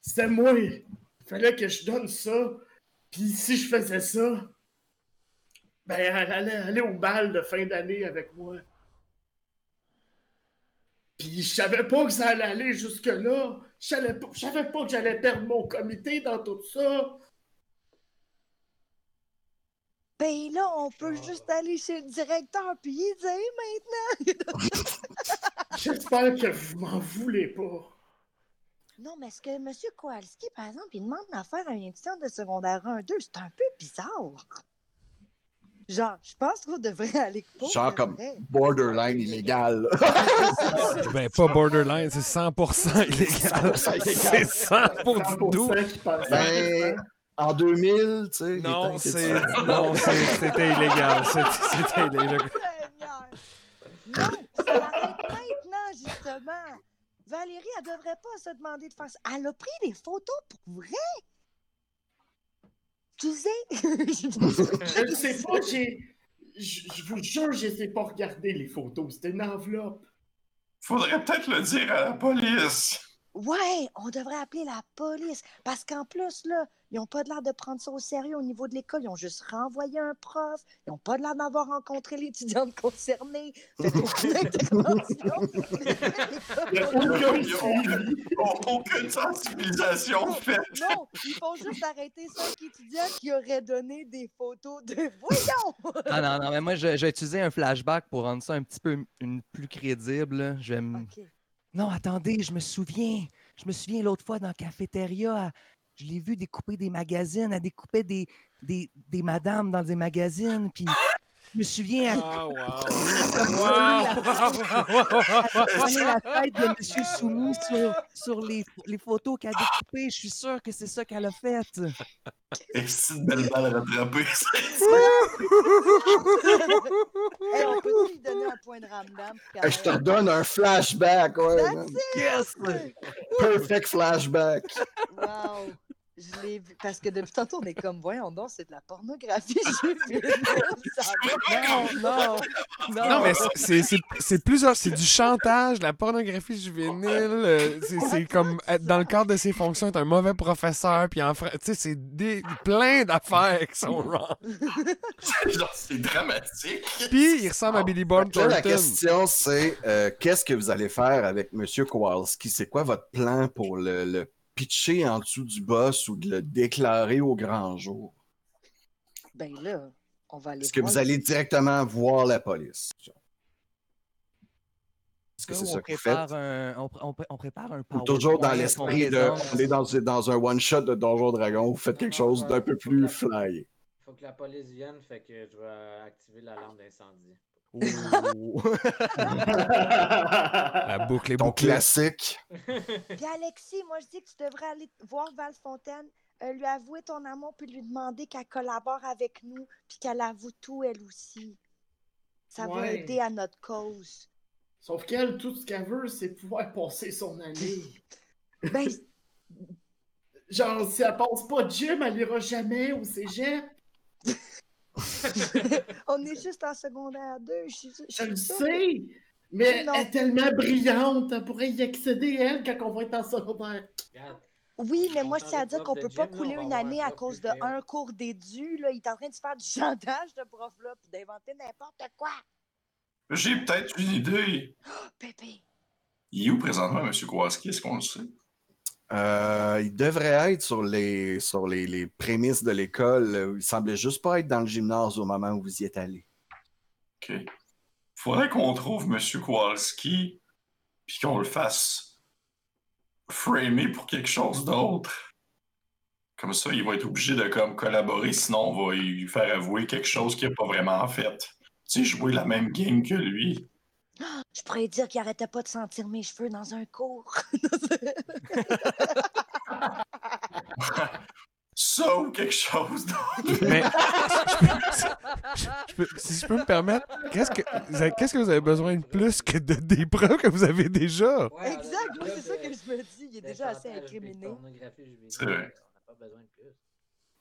S9: c'était moi. Il fallait que je donne ça. Puis si je faisais ça, ben, elle allait aller au bal de fin d'année avec moi. Puis je savais pas que ça allait aller jusque-là. Je savais pas, savais pas que j'allais perdre mon comité dans tout ça.
S8: Ben là, on peut juste aller chez le directeur puis y dire maintenant. (laughs)
S9: J'espère que vous m'en voulez pas.
S8: non, mais est-ce que M. Kowalski, par exemple, il demande à faire un étudiant de secondaire 1-2? C'est un peu bizarre. Genre, je pense qu'on devrait aller pour
S2: Genre comme
S8: vrai.
S2: borderline illégal. (laughs)
S1: Ben, pas borderline, c'est 100% (laughs) illégal. C'est 100% d'où?
S9: 100% qui pense-
S2: Ben, en 2000, tu sais.
S1: Non, c'était illégal. C'était c'était illégal.
S8: Seigneur! Non, ça l'arrête maintenant, justement. Valérie, elle devrait pas se demander de faire ça. Elle a pris des photos pour vrai. Tu sais? (laughs)
S9: Je ne sais pas, j'ai. Je vous jure, je sais pas regarder les photos. C'était une enveloppe.
S6: Faudrait peut-être le dire à la police.
S8: Ouais, on devrait appeler la police. Parce qu'en plus, là, ils n'ont pas de l'air de prendre ça au sérieux au niveau de l'école. Ils ont juste renvoyé un prof. Ils n'ont pas de l'air d'avoir rencontré l'étudiante (laughs) concernée. Aucune (laughs) intervention. (laughs)
S6: Aucune sensibilisation faite.
S8: Non, ils font juste arrêter cinq étudiants qui auraient donné des photos de. Voyons!
S5: Ah non, non, mais moi, j'ai utilisé un flashback pour rendre ça un petit peu une, plus crédible. Je vais me-
S8: Ok.
S5: Non, attendez, je me souviens. Je me souviens l'autre fois dans la cafétéria, je l'ai vu découper des magazines. Elle découpait des, des, des madames dans des magazines. Puis je me souviens,
S1: Ah, wow.
S5: la tête de M. Soumis sur, sur les, les photos qu'elle a découpées. Je suis sûr que c'est ça qu'elle a fait. (laughs)
S6: Et c'est une belle balle rattrapée. (laughs)
S8: Hey, on peut lui donner un point de ramdam?
S2: Hey, je te redonne un flashback, ouais.
S5: Yes!
S2: Perfect flashback.
S8: Wow! Je l'ai vu. Parce que depuis tantôt, on est comme, voyons donc, c'est de la pornographie (laughs) juvénile.
S5: Non, non, non.
S1: Non, mais c'est- c'est c'est plusieurs. C'est du chantage, de la pornographie juvénile. euh, c'est- C'est comme être dans le cadre de ses fonctions, être un mauvais professeur. Puis en Tu sais, c'est des- plein d'affaires qui sont (laughs) wrong. (laughs)
S6: Genre, c'est dramatique.
S1: Puis il ressemble à Billy Bob
S2: Là, la
S1: Thornton.
S2: question, c'est euh, qu'est-ce que vous allez faire avec M. Kowalski? C'est quoi votre plan pour le, le pitcher en dessous du boss ou de le déclarer au grand jour?
S8: Ben là, on va aller.
S2: Est-ce que vous allez directement voir la police? Est-ce que c'est
S5: on
S2: ça que vous faites?
S5: prépare un, on, on pré- on prépare un
S2: Ou toujours dans l'esprit de
S5: présente.
S2: aller dans, dans un one-shot de Donjon Dragon, vous faites quelque chose d'un peu plus flyé.
S3: Faut que la police vienne, fait que je vais activer l'alarme d'incendie. (laughs)
S1: La boucle est
S2: Ton
S1: bouclée.
S2: classique. (laughs)
S8: Puis Alexis, moi je dis que tu devrais aller voir Val Fontaine, euh, lui avouer ton amour, puis lui demander qu'elle collabore avec nous, puis qu'elle avoue tout elle aussi. Ça va aider à notre cause.
S9: Sauf qu'elle, tout ce qu'elle veut, c'est pouvoir passer son année. (laughs)
S8: Ben,
S9: Genre, si elle passe pas de gym, elle ira jamais au cégep. (laughs)
S8: on est juste en secondaire 2. Je,
S9: le sais. Mais
S8: Non.
S9: elle est tellement brillante, elle pourrait y accéder, elle, quand on va être en secondaire.
S3: Regarde,
S8: Oui, mais
S3: On
S8: moi, je tiens à
S3: de
S8: dire qu'on
S3: de
S8: peut pas
S3: gym,
S8: couler
S3: on
S8: une année à cause de un cours d'édu. Là. Il est en train de se faire du chantage, de prof-là, puis d'inventer n'importe quoi.
S6: J'ai peut-être une idée. (gasps)
S8: Pépé.
S6: Il est où présentement, M. Kowalski? Est-ce qu'on le sait?
S2: Euh, il devrait être sur les, sur les, les prémices de l'école. Il semblait juste pas être dans le gymnase au moment où vous y êtes allé.
S6: OK. Faudrait qu'on trouve M. Kowalski, puis qu'on le fasse framer pour quelque chose d'autre. Comme ça, il va être obligé de comme, collaborer, sinon on va lui faire avouer quelque chose qu'il n'a pas vraiment fait. Tu sais, jouer la même game que lui.
S8: Je pourrais dire qu'il arrêtait pas de sentir mes cheveux dans un cours.
S6: Ça ou quelque chose d'autre.
S1: Mais je peux- si je peux me permettre, qu'est-ce que vous avez, qu'est-ce que vous avez besoin de plus que de, des preuves que vous avez déjà?
S3: Ouais,
S8: exact, c'est ça que je me dis. Il est
S3: de
S8: déjà assez incriminé.
S6: C'est vrai.
S3: On n'a pas besoin de plus.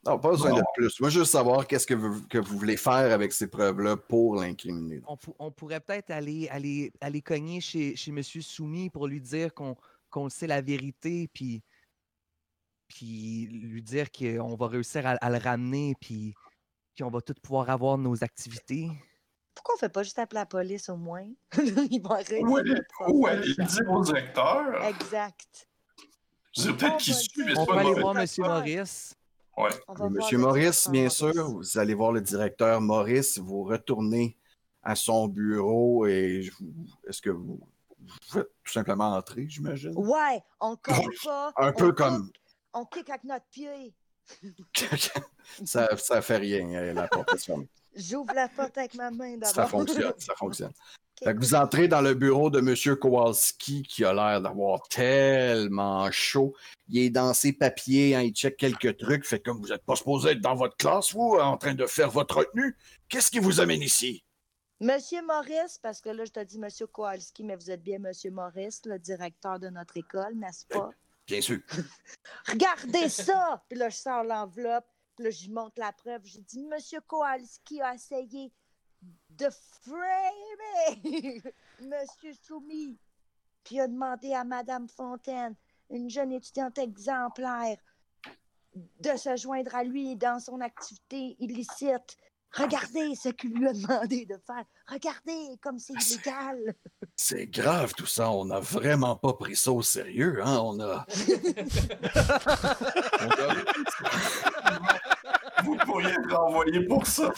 S2: Non, pas besoin
S6: Non.
S2: de plus. Moi, juste savoir qu'est-ce que vous, que vous voulez faire avec ces preuves-là pour l'incriminer.
S5: On, pou- on pourrait peut-être aller, aller, aller cogner chez, chez M. Soumis pour lui dire qu'on qu'on sait la vérité, puis, puis lui dire qu'on va réussir à, à le ramener, puis qu'on va tous pouvoir avoir nos activités.
S8: Pourquoi on fait pas juste appeler la police au moins? (laughs) Ils vont arrêter
S6: Où
S8: de
S6: aller, dire au directeur?
S8: Exact.
S6: Je peut-être
S8: On
S6: qu'il
S8: va
S6: suit, mais c'est
S5: On
S6: pas
S5: aller voir M. Maurice.
S6: Ouais.
S2: Monsieur Maurice, bien
S8: Maurice.
S2: sûr, vous allez voir le directeur Maurice, vous retournez à son bureau et est-ce que vous, vous faites tout simplement entrer, j'imagine?
S8: Ouais, on cogne pas.
S2: Un
S8: on
S2: peu
S8: kick-
S2: comme
S8: On kick avec notre pied. (laughs)
S2: ça, ça fait rien, la porte est fermée.
S8: J'ouvre la porte avec ma main d'abord.
S2: Ça fonctionne, ça (laughs) fonctionne.
S8: Ok.
S2: Fait que vous entrez dans le bureau de M. Kowalski qui a l'air d'avoir tellement chaud. Il est dans ses papiers, hein, il check quelques trucs. Fait comme vous n'êtes pas supposé être dans votre classe, vous, en train de faire votre retenue. Qu'est-ce qui vous amène ici?
S8: Monsieur Maurice, parce que là, je te dis Monsieur Kowalski, mais vous êtes bien Monsieur Maurice, le directeur de notre école, n'est-ce pas?
S2: Bien sûr. (laughs)
S8: Regardez ça! Puis là, je sors l'enveloppe, puis là, je montre la preuve. J'ai dit, Monsieur Kowalski a essayé de framer (laughs) Monsieur Soumis. Puis il a demandé à Madame Fontaine, une jeune étudiante exemplaire, de se joindre à lui dans son activité illicite. Regardez ce qu'il lui a demandé de faire. Regardez comme c'est illégal.
S2: C'est grave tout ça. On n'a vraiment pas pris ça au sérieux. Hein? On a. (laughs) On a-
S6: Vous pourriez être renvoyé pour ça.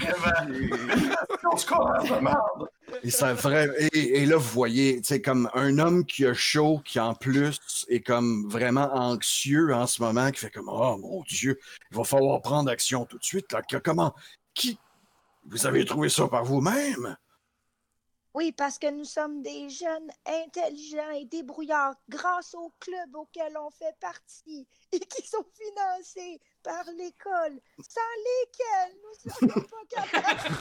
S6: Vraiment de merde.
S2: Et, ça vrai... et, là, vous voyez, c'est comme un homme qui a chaud, qui en plus est comme vraiment anxieux en ce moment, qui fait comme Oh mon Dieu, il va falloir prendre action tout de suite. Comment? Qui? Vous avez trouvé ça par vous-même?
S8: Oui, parce que nous sommes des jeunes intelligents et débrouillards grâce au club auquel on fait partie (laughs) et qui sont financés par l'école, sans lesquels nous (laughs) ne serions pas capables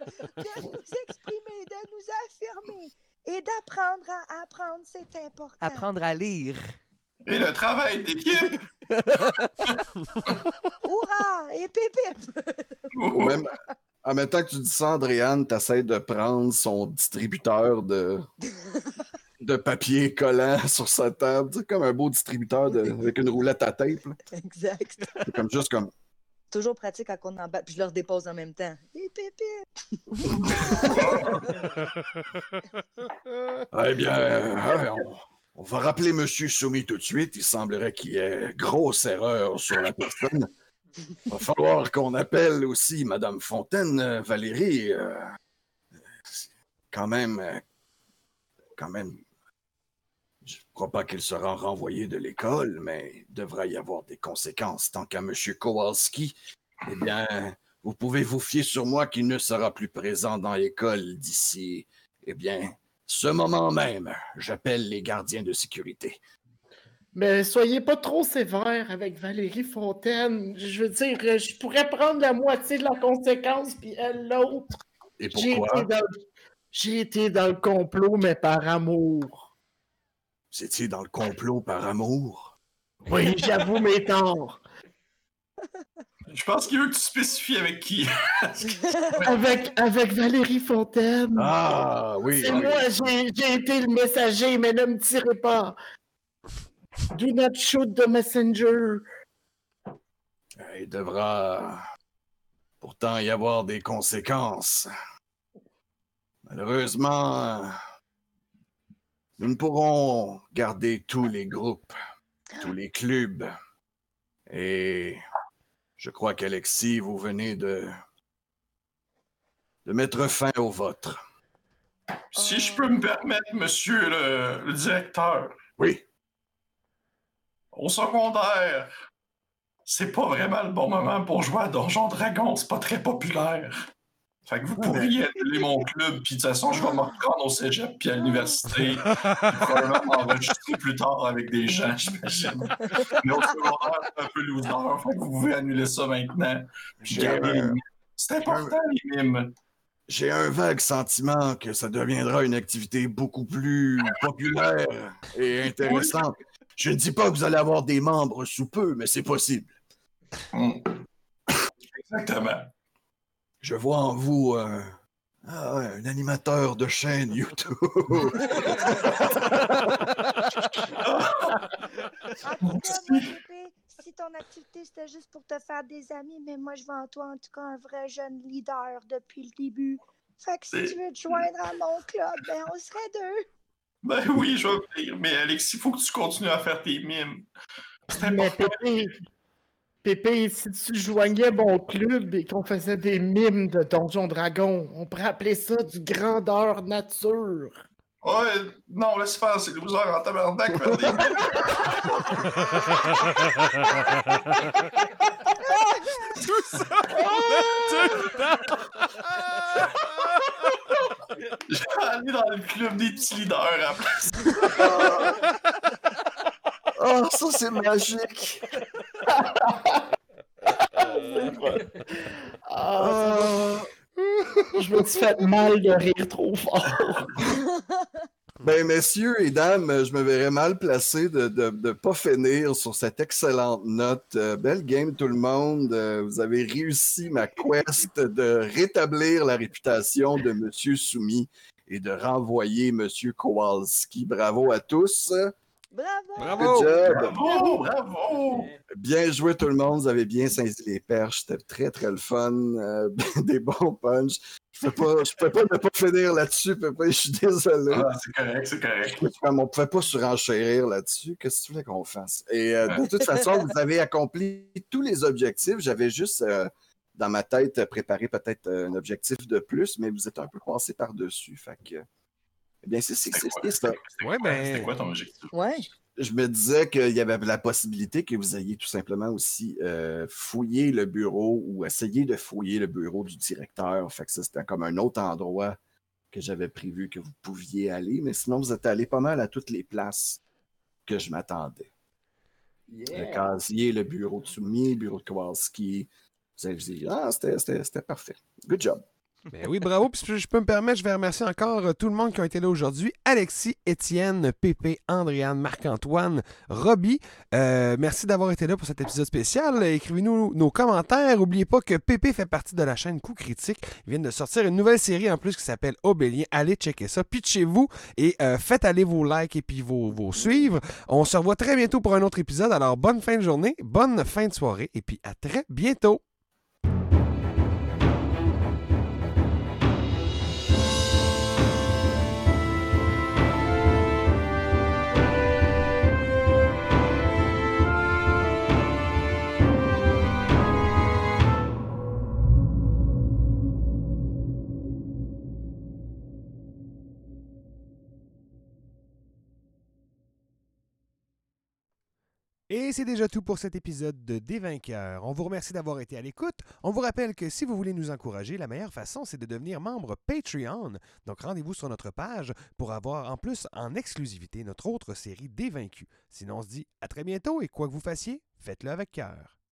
S8: (laughs) de nous exprimer, de nous affirmer et d'apprendre à apprendre, c'est important.
S5: Apprendre à lire.
S6: Et le travail d'équipe.
S8: Hurrah! Et pépip!
S2: Ou même, en même temps que tu dis ça, Andréane, t'essaies de prendre son distributeur de, (laughs) de papier collant (laughs) sur sa table, tu sais, comme un beau distributeur de- avec une roulette à tape. là.
S8: Exact.
S2: C'est comme juste comme
S8: Toujours pratique quand on en bat, puis je leur dépose en même temps. Et pépip! (laughs)
S2: Eh bien, euh, on, on va rappeler Monsieur Soumis tout de suite. Il semblerait qu'il y ait grosse erreur sur la personne. Il (laughs) va falloir qu'on appelle aussi Madame Fontaine, euh, Valérie. euh, quand même, euh, quand même, je ne crois pas qu'elle sera renvoyée de l'école, mais il devrait y avoir des conséquences. Tant qu'à Monsieur Kowalski, eh bien, vous pouvez vous fier sur moi qu'il ne sera plus présent dans l'école d'ici, eh bien, ce moment même, j'appelle les gardiens de sécurité.
S7: Mais soyez pas trop sévère avec Valérie Fontaine. Je veux dire, euh, je pourrais prendre la moitié de la conséquence, puis elle l'autre.
S2: Et
S7: J'ai
S2: pourquoi?
S7: été, dans... j'ai été dans le complot, mais par amour.
S2: Vous étiez dans le complot par amour?
S7: Oui, j'avoue mes torts.
S6: Je pense qu'il veut que tu spécifies avec qui. (laughs)
S7: Avec, avec Valérie Fontaine.
S2: Ah, oui.
S7: C'est
S2: oui.
S7: moi, j'ai j'ai été le messager, mais ne me tirez pas. Do not shoot the messenger.
S2: Il devra pourtant y avoir des conséquences. Malheureusement, nous ne pourrons garder tous les groupes, tous les clubs. Et je crois qu'Alexis, vous venez de, de mettre fin au vôtre.
S6: Si je peux me permettre, monsieur le, le directeur,
S2: Oui,
S6: au secondaire, c'est pas vraiment le bon moment pour jouer à Donjon Dragon, c'est pas très populaire. Fait que vous pourriez annuler mon club, puis de toute façon, je vais me reprendre au cégep puis à l'université. puis (laughs) probablement m'enregistrer plus tard avec des gens, j'imagine. Mais au secondaire, c'est un peu loser. Fait que vous pouvez annuler ça maintenant. puis garder mimes. C'est important, les mimes.
S2: j'ai un vague sentiment que ça deviendra une activité beaucoup plus populaire et intéressante. Je ne dis pas que vous allez avoir des membres sous peu, mais c'est possible.
S6: Mm. Exactement.
S2: Je vois en vous euh, ah ouais, un animateur de chaîne YouTube.
S4: En tout cas, moi, Pépé, si ton activité c'était juste pour te faire des amis, mais moi je vois en toi en tout cas un vrai jeune leader depuis le début. Fait que si tu veux te joindre à mon club, ben on serait deux.
S6: Ben (laughs) oui, je vais venir. Mais Alexis, il faut que tu continues à faire tes mimes. C'est
S7: Mais. Pépé, Pépé, si tu joignais mon club et qu'on faisait des mimes de Donjon Dragon, on pourrait appeler ça du grandeur nature.
S6: Ouais, non, laisse faire, c'est loser en tabarnak. faire des mimes. (laughs) (laughs)
S1: Tout ça tout le temps.
S6: Aller dans le club des petits leaders à la place.
S2: Ah, (laughs) ça c'est magique.
S7: Ah, je me suis fait mal de rire trop fort.
S2: Ben, messieurs et dames, je me verrais mal placé de ne de, de pas finir sur cette excellente note. Euh, belle game, tout le monde. Euh, vous avez réussi ma quest de rétablir la réputation de Monsieur Soumis et de renvoyer Monsieur Kowalski. Bravo à tous.
S4: Bravo!
S1: Bravo!
S2: Good job.
S6: Bravo, bravo.
S2: Bien joué tout le monde, vous avez bien saisi les perches, c'était très très le fun, euh, (laughs) des bons punchs. Je ne peux pas, je peux pas ne pas finir là-dessus, je suis désolé.
S6: Ah, c'est correct, c'est correct.
S2: On ne pouvait pas surenchérir là-dessus, qu'est-ce que tu voulais qu'on fasse? Et euh, de toute (laughs) façon, vous avez accompli tous les objectifs. J'avais juste euh, dans ma tête préparé peut-être euh, un objectif de plus, mais vous êtes un peu passé par-dessus. Fait que, eh bien, c'est ça.
S1: Ouais,
S6: quoi-
S1: ben-
S6: c'était quoi ton objectif?
S8: Ouais.
S2: je me disais qu'il y avait la possibilité que vous ayez tout simplement aussi euh, fouillé le bureau ou essayé de fouiller le bureau du directeur. Fait que ça, c'était comme un autre endroit que j'avais prévu que vous pouviez aller. Mais sinon, vous êtes allé pas mal à toutes les places que je m'attendais. Le casier, le bureau de Soumi, le bureau de Kowalski. Vous avez dit, ah, c'était- parfait. Good job.
S1: Ben oui, bravo. Puis je peux me permettre, je vais remercier encore euh, tout le monde qui a été là aujourd'hui. Alexis, Étienne, Pépé, Andréane, Marc-Antoine, Robbie. Euh, merci d'avoir été là pour cet épisode spécial. Écrivez-nous nos commentaires. N'oubliez pas que Pépé fait partie de la chaîne Coup Critique. Ils viennent de sortir une nouvelle série en plus qui s'appelle Obélien. Allez checker ça. Pitchez-vous et euh, faites aller vos likes et puis vos, vos suivre. On se revoit très bientôt pour un autre épisode. Alors, bonne fin de journée, bonne fin de soirée et puis à très bientôt. Et c'est déjà tout pour cet épisode de Des Vainqueurs. On vous remercie d'avoir été à l'écoute. On vous rappelle que si vous voulez nous encourager, la meilleure façon, c'est de devenir membre Patreon. Donc rendez-vous sur notre page pour avoir en plus en exclusivité notre autre série Des Vaincus. Sinon, on se dit à très bientôt et quoi que vous fassiez, faites-le avec cœur.